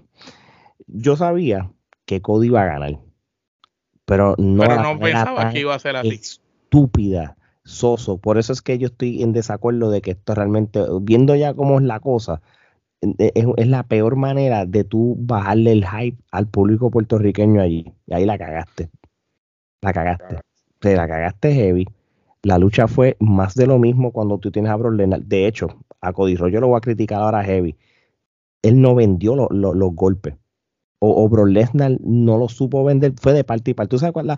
yo sabía que Cody iba a ganar. Pero no, pero no pensaba que iba a ser así. Estúpida, soso. Por eso es que yo estoy en desacuerdo de que esto realmente, viendo ya cómo es la cosa, e, es, la peor manera de tú bajarle el hype al público puertorriqueño allí. Y ahí la cagaste. La cagaste. Te la cagaste heavy. La lucha fue más de lo mismo cuando tú tienes a Brock De hecho, a Cody Rollo lo voy a criticar ahora heavy. Él no vendió los golpes o, o Lesnar no lo supo vender, fue de parte y parte. ¿Tú sabes cuál la,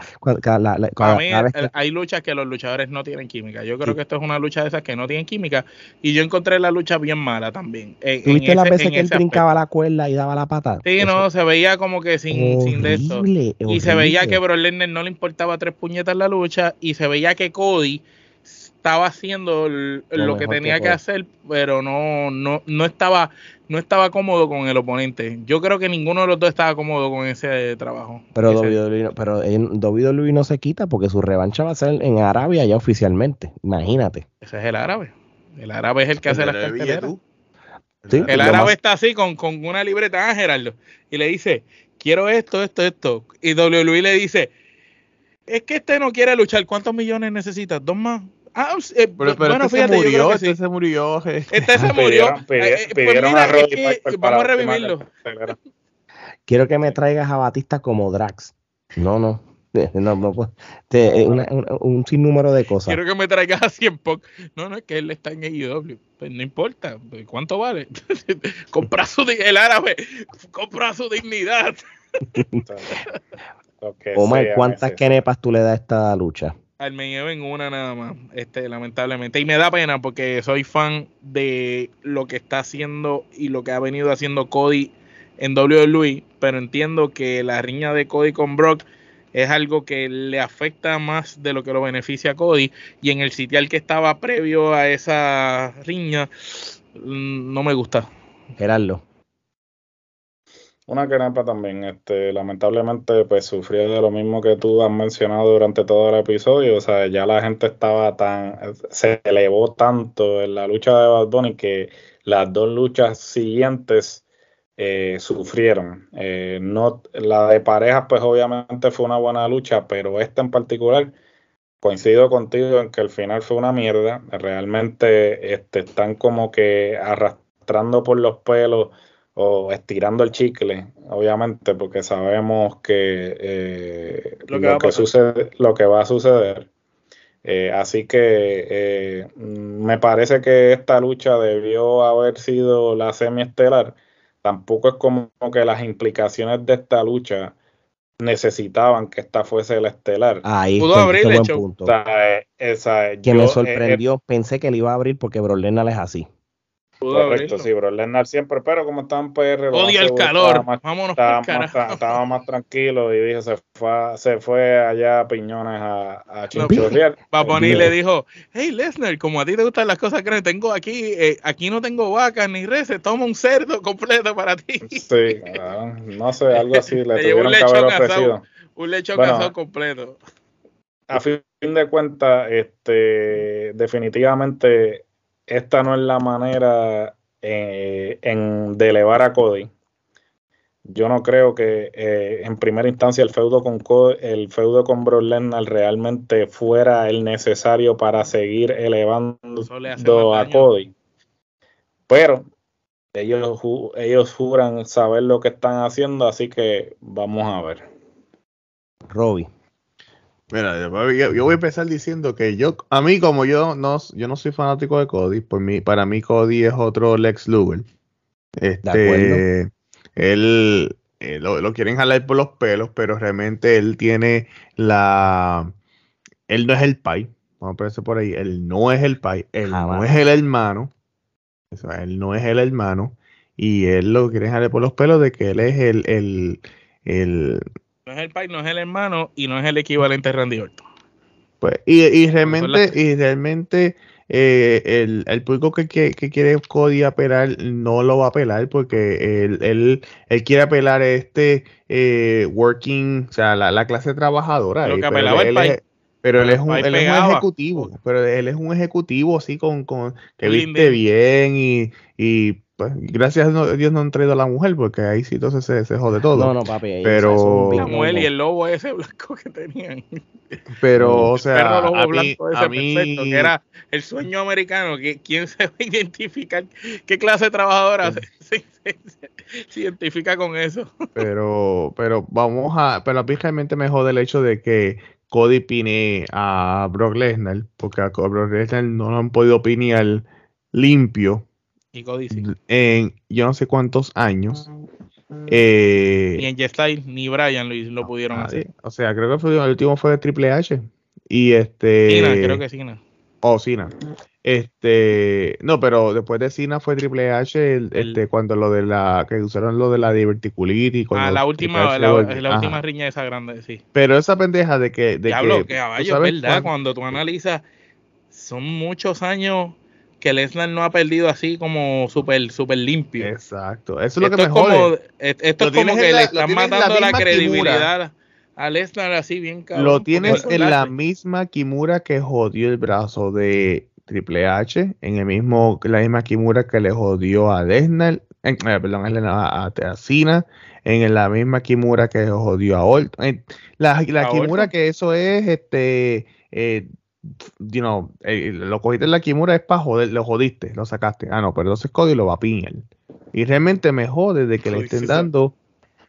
la, mí, hay luchas que los luchadores no tienen química. Yo creo que esto es una lucha de esas que no tienen química. Y yo encontré la lucha bien mala también. ¿Tuviste las veces que él brincaba la cuerda y daba la pata? Sí, no, se veía como que sin, sin de esto. Y se veía que Bro Lesnar no le importaba tres puñetas la lucha. Y se veía que Cody estaba haciendo lo, que tenía que, hacer, pero no, no, no estaba, no estaba cómodo con el oponente. Yo creo que ninguno de los dos estaba cómodo con ese trabajo. Pero WWE, pero WWE no se quita porque su revancha va a ser en Arabia ya oficialmente. Imagínate. Ese es el árabe. El árabe es el que hace las carteleras. el árabe está así con, con una libreta, ah, Gerardo, y le dice, quiero esto, esto, esto. Y WWE le dice, es que este no quiere luchar, ¿cuántos millones necesitas? ¿Dos más? Ah, eh, pero, pero bueno, este fíjate, se murió, este se murió. Este se murió. Eh, eh, pues mira, es que vamos a revivirlo. Quiero que me traigas a Batista como Drax. No, no. No, no, un sinnúmero de cosas. Quiero que me traigas a 100 Punk. No, no, es que él está en AEW. Pues no importa. ¿Cuánto vale? compra su el árabe. Compra su dignidad. Omar, ¿cuántas kenepas tú le das a esta lucha? al en una nada más, este, lamentablemente. Y me da pena porque soy fan de lo que está haciendo y lo que ha venido haciendo Cody en WWE, pero entiendo que la riña de Cody con Brock es algo que le afecta más de lo que lo beneficia a Cody. Y en el sitial que estaba previo a esa riña, mm, no me gusta. Gerardo. Una quenepa también, este, lamentablemente, pues sufrió de lo mismo que tú has mencionado durante todo el episodio. O sea, ya la gente estaba tan, se elevó tanto en la lucha de Bad Bunny que las dos luchas siguientes eh, sufrieron. Eh, no, la de parejas, pues obviamente fue una buena lucha, pero esta en particular, coincido contigo en que el final fue una mierda. Realmente este, están como que arrastrando por los pelos o estirando el chicle, obviamente, porque sabemos que, eh, lo, que sucede, lo que va a suceder. Eh, así que eh, me parece que esta lucha debió haber sido la semiestelar. Tampoco es como que las implicaciones de esta lucha necesitaban que esta fuese la estelar. Ahí pudo abrir buen punto. que me sorprendió, pensé que le iba a abrir porque Brock es así. Correcto, sí, bro. Lennart siempre, pero como está en PR. Odia el calor. Vámonos estaba, más, estaba más tranquilo y dije, se fue, se fue allá a Piñones a, a Chinchorreal. Paponi le dijo, hey Lesnar, como a ti te gustan las cosas que tengo aquí, eh, aquí no tengo vacas ni reses, toma un cerdo completo para ti. Sí, no sé, algo así le, tuvieron que haber ofrecido. un lechón bueno, completo. A fin de cuentas, este, definitivamente esta no es la manera eh, en, de elevar a Cody. Yo no creo que eh, en primera instancia el feudo con el feudo con Brock Lesnar realmente fuera el necesario para seguir elevando a Cody. Pero ellos, ellos juran saber lo que están haciendo, así que vamos a ver. Robbie. Mira, yo, voy a empezar diciendo que yo, a mí como yo no, yo no soy fanático de Cody, por mí, para mí Cody es otro Lex Luger. Este, él, eh, lo, quieren jalar por los pelos, pero realmente él tiene la, él no es el pai, vamos a ponerse por ahí, él no es el pai, él no es el hermano, él no es el hermano, y él lo quiere jalar por los pelos de que él es el, el, el no es el pai, no es el hermano y no es el equivalente a Randy Orton. Pues, y, y realmente, y realmente eh, el, el, público que, que, quiere Cody apelar no lo va a apelar porque él, él, él quiere apelar a este eh, working, o sea, la, la clase trabajadora. Lo que apelaba el pai. Pero él es, un, él es un ejecutivo, pero él es un ejecutivo así con, con que viste bien y, y pues, gracias a Dios no han traído a la mujer, porque ahí sí entonces se, se jode todo. No, no, papi. Pero. La mujer y el lobo ese blanco que tenían. Pero, o sea. a mí, a mí... Perfecto, que era el sueño americano. Que, ¿Quién se va a identificar? ¿Qué clase de trabajadora se, identifica con eso? Pero, pero vamos a. Pero a mí realmente me jode el hecho de que Cody pine a Brock Lesnar, porque a Brock Lesnar no lo han podido opinar limpio y En yo no sé cuántos años. Eh, ni en Jeff ni Brian lo, pudieron hacer. O sea, creo que el último fue de Triple H. Y este. Cena, creo que Cena. Oh, Cena. Este, no, pero después de Cena fue Triple H, este, cuando lo de la, que usaron lo de la diverticulitis. Ah, la última, la, última riña esa grande, sí. Pero esa pendeja de que, de Diablo, que caballo, es verdad, cuando tú analizas, son muchos años que Lesnar no ha perdido así como súper super limpio. Exacto, eso es lo que me Como, esto es como que le están matando la, credibilidad a Lesnar así bien cabrón. Lo tienes en la misma Kimura que jodió el brazo de Triple H, en el mismo, la misma Kimura que le jodió a Lesnar, eh, perdón, a, a, Cena, en la misma Kimura que jodió a Orton. La, la Kimura que eso es este eh, you know, eh, lo cogiste en la Kimura es para joder, lo jodiste, lo sacaste. Ah, no, pero entonces Cody lo va a piñar. Y realmente me jode de que le estén dando,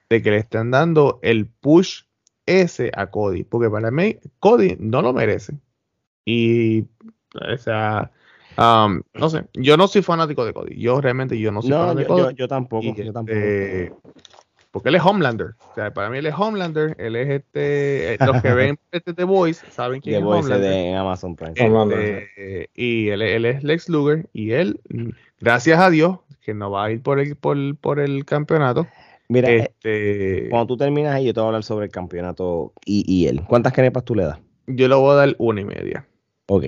de que le estén dando el push ese a Cody, porque para mí Cody no lo merece. Y, o sea, um, no sé, yo no soy fanático de Cody. Yo realmente yo no soy fanático de Cody. Yo, tampoco, yo tampoco. Este, porque él es Homelander. O sea, para mí él es Homelander. Él es este. Eh, los que ven este The Voice saben quién es Homelander. de Amazon Prime. Este, y él, él, es Lex Luger. Y él, gracias a Dios, que no va a ir por el, por, por el campeonato. Mira, este, cuando tú terminas ahí, yo te voy a hablar sobre el campeonato y, y él. ¿Cuántas canepas tú le das? Yo le voy a dar una y media. Ok,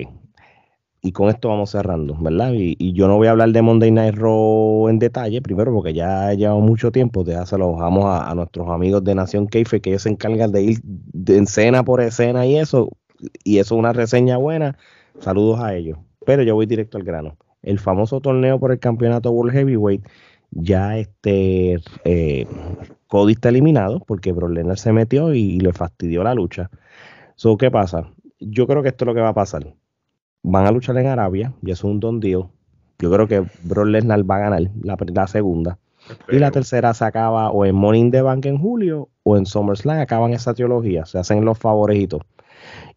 y con esto vamos cerrando, ¿verdad? Y, yo no voy a hablar de Monday Night Raw en detalle, primero porque ya lleva mucho tiempo, ya se lo dejamos a, nuestros amigos de Nación Keife, que ellos se encargan de ir de escena por escena y eso, y eso es una reseña buena, saludos a ellos. Pero yo voy directo al grano. El famoso torneo por el campeonato World Heavyweight ya este eh, Cody está eliminado porque Brock Lesnar se metió y, le fastidió la lucha. So, ¿Qué pasa? Yo creo que esto es lo que va a pasar. Van a luchar en Arabia, y es un don deal. Yo creo que Brock Lesnar va a ganar la, la segunda. Y la tercera se acaba o en Morning the Bank en julio o en SummerSlam acaban esa teología, se hacen los favoritos.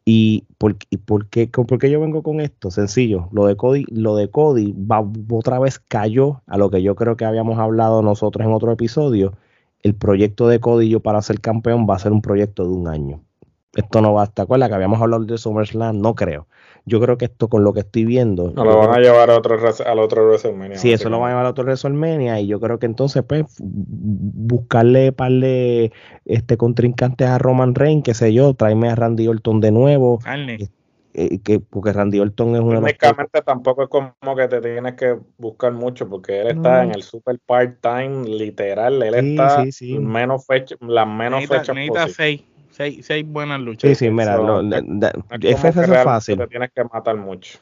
¿Y por, por, qué, por, qué, yo vengo con esto? Sencillo, lo de Cody, lo de Cody va, otra vez cayó a lo que yo creo que habíamos hablado nosotros en otro episodio. El proyecto de Cody yo para ser campeón va a ser un proyecto de un año. Esto no basta. ¿Cuál que habíamos hablado de SummerSlam? No creo yo creo que esto con lo que estoy viendo. No lo van a llevar a otro, al otro WrestleMania. Sí, eso lo van a llevar a otro WrestleMania. Y yo creo que entonces, pues, buscarle par de este, contrincantes a Roman Reigns, qué sé yo, tráeme a Randy Orton de nuevo. Eh, eh, que, porque Randy Orton es uno de los. tampoco es como que te tienes que buscar mucho, porque él está en el super part-time, literal. Él está menos fecha, las menos fechas posibles seis, buenas luchas. Sí, sí, mira, lo, es fácil. Te tienes que matar mucho.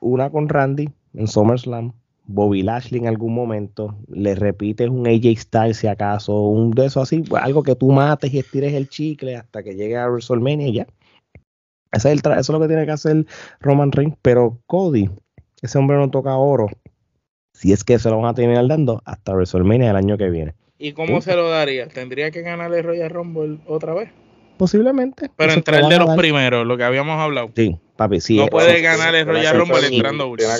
Una con Randy en SummerSlam, Bobby Lashley en algún momento, le repites un AJ Styles si acaso, un de eso así, algo que tú mates y estires el chicle hasta que llegue a WrestleMania y ya. Ese es el eso es lo que tiene que hacer Roman Reigns, pero Cody, ese hombre no toca oro. Si es que se lo van a terminar dando hasta WrestleMania el año que viene. ¿Y cómo se lo daría? ¿Tendría que ganarle Royal Rumble otra vez? Posiblemente. Pero entre el de los primeros, lo que habíamos hablado. Sí, papi, sí. No puede ganar el Royal Rumble entrando último.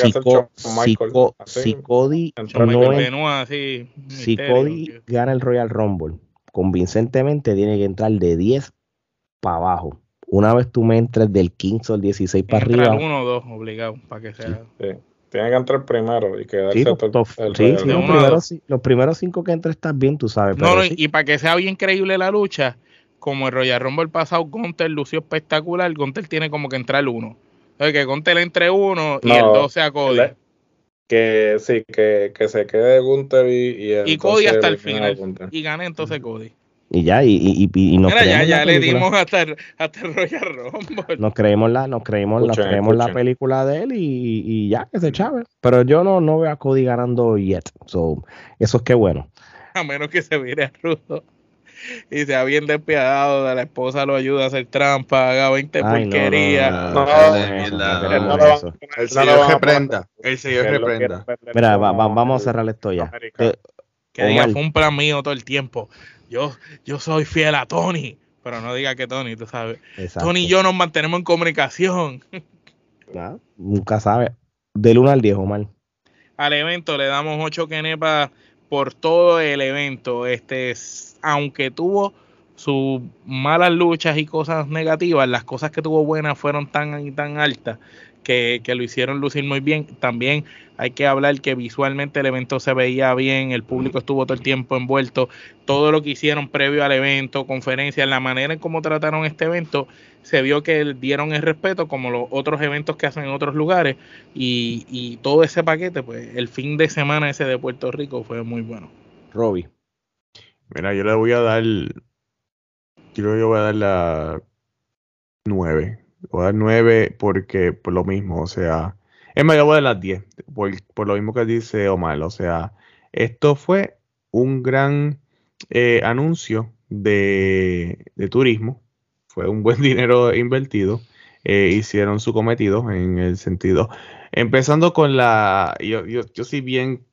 Si, Cody no si Cody gana el Royal Rumble convincentemente, tiene que entrar de 10 para abajo. Una vez tú me entres del 15 al 16 para arriba. uno o dos, obligado, para que sea. Tiene que entrar primero y quedarse sí, todo, el sí, sí, los, primeros, los primeros cinco que entres estás bien, tú sabes. No, no, y para que sea bien creíble la lucha, como el Royal Rumble pasado, Gunter lució espectacular, Gunter tiene como que entrar el uno. Entonces, que Gunter entre uno y el dos sea Cody. Que sí, que, que se quede Gunter y, y, Cody hasta el final. Y gane entonces Cody. Y ya, y, y, y, nos Mira, ya, ya le dimos hasta el, hasta Royal Rumble. Nos creemos la, nos creemos, la, creemos la película de él y, y ya, que se chave. Pero yo no, no veo a Cody ganando yet. So, eso es que bueno. A menos que se vire rudo y sea bien despiadado, de la esposa lo ayuda a hacer trampa, haga 20 porquerías. No, el señor reprenda. El señor reprenda. Mira, vamos a cerrar esto ya. Que, diga, fue un plan mío todo el tiempo. Yo, yo soy fiel a Tony, pero no diga que Tony, tú sabes. Tony y yo nos mantenemos en comunicación. nunca sabe. Del 1 al 10, Omar. Al evento le damos 8 kenepas por todo el evento. Este aunque tuvo sus malas luchas y cosas negativas, las cosas que tuvo buenas fueron tan tan altas que, lo hicieron lucir muy bien. También hay que hablar que visualmente el evento se veía bien, el público estuvo todo el tiempo envuelto, todo lo que hicieron previo al evento, conferencias, la manera en cómo trataron este evento, se vio que dieron el respeto como los otros eventos que hacen en otros lugares y, y todo ese paquete, pues el fin de semana ese de Puerto Rico fue muy bueno. Robbie. Mira, yo le voy a dar. Yo creo que yo voy a dar la 9. Voy a dar 9 porque por lo mismo, o sea. Es más, yo voy a dar las 10. Por, lo mismo que dice Omar. O sea, esto fue un gran eh, anuncio de, de, turismo. Fue un buen dinero invertido. Eh, hicieron su cometido en el sentido. Empezando con la. Yo, yo, yo soy bien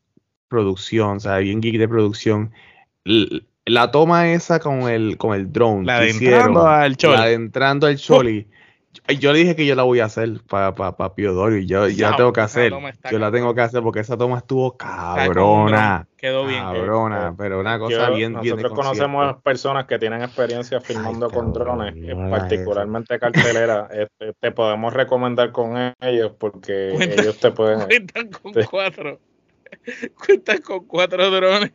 producción, o sea, bien geek de producción la toma esa con el, con el drone. La de entrando al Choli. La de entrando al Choli. Yo le dije que yo la voy a hacer para pa, pa Piodorio. Yo ya la tengo que hacer. Yo la tengo que hacer porque esa toma estuvo cabrona. Quedó bien. Cabrona, pero una cosa bien, bien. Nosotros conocemos personas que tienen experiencia filmando con drones, particularmente cartelera. Este, te podemos recomendar con ellos porque ellos te pueden. Cuentan con cuatro. Cuentan con cuatro drones.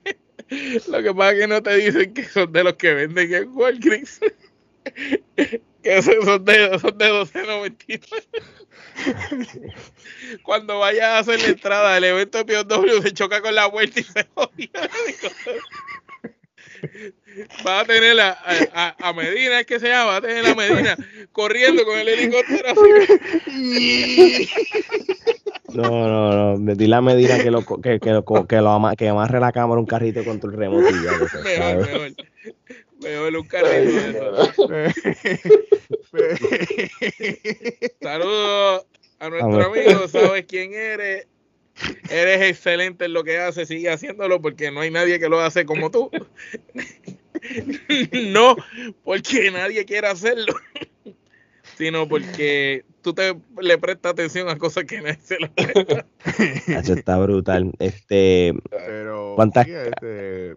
Lo que pasa es que no te dicen que son de los que venden en Walgreens. Que son de, son de 12.99. Cuando vayas a hacer la entrada del evento de POW, se choca con la vuelta y se odia. Va a tener a, a, a, Medina, es que se llama, va a tener a Medina corriendo con el helicóptero así. No, no, no. Dile a Medina que lo, que, que, lo, que, lo ama- que amarre la cámara un carrito con tu remoto y ya. pues, Mejor, mejor. Mejor un carrito eso. Saludos a nuestro amigo, sabes quién eres. Eres excelente en lo que haces, sigue haciéndolo porque no hay nadie que lo hace como tú. no porque nadie quiera hacerlo, sino porque tú te le prestas atención a cosas que nadie se lo presta. Nacho, está brutal. Este, Pero ¿Cuántas- sí, este,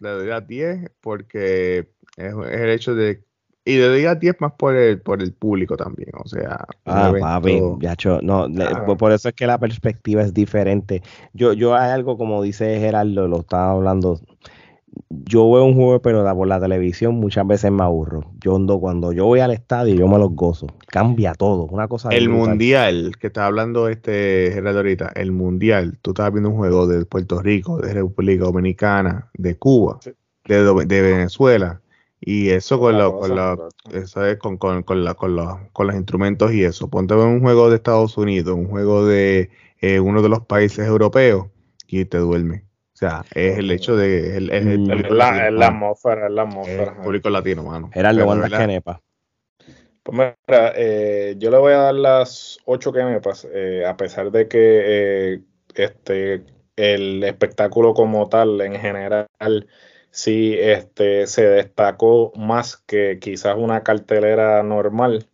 le doy a 10 porque es, es el hecho de y le doy a 10 más por el por el público también, o sea, Ah, papi, yacho, no, le- Ah. por- por eso es que la perspectiva es diferente. Yo, yo hay algo como dice Gerardo, lo estaba hablando. Yo veo un juego, pero por la televisión muchas veces me aburro. Yo ando, cuando yo voy al estadio, yo me los gozo. Cambia todo, una cosa el brutal. mundial que está hablando este Gerardo ahorita, el mundial, tú estabas viendo un juego de Puerto Rico, de República Dominicana, de Cuba, Sí. de, Venezuela y eso con La con la- ¿verdad? eso es con, con, con, la- con, los, con los instrumentos y eso. Ponte a ver un juego de Estados Unidos, un juego de eh, uno de los países europeos y te duerme. O sea, es el hecho de es el, el Mm. La, es la atmósfera, es la atmósfera. el público latino, mano. Gerardo, Pero, ¿cuántas ¿verdad? canepas? Pues mira, eh, yo le voy a dar las ocho que me pasé, a pesar de que eh, este el espectáculo como tal en general sí este se destacó más que quizás una cartelera normal.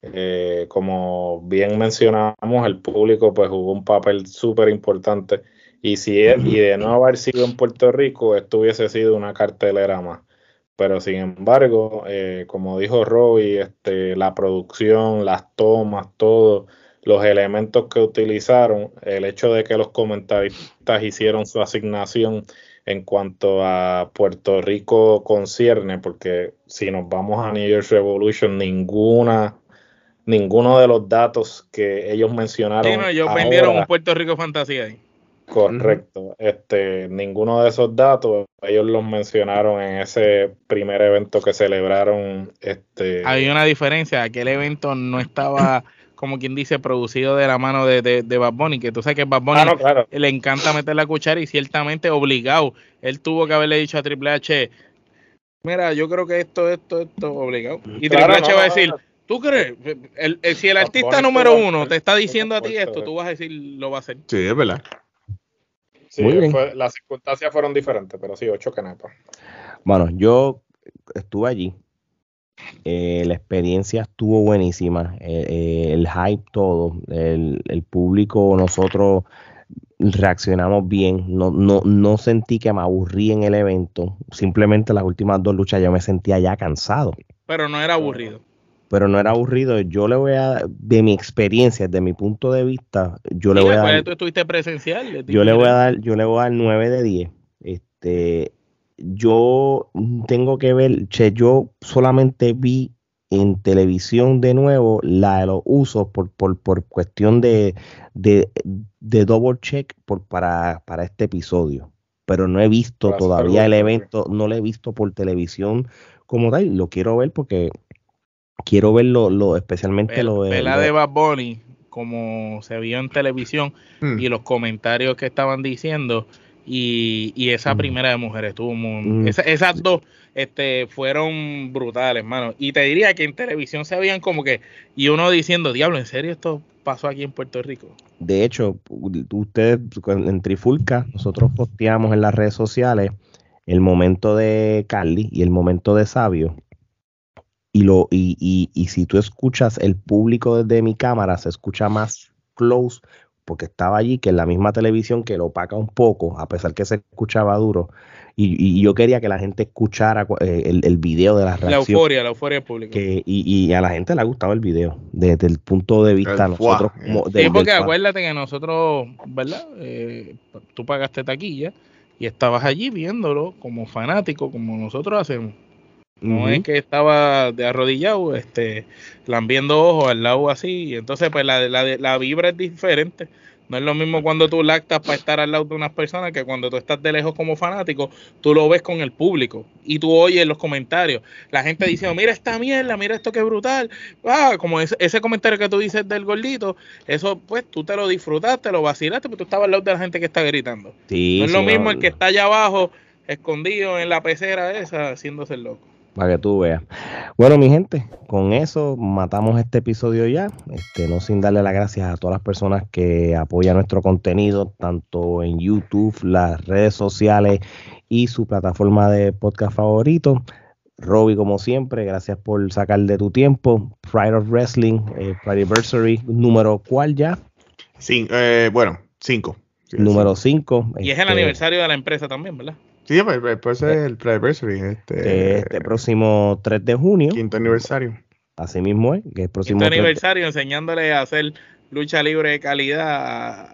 Eh, como bien mencionamos, el público pues jugó un papel súper importante y si y de no haber sido en Puerto Rico, esto hubiese sido una cartelera más. Pero sin embargo, eh, como dijo Robbie, este, la producción, las tomas, todo, los elementos que utilizaron, el hecho de que los comentaristas hicieron su asignación en cuanto a Puerto Rico concierne, porque si nos vamos a New Year's Revolution, ninguna, ninguno de los datos que ellos mencionaron. Sí, no, ellos ahora- vendieron un Puerto Rico fantasía ahí. Correcto. Este, ninguno de esos datos ellos los mencionaron en ese primer evento que celebraron. Este, Hay una diferencia, aquel evento no estaba, como quien dice, producido de la mano de, de, de Bad Bunny, que tú sabes que Bad Bunny ah, no, claro. le encanta meter la cuchara y ciertamente obligado. Él tuvo que haberle dicho a Triple H, mira, yo creo que esto, esto, esto, obligado. Y Claro, Triple H no, va a decir. ¿tú crees? El- el- si el artista número uno te está diciendo a ti esto, tú vas a decir, lo va a hacer. Sí, es verdad. Sí, Muy bien. fue- las circunstancias fueron diferentes, pero sí, ocho canepas. Bueno, yo estuve allí. Eh, la experiencia estuvo buenísima. Eh, eh, el hype, todo. El, el público, nosotros reaccionamos bien. No, no, no sentí que me aburrí en el evento. Simplemente las últimas dos luchas yo me sentía ya cansado. Pero no era aburrido. Pero no era aburrido. Yo le voy a, de mi experiencia, de mi punto de vista, yo le voy a ¿cuál dar tú estuviste presencial. yo le voy a dar, yo le voy a dar 9 de 10. Este, yo tengo que ver, che, yo solamente vi en televisión de nuevo la de los usos por, por, por cuestión de, de, de double check por, para, para este episodio. Pero no he visto todavía el evento, no lo he visto por televisión como tal. Lo quiero ver porque quiero verlo, lo, especialmente lo de. la de Bad Bunny, como se vio en televisión Mm. y los comentarios que estaban diciendo. Y, y esa Mm. primera de mujeres estuvo muy. Mm. esa- esas dos este, fueron brutales, mano. Y te diría que en televisión se veían como que. Y uno diciendo, diablo, ¿en serio esto pasó aquí en Puerto Rico? De hecho, ustedes en Trifulca, nosotros posteamos en las redes sociales el momento de Carly y el momento de Sabio. Y, lo, y, y, y si tú escuchas el público desde mi cámara, se escucha más close porque estaba allí que en la misma televisión que lo opaca un poco, a pesar que se escuchaba duro. Y, y yo quería que la gente escuchara cu- eh, el, el video de la La reacción. euforia, la euforia del público. Que, y, y a la gente le ha gustado el video, desde el punto de vista El nosotros. fuá, como- el- del- Sí, porque acuérdate que nosotros, ¿verdad? Eh, tú pagaste taquilla y estabas allí viéndolo como fanático, como nosotros hacemos. No es que estaba de arrodillado, este, lambiendo ojos al lado así. Entonces, pues la, la, la vibra es diferente. No es lo mismo cuando tú lactas para estar al lado de unas personas que cuando tú estás de lejos como fanático, tú lo ves con el público y tú oyes los comentarios. La gente dice, mira esta mierda, mira esto que brutal. Ah, como ese, ese comentario que tú dices del gordito, eso pues tú te lo disfrutaste, lo vacilaste, pero tú estabas al lado de la gente que está gritando. no es lo mismo el que está allá abajo, escondido en la pecera esa, haciéndose el loco para que tú veas. Bueno, mi gente, con eso matamos este episodio ya. Este, no sin darle las gracias a todas las personas que apoyan nuestro contenido, tanto en YouTube, las redes sociales y su plataforma de podcast favorito. Robbie, como siempre, gracias por sacar de tu tiempo. Pride of Wrestling, eh, Pride Anniversary, número cuál ya? Sí, eh, bueno, cinco. número cinco. Y es el este, aniversario de la empresa también, ¿verdad? Sí, pues, pues, pues es el Anniversary. Este, este próximo 3 de junio. Quinto aniversario. Así mismo es, que es próximo Quinto aniversario, enseñándole a hacer lucha libre de calidad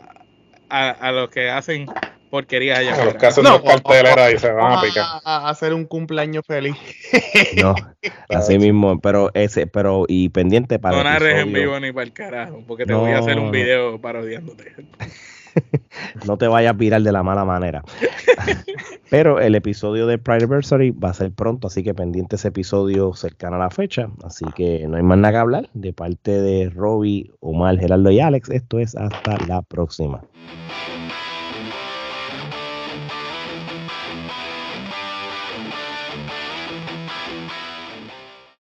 a, a, los que hacen porquerías allá. A los que hacen no, cartelera y se van a picar. A, hacer un cumpleaños feliz. No, así mismo, pero ese, pero y pendiente para. No narres en vivo ni para el carajo, porque te voy a hacer un video parodiándote. no te vayas a virar de la mala manera. Pero el episodio de Pride Anniversary va a ser pronto, así que pendiente ese episodio cercano a la fecha. Así que no hay más nada que hablar. De parte de Robbie, Omar, Gerardo y Alex, esto es hasta la próxima.